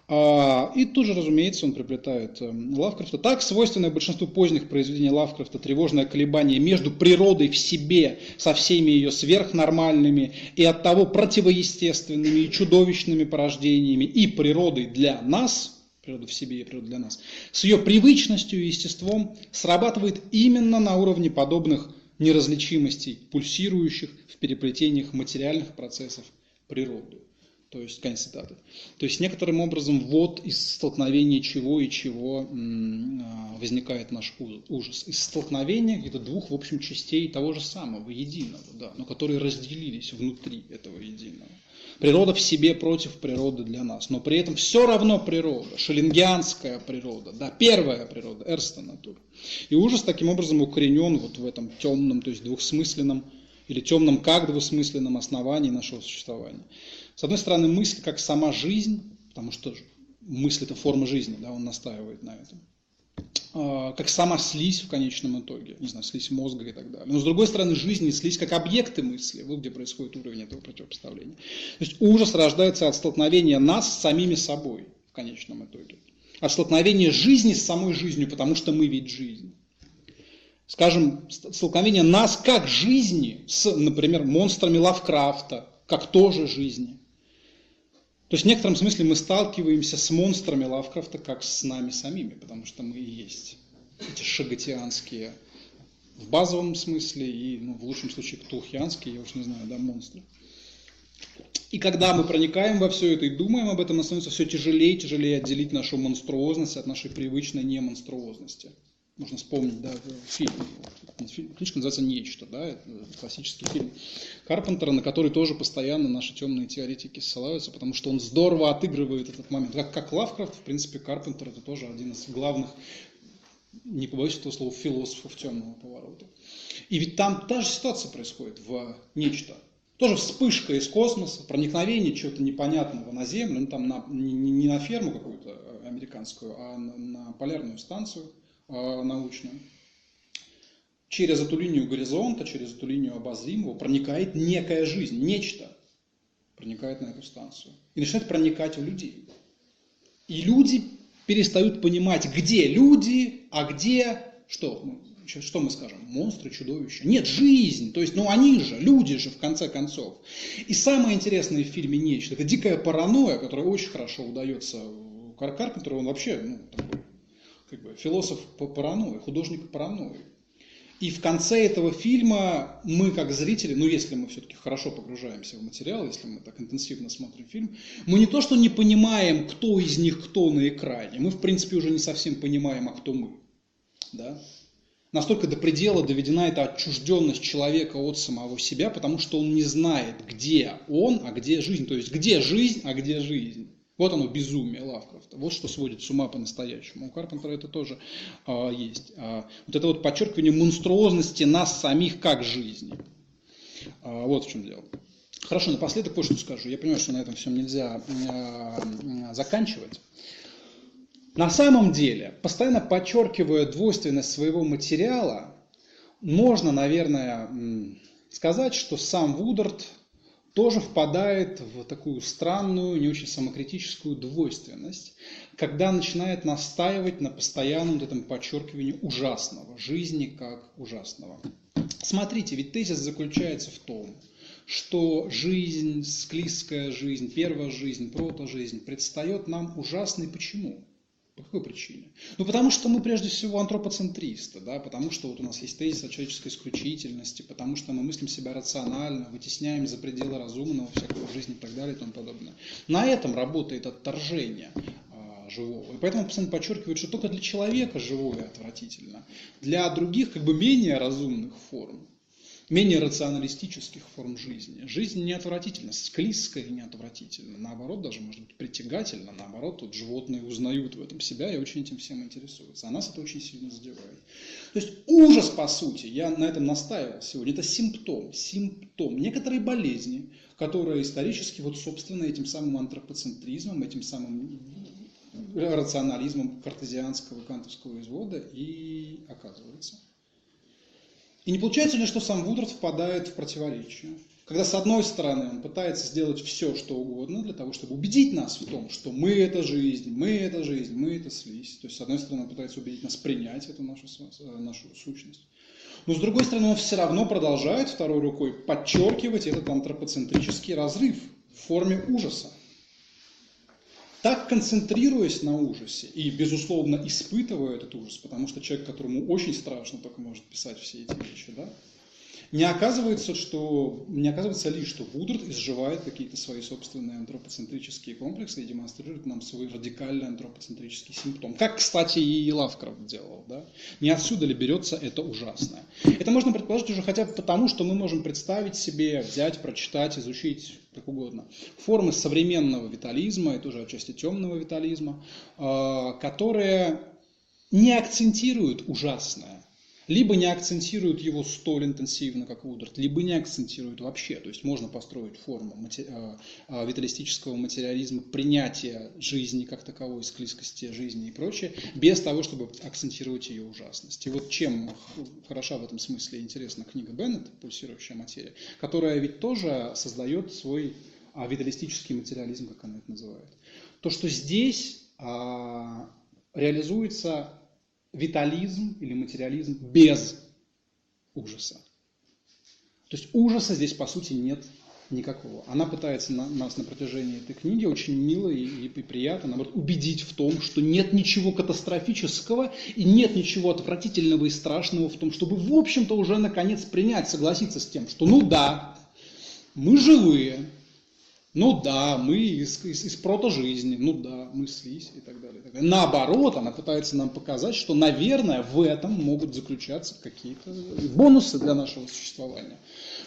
А, и тут же, разумеется, он приплетает эм, Лавкрафта. Так, свойственное большинству поздних произведений Лавкрафта тревожное колебание между природой в себе со всеми ее сверхнормальными и от того противоестественными и чудовищными порождениями и природой для нас, природа в себе и природа для нас, с ее привычностью и естеством срабатывает именно на уровне подобных неразличимостей, пульсирующих в переплетениях материальных процессов природы. То есть, конец цитаты. То есть, некоторым образом, вот из столкновения чего и чего а, возникает наш ужас. Из столкновения где-то двух, в общем, частей того же самого, единого, да, но которые разделились внутри этого единого. Природа в себе против природы для нас, но при этом все равно природа, шеллингианская природа, да, первая природа, эрста натура. И ужас таким образом укоренен вот в этом темном, то есть двухсмысленном или темном как двусмысленном основании нашего существования. С одной стороны, мысль как сама жизнь, потому что мысль это форма жизни, да, он настаивает на этом. А, как сама слизь в конечном итоге, не знаю, слизь мозга и так далее. Но с другой стороны, жизнь и слизь как объекты мысли, вот где происходит уровень этого противопоставления. То есть ужас рождается от столкновения нас с самими собой в конечном итоге. От столкновения жизни с самой жизнью, потому что мы ведь жизнь. Скажем, столкновение нас как жизни с, например, монстрами Лавкрафта, как тоже жизни. То есть в некотором смысле мы сталкиваемся с монстрами Лавкрафта как с нами самими, потому что мы и есть эти шагатианские в базовом смысле и ну, в лучшем случае ктулхианские, я уж не знаю, да, монстры. И когда мы проникаем во все это и думаем об этом, становится все тяжелее и тяжелее отделить нашу монструозность от нашей привычной немонструозности. Можно вспомнить, да, фильм. Книжка называется «Нечто», да, классический фильм Карпентера, на который тоже постоянно наши темные теоретики ссылаются, потому что он здорово отыгрывает этот момент. Как, как Лавкрафт, в принципе, Карпентер это тоже один из главных, не побоюсь этого слова, философов темного поворота. И ведь там та же ситуация происходит в «Нечто». Тоже вспышка из космоса, проникновение чего-то непонятного на Землю, ну там на, не, не на ферму какую-то американскую, а на, на полярную станцию – Э, научную, через эту линию горизонта, через эту линию обозримого проникает некая жизнь, нечто проникает на эту станцию и начинает проникать в людей. И люди перестают понимать, где люди, а где что? Что мы скажем? Монстры, чудовища. Нет, жизнь. То есть, ну они же, люди же, в конце концов. И самое интересное в фильме «Нечто» – это дикая паранойя, которая очень хорошо удается Карпентеру. Он вообще ну, такой как бы, философ по паранойи, художник по паранойи. И в конце этого фильма мы, как зрители, ну если мы все-таки хорошо погружаемся в материал, если мы так интенсивно смотрим фильм, мы не то что не понимаем, кто из них кто на экране, мы в принципе уже не совсем понимаем, а кто мы. Да? Настолько до предела доведена эта отчужденность человека от самого себя, потому что он не знает, где он, а где жизнь. То есть где жизнь, а где жизнь. Вот оно безумие Лавкрафта. Вот что сводит с ума по-настоящему. У Карпентера это тоже а, есть. А, вот это вот подчеркивание монструозности нас самих как жизни. А, вот в чем дело. Хорошо, напоследок кое-что скажу. Я понимаю, что на этом всем нельзя а, заканчивать. На самом деле, постоянно подчеркивая двойственность своего материала, можно, наверное, сказать, что сам Вудард тоже впадает в такую странную, не очень самокритическую двойственность, когда начинает настаивать на постоянном вот этом подчеркивании ужасного, жизни как ужасного. Смотрите, ведь тезис заключается в том, что жизнь, склизкая жизнь, первая жизнь, протожизнь предстает нам ужасной. Почему? По какой причине? Ну, потому что мы прежде всего антропоцентристы, да, потому что вот у нас есть тезис о человеческой исключительности, потому что мы мыслим себя рационально, вытесняем за пределы разумного, всякого жизни и так далее и тому подобное. На этом работает отторжение а, живого. И поэтому постоянно подчеркивают, что только для человека живое отвратительно. Для других, как бы менее разумных форм, менее рационалистических форм жизни. Жизнь не отвратительна, склизкая и не отвратительна. Наоборот, даже может быть притягательна. Наоборот, тут животные узнают в этом себя и очень этим всем интересуются. А нас это очень сильно задевает. То есть ужас, по сути, я на этом настаивал сегодня, это симптом, симптом некоторой болезни, которая исторически, вот собственно, этим самым антропоцентризмом, этим самым рационализмом картезианского кантовского извода и оказывается. И не получается ли, что сам Вудрат впадает в противоречие? Когда с одной стороны он пытается сделать все, что угодно для того, чтобы убедить нас в том, что мы это жизнь, мы это жизнь, мы это слизь. То есть с одной стороны он пытается убедить нас принять эту нашу, э, нашу сущность. Но с другой стороны он все равно продолжает второй рукой подчеркивать этот антропоцентрический разрыв в форме ужаса. Так концентрируясь на ужасе и, безусловно, испытывая этот ужас, потому что человек, которому очень страшно, только может писать все эти вещи, да, не оказывается, что, не оказывается ли, что Вудрат изживает какие-то свои собственные антропоцентрические комплексы и демонстрирует нам свой радикальный антропоцентрический симптом. Как, кстати, и Лавкрафт делал. Да? Не отсюда ли берется это ужасное? Это можно предположить уже хотя бы потому, что мы можем представить себе, взять, прочитать, изучить как угодно. Формы современного витализма, это уже отчасти темного витализма, а, которые не акцентируют ужасное, либо не акцентируют его столь интенсивно, как Вудард, либо не акцентируют вообще. То есть можно построить форму матери... А, виталистического материализма, принятия жизни как таковой, склизкости жизни и прочее, без того, чтобы акцентировать ее ужасность. И вот чем хороша в этом смысле интересна книга Беннет «Пульсирующая материя», которая ведь тоже создает свой а, виталистический материализм, как она это называет. То, что здесь а, реализуется витализм или материализм без ужаса. То есть ужаса здесь по сути нет никакого. Она пытается на, нас на протяжении этой книги очень мило и, и, и приятно наоборот, убедить в том, что нет ничего катастрофического и нет ничего отвратительного и страшного в том, чтобы в общем-то уже наконец принять, согласиться с тем, что ну да, мы живые, ну да, мы из, из, из прото-жизни, ну да, мы слизь и так далее, и так далее. Наоборот, она пытается нам показать, что, наверное, в этом могут заключаться какие-то бонусы для нашего существования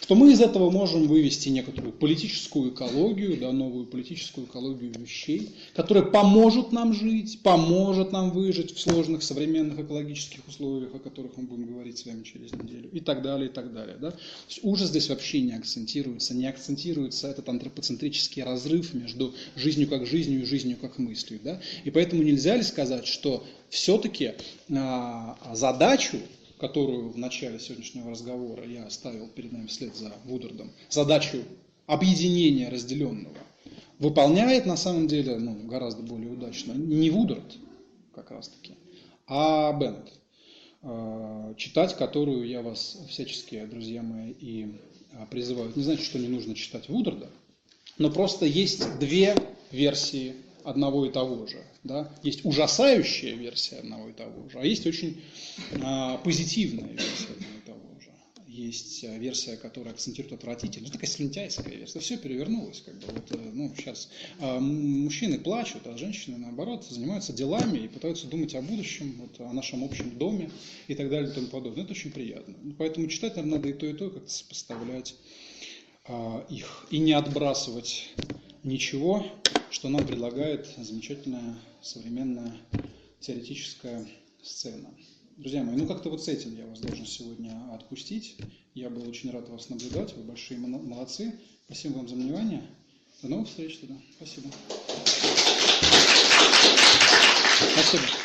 что мы из этого можем вывести некоторую политическую экологию, да, новую политическую экологию вещей, которая поможет нам жить, поможет нам выжить в сложных современных экологических условиях, о которых мы будем говорить с вами через неделю, и так далее, и так далее. Да? То ужас здесь вообще не акцентируется, не акцентируется этот антропоцентрический разрыв между жизнью как жизнью и жизнью как мыслью. Да? И поэтому нельзя ли сказать, что все-таки а, задачу которую в начале сегодняшнего разговора я оставил перед нами вслед за Вудардом, задачу объединения разделенного, выполняет на самом деле ну, гораздо более удачно не Вудард как раз таки, а Беннет, э, читать которую я вас всячески, друзья мои, и э, призываю. Не значит, что не нужно читать Вударда, но просто есть две версии одного и того же. Да? Есть ужасающая версия одного и того же, а есть очень а, позитивная версия одного и того же. Есть а, версия, которая акцентирует отвратительно. такая слюнтяйская версия. Все перевернулось. Как бы. вот, э, ну, сейчас а, мужчины плачут, а женщины, наоборот, занимаются делами и пытаются думать о будущем, вот, о нашем общем доме и так далее и тому подобное. Это очень приятно. Поэтому читать, наверное, надо и то, и то, как-то сопоставлять а, их и не отбрасывать ничего, что нам предлагает замечательная современная теоретическая сцена. Друзья мои, ну как-то вот с этим я вас должен сегодня отпустить. Я был очень рад вас наблюдать, вы большие молодцы. Спасибо вам за внимание. До новых встреч тогда. Спасибо. Спасибо.